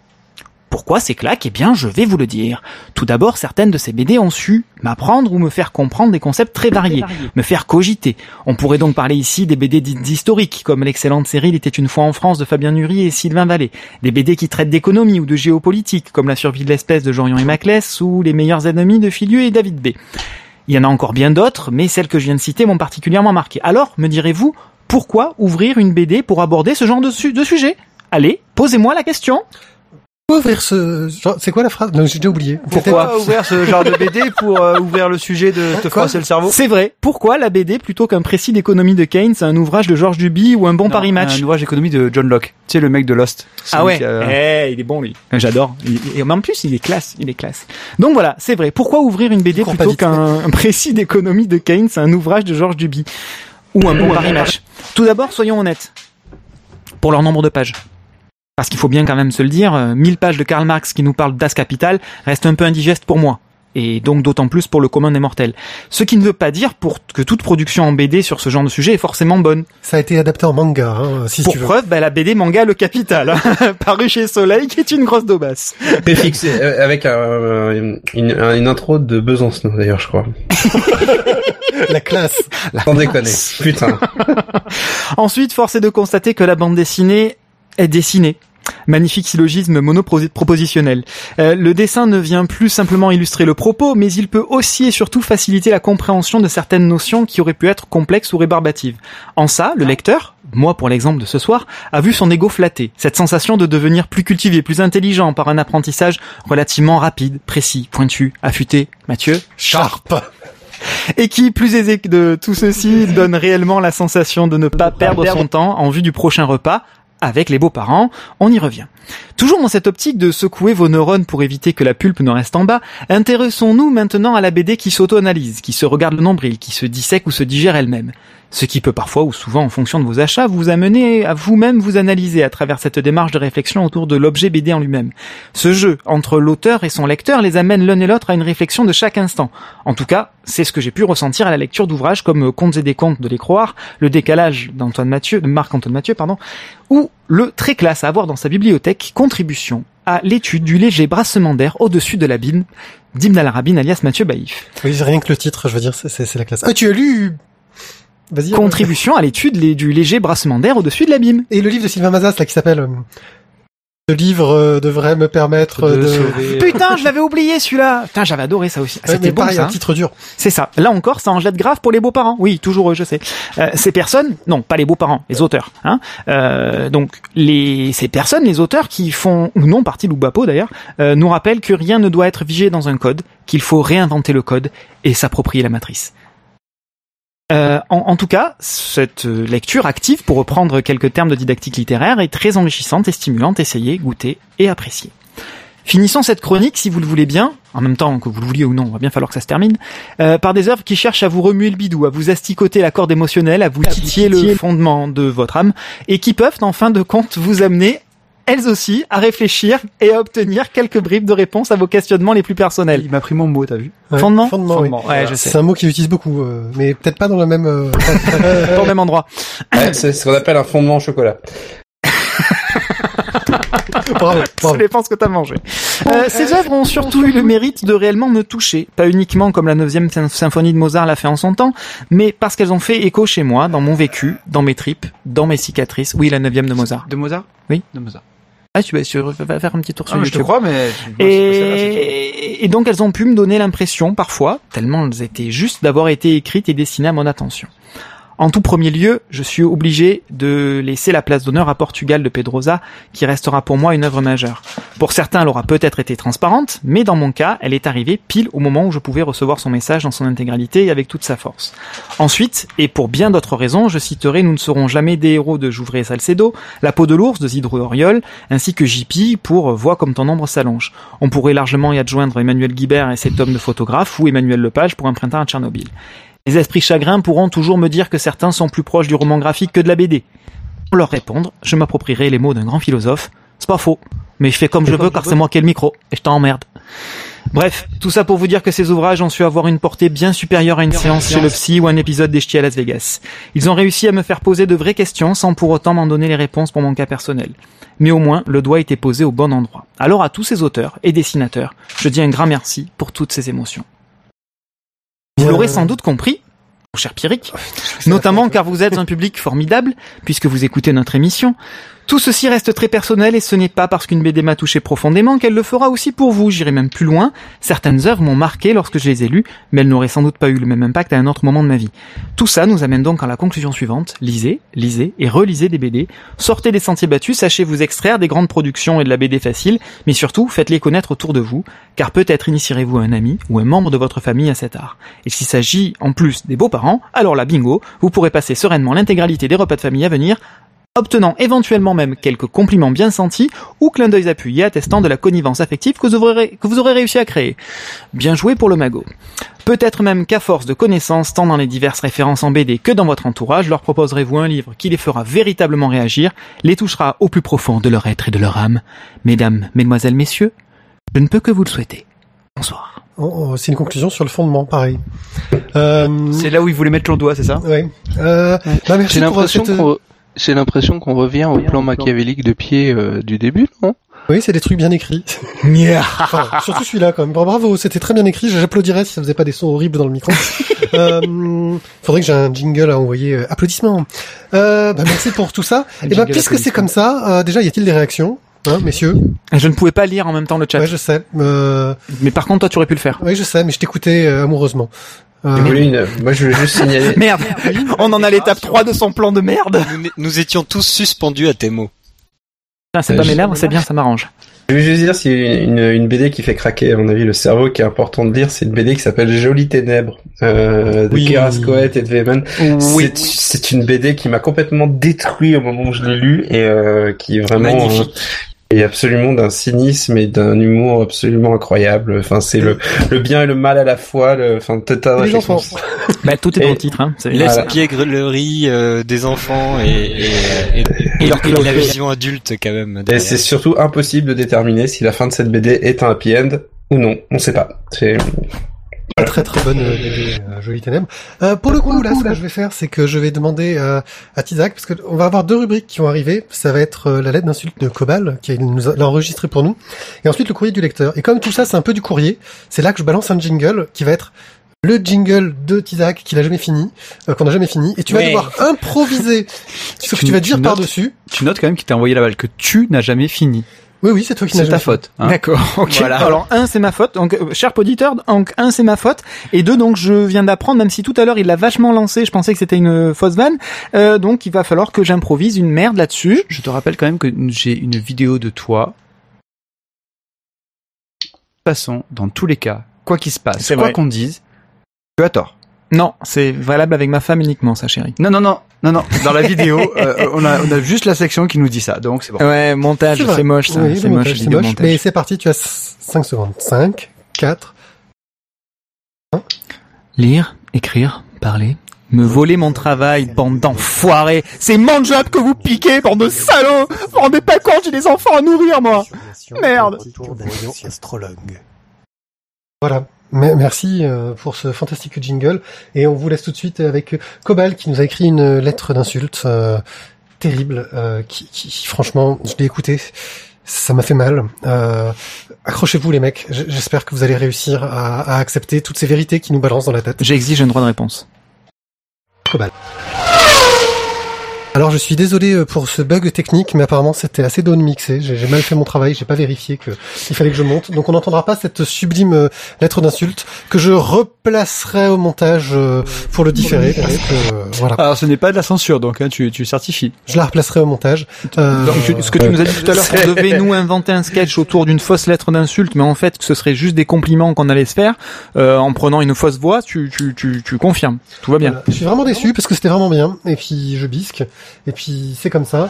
Pourquoi ces claques? Eh bien, je vais vous le dire. Tout d'abord, certaines de ces BD ont su m'apprendre ou me faire comprendre des concepts très variés, me faire cogiter. On pourrait donc parler ici des BD dites historiques, comme l'excellente série Il était une fois en France de Fabien Nury et Sylvain Vallée, des BD qui traitent d'économie ou de géopolitique, comme La survie de l'espèce de Jorion et Maclès ou Les meilleurs ennemis de Filieu et David B. Il y en a encore bien d'autres, mais celles que je viens de citer m'ont particulièrement marqué. Alors, me direz-vous, pourquoi ouvrir une BD pour aborder ce genre de, su- de sujet? Allez, posez-moi la question. Pourquoi ouvrir ce... genre, C'est quoi la phrase? Non, j'ai déjà oublié. Pourquoi ouvrir ce genre de BD pour euh, ouvrir le sujet de te Quoi froisser le cerveau? C'est vrai. Pourquoi la BD plutôt qu'un précis d'économie de Keynes, un ouvrage de Georges Duby ou un bon Non, Paris Match? Un ouvrage d'économie de John Locke. Tu sais, le mec de Lost. Ah ouais, a- eh, il est bon lui. J'adore. Et en plus, il est classe, il est classe. Donc voilà, c'est vrai. Pourquoi ouvrir une BD pas plutôt qu'un un précis d'économie de Keynes, un ouvrage de Georges Duby ou un bon Paris Match? Tout d'abord, soyons honnêtes. Pour leur nombre de pages. Parce qu'il faut bien quand même se le dire, euh, 1000 pages de Karl Marx qui nous parlent Das Kapital reste un peu indigeste pour moi. Et donc d'autant plus pour le commun des mortels. Ce qui ne veut pas dire pour que toute production en BD sur ce genre de sujet est forcément bonne. Ça a été adapté en manga, hein, si Pour tu veux. preuve, bah, la BD manga Le Capital, hein, paru chez Soleil, qui est une grosse daubasse. Préfixé euh, avec un- une, une, une intro de Besançon d'ailleurs, je crois. La classe. Sans déconner. Putain. Ensuite, force est de constater que la bande dessinée est dessinée. Magnifique syllogisme monopropositionnel. Euh, le dessin ne vient plus simplement illustrer le propos, mais il peut aussi et surtout faciliter la compréhension de certaines notions qui auraient pu être complexes ou rébarbatives. En ça, le lecteur, moi pour l'exemple de ce soir, a vu son ego flatté. Cette sensation de devenir plus cultivé, plus intelligent par un apprentissage relativement rapide, précis, pointu, affûté. Mathieu Sharp. et qui, plus aisé de tout ceci, donne réellement la sensation de ne pas perdre son temps en vue du prochain repas avec les beaux-parents, on y revient. Toujours dans cette optique de secouer vos neurones pour éviter que la pulpe ne reste en bas, intéressons-nous maintenant à la BD qui s'auto-analyse, qui se regarde le nombril, qui se dissèque ou se digère elle-même. Ce qui peut parfois ou souvent en fonction de vos achats vous amener à vous-même vous analyser à travers cette démarche de réflexion autour de l'objet BD en lui-même. Ce jeu entre l'auteur et son lecteur les amène l'un et l'autre à une réflexion de chaque instant. En tout cas, c'est ce que j'ai pu ressentir à la lecture d'ouvrages comme Contes et des contes de les croire, Le décalage d'Antoine Mathieu, de Marc-Antoine Mathieu, pardon, ou le très classe à avoir dans sa bibliothèque, Contribution à l'étude du léger brassement d'air au-dessus de la bine d'Ibn al-Arabi alias Mathieu Baïf. Oui, rien que le titre, je veux dire, c'est- la classe. Ah, tu as lu euh, Contribution à l'étude les- du léger brassement d'air au-dessus de l'abîme. Et le livre de Sylvain Mazas, là, qui s'appelle... euh, Ce livre euh, devrait me permettre de de... Putain, je l'avais oublié celui-là. Putain, j'avais adoré ça aussi. Ouais, C'était mais bon pareil, ça. un titre dur. C'est ça. Là encore, ça en jette grave pour les beaux-parents. Oui, toujours eux, je sais. Euh, ces personnes, non, pas les beaux-parents, les auteurs. Hein. Euh, donc, les, ces personnes, les auteurs qui font, ou non partie Loubapo d'ailleurs, euh, nous rappellent que rien ne doit être vigé dans un code, qu'il faut réinventer le code et s'approprier la matrice. Euh, en, en tout cas, cette euh, lecture active, pour reprendre quelques termes de didactique littéraire, est très enrichissante et stimulante. Essayez, goûtez et appréciez. Finissons cette chronique, si vous le voulez bien, en même temps que vous le vouliez ou non, il va bien falloir que ça se termine, euh, par des œuvres qui cherchent à vous remuer le bidou, à vous asticoter la corde émotionnelle, à vous titiller le fondement de votre âme, et qui peuvent, en fin de compte, vous amener, elles aussi, à réfléchir et à obtenir quelques bribes de réponse à vos questionnements les plus personnels. Il m'a pris mon mot, t'as vu Ouais, Fondement Fondement, oui. Ouais, je sais. C'est un mot qu'il utilise beaucoup, euh, mais peut-être pas dans le même... euh, Pas au même endroit. Ouais, c'est ce qu'on appelle un fondement au chocolat. bravo, Ça bravo. dépend ce que t'as mangé. Euh, ces œuvres ont surtout eu le mérite de réellement me toucher, pas uniquement comme la 9 symphonie de Mozart l'a fait en son temps, mais parce qu'elles ont fait écho chez moi, dans mon vécu, dans mes tripes, dans mes cicatrices. Oui, la 9 de Mozart. De Mozart? Oui. De Mozart. Ah, tu vas, faire un petit tour sur Ah, je te YouTube. crois, mais. Et, et donc elles ont pu me donner l'impression, parfois, tellement elles étaient justes, d'avoir été écrites et dessinées à mon attention. En tout premier lieu, je suis obligé de laisser la place d'honneur à Portugal de Pedrosa, qui restera pour moi une œuvre majeure. Pour certains, elle aura peut-être été transparente, mais dans mon cas, elle est arrivée pile au moment où je pouvais recevoir son message dans son intégralité et avec toute sa force. Ensuite, et pour bien d'autres raisons, je citerai Nous ne serons jamais des héros de Jouvray et Salcedo, La peau de l'ours de Zidro Auriol, ainsi que JP pour Vois comme ton ombre s'allonge. On pourrait largement y adjoindre Emmanuel Guibert et cet homme de photographe ou Emmanuel Lepage pour un printemps à Tchernobyl. Les esprits chagrins pourront toujours me dire que certains sont plus proches du roman graphique que de la BD. Pour leur répondre, je m'approprierai les mots d'un grand philosophe. C'est pas faux, mais je fais comme je veux car c'est moi qui ai le micro et je t'emmerde. Bref, tout ça pour vous dire que ces ouvrages ont su avoir une portée bien supérieure à une séance chez le psy ou un épisode des Ch'tis à Las Vegas. Ils ont réussi à me faire poser de vraies questions sans pour autant m'en donner les réponses pour mon cas personnel. Mais au moins, le doigt était posé au bon endroit. Alors à tous ces auteurs et dessinateurs, je dis un grand merci pour toutes ces émotions. Vous l'aurez sans doute compris, mon cher Pierrick, notamment car vous êtes un public formidable, puisque vous écoutez notre émission. Tout ceci reste très personnel et ce n'est pas parce qu'une BD m'a touché profondément qu'elle le fera aussi pour vous. J'irai même plus loin. Certaines œuvres m'ont marqué lorsque je les ai lues, mais elles n'auraient sans doute pas eu le même impact à un autre moment de ma vie. Tout ça nous amène donc à la conclusion suivante. Lisez, lisez et relisez des BD. Sortez des sentiers battus, sachez vous extraire des grandes productions et de la BD facile, mais surtout faites-les connaître autour de vous, car peut-être initierez-vous un ami ou un membre de votre famille à cet art. Et s'il s'agit en plus des beaux-parents, alors là bingo, vous pourrez passer sereinement l'intégralité des repas de famille à venir obtenant éventuellement même quelques compliments bien sentis ou clins d'œil appuyés attestant de la connivence affective que vous aurez, que vous aurez réussi à créer. Bien joué pour le magot. Peut-être même qu'à force de connaissances tant dans les diverses références en BD que dans votre entourage, leur proposerez-vous un livre qui les fera véritablement réagir, les touchera au plus profond de leur être et de leur âme. Mesdames, mesdemoiselles, messieurs, je ne peux que vous le souhaiter. Bonsoir. Oh, oh, c'est une conclusion sur le fondement, pareil. Euh, C'est là où il voulait mettre le doigt, c'est ça? ouais. Euh, bah, merci J'ai pour l'impression cette- qu'on j'ai l'impression qu'on revient au plan machiavélique de pied euh, du début, non? Oui, c'est des trucs bien écrits. Enfin, surtout celui-là, quand même. Bravo, c'était très bien écrit. J'applaudirais si ça faisait pas des sons horribles dans le micro. euh, faudrait que j'ai un jingle à envoyer. Euh, applaudissements. Euh, bah, merci pour tout ça. Et bah, jingle puisque c'est comme ça, euh, déjà, y a-t-il des réactions, hein, messieurs? Je ne pouvais pas lire en même temps le chat. Ouais, je sais. Euh, Mais par contre, toi, tu aurais pu le faire. oui, je sais, mais je t'écoutais euh, amoureusement. Euh, une- Moi, je voulais juste signaler. Merde On en a l'étape 3 de son plan de merde Nous, nous étions tous suspendus à tes mots. Putain, C'est Euh, pas je- mes lèvres, c'est bien, ça m'arrange. Je veux juste dire, c'est une, une BD qui fait craquer, à mon avis, le cerveau, qui est important de lire. C'est une BD qui s'appelle Jolies Ténèbres, euh, de Oui. Et de Veyman. Oui. C'est- une BD qui m'a complètement détruit au moment où je l'ai lu et euh, qui est vraiment Magnifique. euh, est absolument d'un cynisme et d'un humour absolument incroyable. Enfin, c'est le, le bien et le mal à la fois. Le, enfin, Les enfants. Bah, tout est dans Et- le titre. Hein. C'est- Voilà. L'espièglerie euh, des enfants et, et, et, et- leur et la vision adulte quand même. Et c'est surtout impossible de déterminer si la fin de cette BD est un happy end ou non. On sait pas. C'est Très très bonne euh, BD, euh, Jolie Ténèbres. Euh, pour le coup, là, ce que je vais faire, c'est que je vais demander euh, à Tizak, parce que on va avoir deux rubriques qui vont arriver. Ça va être euh, la lettre d'insulte de Cobal, qui nous a, l'a enregistré pour nous, et ensuite le courrier du lecteur. Et comme tout ça, c'est un peu du courrier, c'est là que je balance un jingle qui va être le jingle de Tizak qu'il a jamais fini, euh, qu'on a jamais fini, et tu vas Ouais. devoir improviser ce que Tu- tu vas dire par-dessus. Tu notes quand même qu'il t'a envoyé la balle, que tu n'as jamais fini. Oui, oui, c'est toi qui C'est ta faute. Hein. D'accord, ok. Voilà. Alors, un, c'est ma faute. Donc, euh, cher auditeur, donc, un, c'est ma faute. Et deux, donc, je viens d'apprendre, même si tout à l'heure, il l'a vachement lancé, je pensais que c'était une euh, fausse vanne. Euh, donc, il va falloir que j'improvise une merde là-dessus. Je te rappelle quand même que j'ai une vidéo de toi. Façon, dans tous les cas, quoi qu'il se passe, quoi qu'on dise, tu as tort. Non, c'est valable avec ma femme uniquement, ça, chérie. Non, non, non, non, non. Dans la vidéo, euh, on, a, on a juste la section qui nous dit ça, donc c'est bon. Ouais, montage, C'est moche, ça. Oui, c'est moche, c'est vidéo moche. montage. Mais c'est parti, tu as 5 secondes. 5, 4, Lire, écrire, parler, me voler mon travail, bande d'enfoirés. C'est mon job que vous piquez, bande de salauds. Vous vous rendez pas compte, j'ai des enfants à nourrir, moi. Merde. Voilà. Me- Merci euh, pour ce fantastique jingle. Et on vous laisse tout de suite avec Cobal qui nous a écrit une lettre d'insulte euh, terrible, euh, qui, qui, franchement, je l'ai écouté. Ça m'a fait mal. Euh, accrochez-vous les mecs. J'espère que vous allez réussir à, à accepter toutes ces vérités qui nous balancent dans la tête. J'exige un droit de réponse. Cobal. Alors je suis désolé euh, pour ce bug technique, mais apparemment c'était assez down mixé. J'ai j'ai mal fait mon travail, j'ai pas vérifié que il fallait que je monte. Donc on n'entendra pas cette sublime euh, lettre d'insulte que je replacerai au montage euh, pour le différer. parce que, euh, voilà, Alors ce n'est pas de la censure, donc hein, tu, tu certifies. je la replacerai au montage. Euh, Donc, tu- ce que tu nous as dit tout à l'heure, qu'on devait nous inventer un sketch autour d'une fausse lettre d'insulte, mais en fait que ce serait juste des compliments qu'on allait se faire euh, en prenant une fausse voix, tu, tu, tu, tu confirmes. Tout va bien. voilà. Je suis vraiment déçu parce que c'était vraiment bien. Et puis je bisque. Et puis c'est comme ça.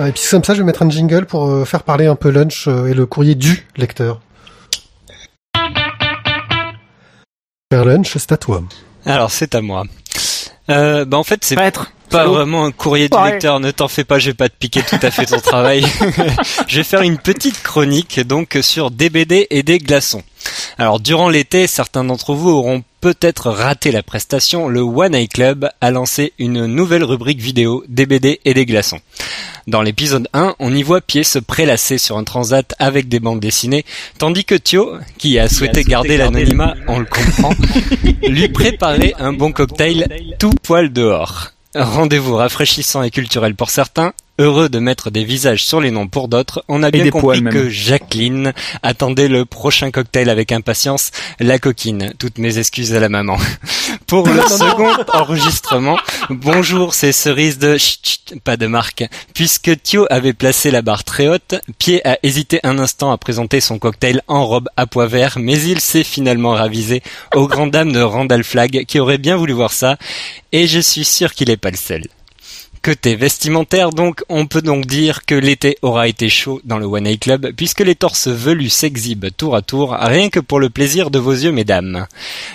Et puis comme ça, je vais mettre un jingle pour euh, faire parler un peu Lunch euh, et le courrier du lecteur. Faire Lunch, c'est à toi. Alors c'est à moi. Euh, bah en fait c'est Maître, pas vraiment un courrier du Ouais. lecteur, ne t'en fais pas, je vais pas te piquer tout à fait ton travail. je vais faire une petite chronique donc sur des BD et des glaçons. Alors durant l'été, certains d'entre vous auront peut-être raté la prestation, le One Eye Club a lancé une nouvelle rubrique vidéo des BD et des glaçons. Dans l'épisode 1, on y voit Pied se prélasser sur un transat avec des bandes dessinées, tandis que Thio, qui a souhaité garder l'anonymat, on le comprend, lui préparait un bon cocktail tout poil dehors. Rendez-vous rafraîchissant et culturel pour certains, heureux de mettre des visages sur les noms pour d'autres, on a bien des compris que Jacqueline attendait le prochain cocktail avec impatience, la coquine. Toutes mes excuses à la maman. Pour le second enregistrement, bonjour, c'est Cerise de Chut, chut, pas de marque. Puisque Thio avait placé la barre très haute, Pied a hésité un instant à présenter son cocktail en robe à pois vert, mais il s'est finalement ravisé aux grandes dames de Randall Flagg qui auraient bien voulu voir ça, et je suis sûr qu'il est pas le seul. Côté vestimentaire, donc, on peut donc dire que l'été aura été chaud dans le One Eye Club, puisque les torses velus s'exhibent tour à tour, rien que pour le plaisir de vos yeux, mesdames.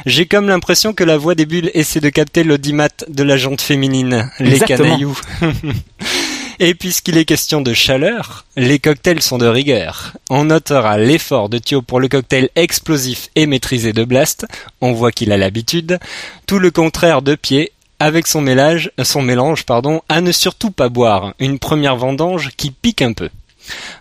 J'ai comme l'impression que la voix des bulles essaie de capter l'audimat de la jante féminine, les canailloux. Et puisqu'il est question de chaleur, les cocktails sont de rigueur. On notera l'effort de Thio pour le cocktail explosif et maîtrisé de Blast, on voit qu'il a l'habitude, tout le contraire de Pied, avec son mélange, son mélange, pardon, à ne surtout pas boire, une première vendange qui pique un peu.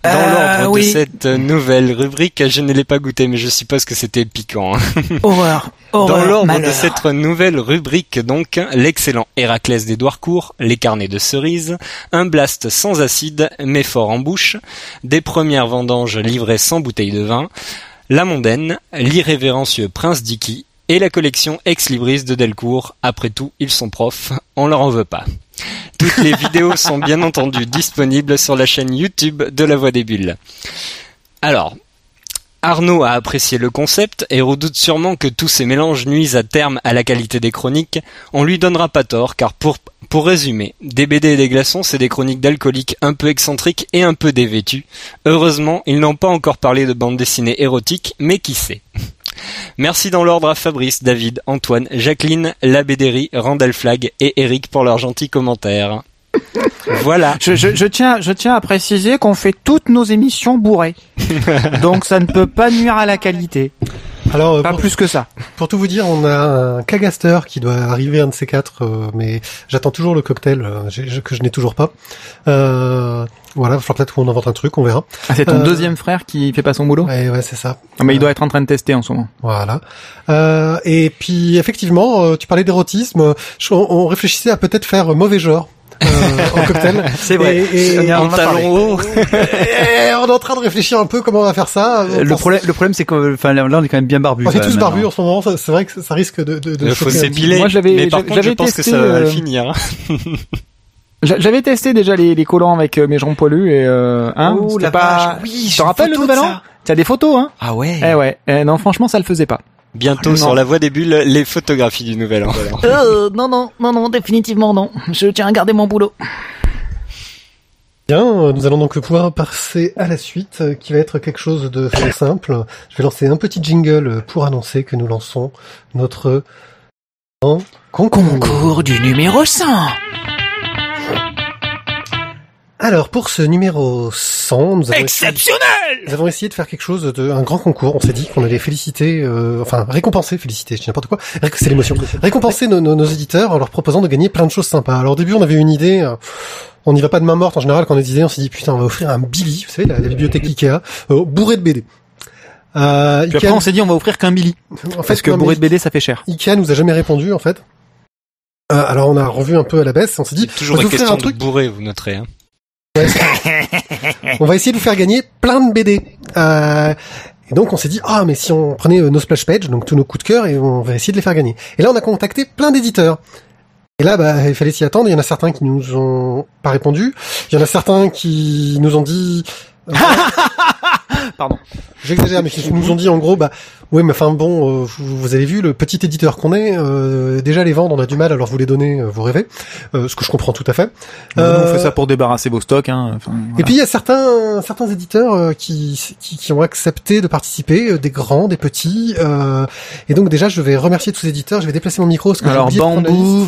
Dans Euh, l'ordre oui. de cette nouvelle rubrique, je ne l'ai pas goûté, mais je suppose que c'était piquant. hein. Horreur. Dans Horreur. l'ordre de cette nouvelle rubrique, donc, l'excellent Héraclès courts, les carnets de cerises, un blast sans acide, mais fort en bouche, des premières vendanges livrées sans bouteille de vin, la mondaine, l'irrévérencieux Prince Dicky, et la collection Ex Libris de Delcourt. Après tout, ils sont profs, on leur en veut pas. Toutes les vidéos sont bien entendu disponibles sur la chaîne YouTube de La Voix des Bulles. Alors, Arnaud a apprécié le concept et redoute sûrement que tous ces mélanges nuisent à terme à la qualité des chroniques. On lui donnera pas tort, car pour, pour résumer, des BD et des glaçons, c'est des chroniques d'alcooliques un peu excentriques et un peu dévêtus. Heureusement, ils n'ont pas encore parlé de bande dessinée érotique, mais qui sait? Merci dans l'ordre à Fabrice, David, Antoine, Jacqueline, Labédéry, Randall Flag et Eric pour leurs gentils commentaires. Voilà. Je, je, je tiens, je tiens à préciser qu'on fait toutes nos émissions bourrées. Donc ça ne peut pas nuire à la qualité. Alors, euh, Pas pour, plus que ça. pour tout vous dire, on a un cagaster qui doit arriver un de ces quatre, euh, mais j'attends toujours le cocktail euh, que je n'ai toujours pas. Euh, voilà, falloir peut-être qu'on invente un truc, on verra. Ah, c'est ton Euh, deuxième frère qui fait pas son boulot? Ouais, ouais, c'est ça. Ah, Mais il doit être en train de tester en ce moment. Voilà. Euh, et puis effectivement, euh, tu parlais d'érotisme. On, on réfléchissait à peut-être faire mauvais genre. euh, en cocktail. C'est vrai. Et, et- On y a- En et on est en train de réfléchir un peu comment on va faire ça. On Euh, Le pense- problème, le problème, c'est que, enfin, là, on est quand même bien barbu. on est tous barbus maintenant. en ce moment. C'est vrai que ça risque de. de, de Il faut s'épiler. Moi, j'avais- j'avais pense que testé, ça va euh, finir. J'a- J'avais testé déjà les, les collants avec euh, mes jambes poilues et euh, hein, Oh, la pas. oui, tu j'ai te rappelles une le nouvel an. T'as des photos, hein? Ah ouais. Eh ouais. Eh non, franchement, ça le faisait pas. Bientôt sur la voie des bulles, les photographies du nouvel an. Euh, non, non, non, non, définitivement non. Je tiens à garder mon boulot. Bien, euh, nous allons donc pouvoir passer à la suite, euh, qui va être quelque chose de très simple. Je vais lancer un petit jingle pour annoncer que nous lançons notre grand concours. du numéro 100. Alors, pour ce numéro 100, nous avons, essayé, nous avons essayé de faire quelque chose de, un grand concours. On s'est dit qu'on allait féliciter, euh, enfin, récompenser, féliciter, je dis n'importe quoi. C'est l'émotion. Récompenser nos, nos, nos éditeurs en leur proposant de gagner plein de choses sympas. Alors, au début, on avait une idée, euh, on n'y va pas de main morte en général quand on a des idées, on s'est dit, putain, on va offrir un Billy, vous savez, la, la bibliothèque Ikea, euh, bourré de BD. Euh, Puis Ikea, après, on s'est dit, on va offrir qu'un Billy. en fait, Parce que non, bourré de BD, ça fait cher. Ikea nous a jamais répondu, en fait. Euh, alors, on a revu un peu à la baisse, on s'est dit, Toujours offrir question un de truc bourré, vous noterez. Hein. On va essayer de vous faire gagner plein de BD. Euh, et donc on s'est dit ah mais si on prenait euh, nos splash pages, donc tous nos coups de cœur et on va essayer de les faire gagner. Et là on a contacté plein d'éditeurs. Et là bah il fallait s'y attendre. Il y en a certains qui nous ont pas répondu. Il y en a certains qui nous ont dit. Pardon. J'exagère, mais qui nous ont dit en gros, bah, ouais, mais enfin bon, euh, vous, vous avez vu le petit éditeur qu'on est. euh, déjà les vendre, on a du mal, alors vous les donner, euh, vous rêvez, euh, ce que je comprends tout à fait. Nous, on Euh, fait ça pour débarrasser vos stocks. Hein. Enfin, et voilà. puis il y a certains certains éditeurs euh, qui, qui qui ont accepté de participer, euh, des grands, des petits. euh, et donc déjà je vais remercier tous ces éditeurs. Je vais déplacer mon micro parce que j'ai Alors liste.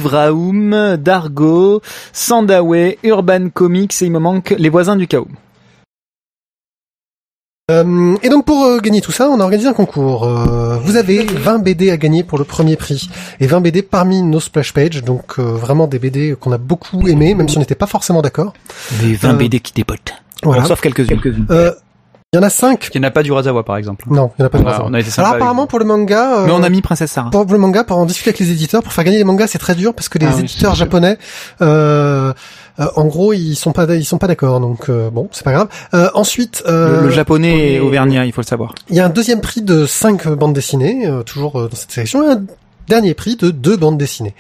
Vraoum, Dargo, Sandaway, Urban Comics et il me manque les voisins du chaos. Euh, et donc pour euh, gagner tout ça, on a organisé un concours. Euh, vous avez 20 BD à gagner pour le premier prix et 20 BD parmi nos splash pages. Donc euh, vraiment des BD qu'on a beaucoup aimé, même si on n'était pas forcément d'accord. Les 20 Euh, BD qui dépotent. Voilà. Sauf quelques-unes. Euh, Il y en a 5 Il n'y en a pas du Razawa, par exemple. Non, il y en a pas de Ah, raison. on a été sympa Alors apparemment pour le manga, euh, Mais on a mis Princesse Sarah. pour le manga, pour en discuter avec les éditeurs, pour faire gagner les mangas, c'est très dur parce que les Ah éditeurs japonais, euh, euh, en gros, ils sont pas, ils sont pas d'accord. Donc euh, bon, c'est pas grave. Euh, ensuite, euh, Le, le japonais est auvergnat, il faut le savoir. il y a un deuxième prix de 5 bandes dessinées, euh, toujours euh, dans cette sélection, et un dernier prix de deux bandes dessinées.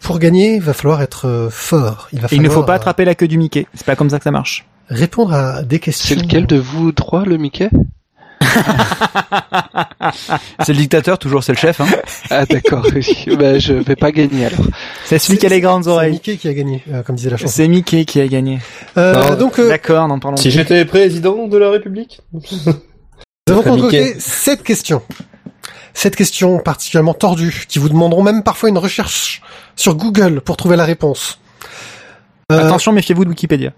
Pour gagner, il va falloir être euh, fort. Il va Et il ne faut falloir, pas attraper la queue du Mickey. C'est pas comme ça que ça marche. Répondre à des questions. C'est lequel de vous trois, le Mickey C'est le dictateur, toujours, c'est le chef. Hein. Ah d'accord, bah, je vais pas gagner alors. C'est celui qui a les grandes C'est oreilles. Mickey qui a gagné, euh, comme disait la chanson. C'est Mickey qui a gagné. Euh, Non, donc, euh, D'accord, n'en parlons Si j'étais président de la République Nous avons concocté Mickey. sept questions. Sept questions particulièrement tordues, qui vous demanderont même parfois une recherche sur Google pour trouver la réponse. Euh, Attention, méfiez-vous de Wikipédia.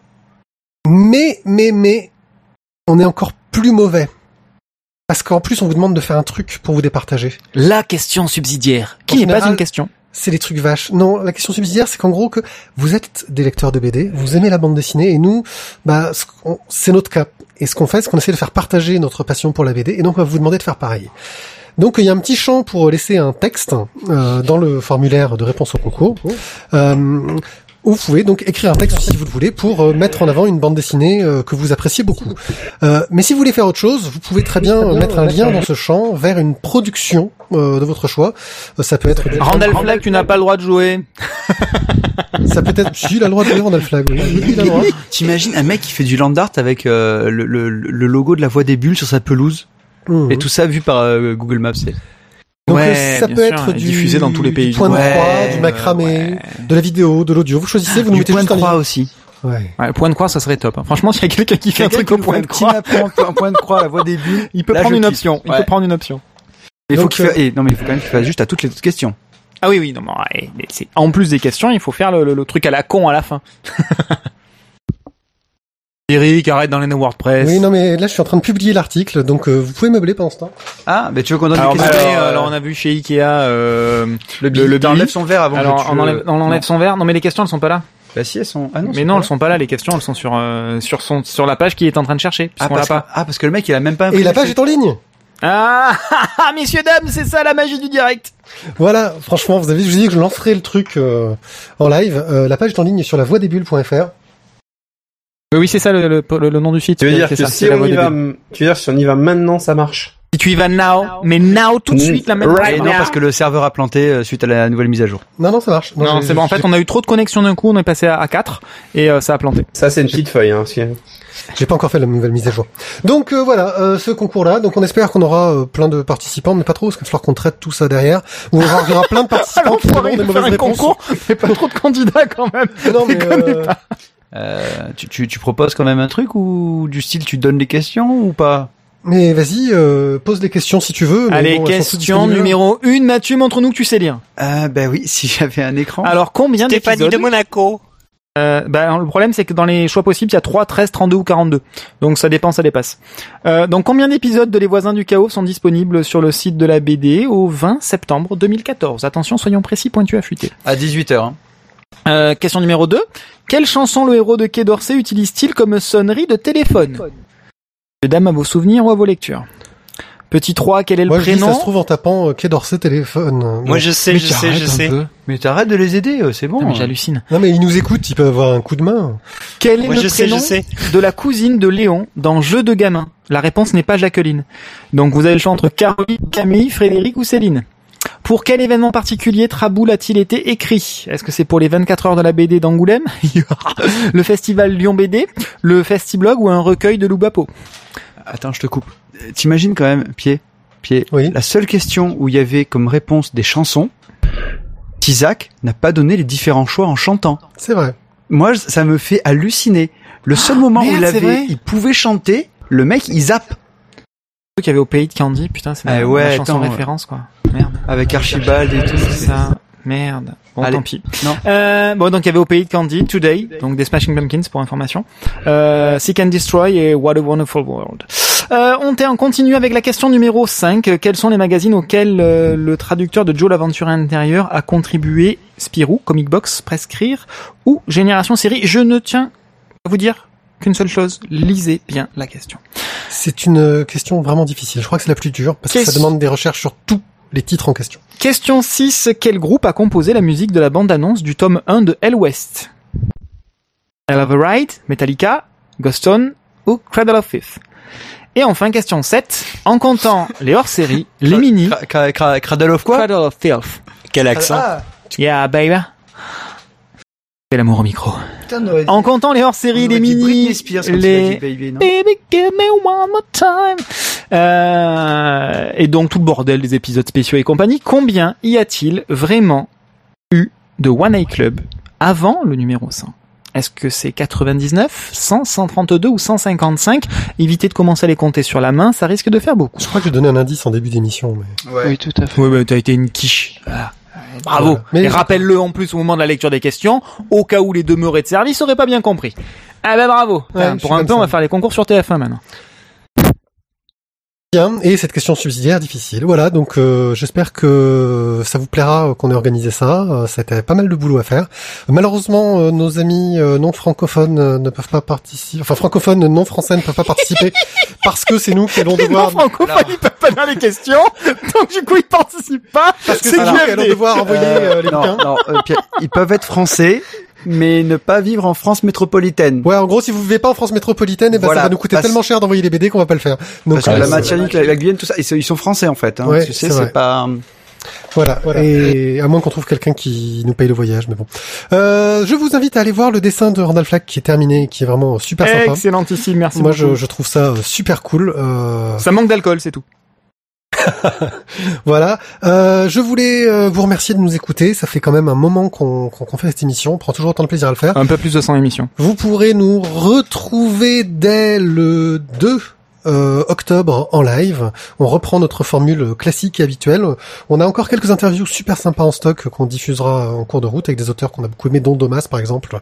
Mais, mais, mais, on est encore plus mauvais. Parce qu'en plus, on vous demande de faire un truc pour vous départager. La question subsidiaire. Qui n'est pas une question. C'est les trucs vaches. Non, la question subsidiaire, c'est qu'en gros que vous êtes des lecteurs de BD, vous aimez la bande dessinée, et nous, bah, c'est notre cas. Et ce qu'on fait, c'est qu'on essaie de faire partager notre passion pour la BD, et donc on va vous demander de faire pareil. Donc il y a un petit champ pour laisser un texte euh, dans le formulaire de réponse au concours. Euh, Ou vous pouvez donc écrire un texte si vous le voulez pour euh, mettre en avant une bande dessinée euh, que vous appréciez beaucoup. Euh, mais si vous voulez faire autre chose, vous pouvez très bien euh, mettre un lien dans ce champ vers une production euh, de votre choix. Euh, ça peut être Randall Flagg, tu n'as pas le droit de jouer. ça peut être si il a le droit de jouer Randall. Oui, droit. T'imagines un mec qui fait du land art avec euh, le, le, le logo de la voix des bulles sur sa pelouse? Mhm. et tout ça vu par euh, Google Maps. c'est- Donc Ouais, euh, ça bien peut sûr, être du diffusé dans tous les pays du point de croix, Ouais, du macramé, ouais. de la vidéo, de l'audio. Vous choisissez, vous nous mettez point de juste croix aussi. Ouais. Ouais, point de croix, ça serait top. hein. Franchement, s'il y a quelqu'un qui fait un truc au point de croix, un point de croix, la voix des bulles. il peut Là, prendre une kiffe. option. Il Ouais. peut prendre une option. Il faut qu'il euh, non mais il faut quand même qu'il fasse juste à toutes les autres questions. Ah oui, oui, non, mais, ouais, en plus des questions, il faut faire le, le- le truc à la con à la fin. Eric, arrête dans les WordPress. Oui, non, mais là, je suis en train de publier l'article, donc euh, vous pouvez meubler pendant ce temps. Ah, mais tu veux qu'on donne alors, des questions alors, alors, on a vu chez Ikea euh, le, le- Billy. son verre avant alors que tu on enlève, on enlève son verre. Non, mais les questions elles sont pas là. Bah si elles sont. Ah non. mais non, elles sont pas là. Les questions elles sont sur euh, sur son sur la page qu'il est en train de chercher. Ah parce, que, pas. ah parce que le mec il a même pas. Et la page est en ligne. Ah, messieurs dames, c'est ça la magie du direct. Voilà, franchement, vous avez, je vous ai dit que je lancerai le truc euh, en live. Euh, la page est en ligne sur la voix des bulles.fr. Oui, oui, c'est ça le, le, le- le nom du site. Tu veux dire que ça, si la on y va, tu veux dire si on y va maintenant, ça marche? Si tu y vas now, mais now tout de Mm. suite là maintenant. Et non parce que le serveur a planté euh, suite à la nouvelle mise à jour. Non, non, ça marche. Non, j'ai- c'est bon. En fait, on a eu trop de connexions d'un coup. On est passé à, à 4 et euh, ça a planté. Ça, c'est une petite feuille. Hein, que- J'ai pas encore fait la nouvelle mise à jour. Donc euh, voilà, euh, ce concours-là. Donc on espère qu'on aura euh, plein de participants, mais pas trop, parce qu'il va falloir qu'on traite tout ça derrière. Ou y aura- il y aura plein de participants qui L'enfoiré demandent des de faire mauvaises un réponses. concours, mais pas trop de candidats quand même. Non, mais, euh. Euh, tu, tu, tu proposes quand même un truc ou du style tu donnes les questions ou pas? Mais vas-y, euh, pose des questions si tu veux. mais Allez, bon, question numéro 1. Mathieu, montre-nous que tu sais lire. Ah ben oui, si j'avais un écran. Alors, combien Stéphanie d'épisodes de Monaco. euh, bah, Le problème, c'est que dans les choix possibles, il y a 3, 13, 32 ou 42. Donc ça dépend, ça dépasse. Euh, donc combien d'épisodes de Les Voisins du Chaos sont disponibles sur le site de la BD au 20 septembre 2014 Attention, soyons précis, pointu affûté. À 18h. Hein. Euh, question numéro 2. Quelle chanson le héros de Quai d'Orsay utilise-t-il comme sonnerie de téléphone? Dame à vos souvenirs ou à vos lectures? Petit 3, quel est le Moi, je dis, prénom? ça se trouve en tapant euh, Quai d'Orsay téléphone. Moi, je sais, Mais je sais, je sais. peu. Mais t'arrêtes de les aider, euh, c'est bon. Ah, mais J'hallucine. Non, mais ils nous écoutent, ils peuvent avoir un coup de main. Quel est Moi, le je sais, prénom je sais. de la cousine de Léon dans Jeu de gamin La réponse n'est pas Jacqueline. Donc vous avez le choix entre Caroline, Camille, Frédéric ou Céline. Pour quel événement particulier Traboul a-t-il été écrit? Est-ce que c'est pour les 24 heures de la BD d'Angoulême? Le festival Lyon BD Le Festiblog ou un recueil de Loubapo? Attends, je te coupe. T'imagines quand même, pied, pied. Oui. La seule question où il y avait comme réponse des chansons, Isaac n'a pas donné les différents choix en chantant. C'est vrai. Moi, ça me fait halluciner. Le seul moment où il avait, il pouvait chanter, le mec il zappe qu'il y avait au pays de Candy, putain, c'est Ah la, ouais, la chanson attends, référence, quoi. Merde. avec Archibald et tout. C'est ça. Merde. Bon, Allez. tant pis. Non. Euh, bon, donc il y avait au pays de Candy, Today, donc des Smashing Pumpkins pour information. Euh, Seek and Destroy et What a Wonderful World. Euh, on, on continue avec la question numéro 5. Quels sont les magazines auxquels euh, le traducteur de Joe l'aventurier intérieur a contribué? Spirou, Comic Box, Prescrire ou Génération Série? Je ne tiens à vous dire qu'une seule chose. Lisez bien la question. C'est une euh, question vraiment difficile. Je crois que c'est la plus dure parce que ça demande des recherches sur tous les titres en question. Question 6. Quel groupe a composé la musique de la bande-annonce du tome 1 de Hell West? Hell of a Ride, Metallica, Ghostone ou Cradle of Filth? Et enfin, question 7. En comptant les hors-séries, les mini, Cra- cra- cra- Cradle of quoi? Cradle of Filth. Quel accent? Ah, Yeah, baby. Fais l'amour au micro. En comptant les hors-séries, les mini, les... Baby, non Baby, give me one more time. Euh, et donc tout le bordel des épisodes spéciaux et compagnie. Combien y a-t-il vraiment eu de One Eye Club avant le numéro 100 Est-ce que c'est 99, 100, 132 ou 155 Évitez de commencer à les compter sur la main, ça risque de faire beaucoup. Je crois que j'ai donné un indice en début d'émission. Mais... Oui, tout à fait. Oui, bah, t'as été une quiche. Voilà. Bravo. Mais- Et rappelle-le en plus au moment de la lecture des questions, au cas où les demeurés de service n'auraient pas bien compris. Ah ben bravo. Ouais, Enfin, pour un peu, on va faire les concours sur TF1 maintenant. Bien, et cette question subsidiaire difficile. Voilà, donc euh, j'espère que ça vous plaira euh, qu'on ait organisé ça. Euh, C'était pas mal de boulot à faire. Malheureusement, euh, nos amis euh, non francophones euh, ne peuvent pas participer. Enfin, francophones non français ne peuvent pas participer parce que c'est nous qui allons Les non devoir. francophones, ils peuvent pas dans les questions, donc du coup ils participent pas. Parce que c'est nous qui allons devoir envoyer euh, les non, bouquins. non, euh, Pierre, ils peuvent être français, mais ne pas vivre en France métropolitaine. Ouais, en gros, si vous vivez pas en France métropolitaine, eh ben, Voilà, ça va nous coûter parce- tellement cher d'envoyer les BD qu'on va pas le faire. Donc, Parce que euh, la c'est- Martinique, la, la Guyane, tout ça, ils sont- ils sont français en fait. Hein, Ouais, tu sais, c'est pas. Voilà. Et à moins qu'on trouve quelqu'un qui nous paye le voyage, mais bon. Euh, je vous invite à aller voir le dessin de Randall Flagg qui est terminé, qui est vraiment super sympa. Excellentissime, merci Moi, beaucoup. je, je trouve ça euh, super cool. Euh, Ça manque d'alcool, c'est tout. voilà. Euh, je voulais euh, vous remercier de nous écouter. Ça fait quand même un moment qu'on qu'on qu'on fait cette émission. On prend toujours autant de plaisir à le faire. Un peu plus de 100 émissions. Vous pourrez nous retrouver dès le 2 euh, octobre en live. On reprend notre formule classique et habituelle. On a encore quelques interviews super sympas en stock qu'on diffusera en cours de route avec des auteurs qu'on a beaucoup aimés, dont Domas par exemple.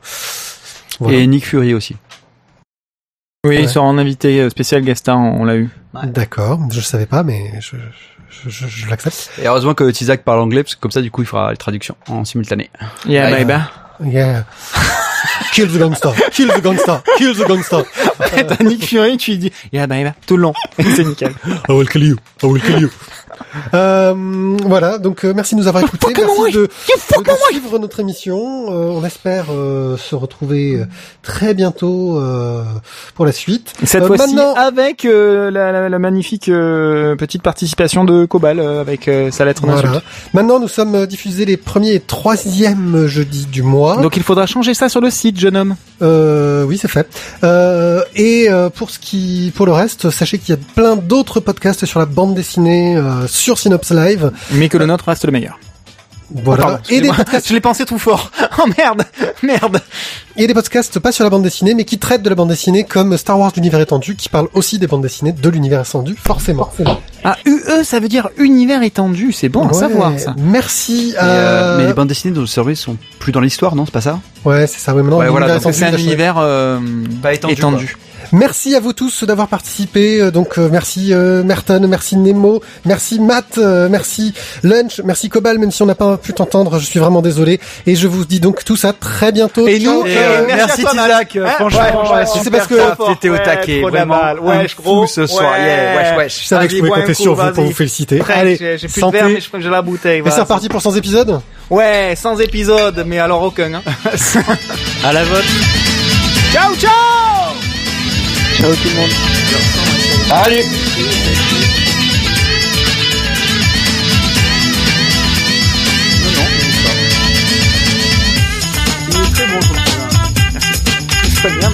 Voilà. Et Nick Fury aussi. Oui, Ouais. il sera en invité euh, spécial Gaston, on l'a eu. D'accord, je savais pas, mais je, je, je, je l'accepte. Et heureusement que Tizak parle anglais, parce que comme ça, du coup, il fera les traductions en simultané. Yeah, baby. Yeah. Kill the gangster, kill the gangster, kill the gangster. T'as Nick Fury, tu lui dis, yeah, baby, tout le long. c'est nickel. I will kill you, I will kill you. Euh, voilà, donc euh, merci de nous avoir écoutés, merci de, de- de suivre notre émission. Euh, on espère euh, se retrouver très bientôt euh, pour la suite. Cette Euh, fois-ci, maintenant- avec euh, la, la- la magnifique euh, petite participation de Cobal euh, avec euh, sa lettre Voilà. Maintenant, nous sommes diffusés les premiers et troisièmes jeudis du mois. Donc il faudra changer ça sur le site, jeune homme. Euh, oui, c'est fait. Euh, et euh, pour ce qui, pour le reste, sachez qu'il y a plein d'autres podcasts sur la bande dessinée euh, sur Synops Live. Mais que le nôtre reste le meilleur. Voilà. Oh, pardon, et des podcasts, Je l'ai pensé trop fort. Oh merde, merde. et des podcasts pas sur la bande dessinée, mais qui traitent de la bande dessinée comme Star Wars l'univers étendu, qui parle aussi des bandes dessinées de l'univers étendu, forcément. Ah, UE, ça veut dire univers étendu. C'est bon à Ouais. savoir ça. Merci. Mais, à... euh, mais les bandes dessinées de nos services sont plus dans l'histoire, non C'est pas ça? Ouais, c'est ça. Oui, maintenant Ouais, voilà, C'est un univers euh, Pas étendu, étendu. Merci à vous tous d'avoir participé. Euh, Donc euh, merci euh, Merton, merci Nemo, merci Matt, euh, merci Lunch, merci Cobal, même si on n'a pas pu t'entendre, je suis vraiment désolé. Et je vous dis donc tous à très bientôt. Et nous, Et, euh, euh, merci merci Tizak, Matt. franchement, Ouais, ouais, ouais, c'est parce que- t'étais au ouais, taquet, trop vraiment Ouais, je fou gros. ce soir, Ouais. yeah, wesh, wesh. Je savais que je pouvais compter coup, sur vous pour vous féliciter. Prêt, Allez, j'ai plus de verre, mais je crois que j'ai la bouteille. Et c'est reparti pour 100 épisodes Ouais, sans épisode, mais alors aucun. Hein. À la vôtre. ciao, ciao Ciao tout le monde. Allez. Non, non, il est. C'est bien.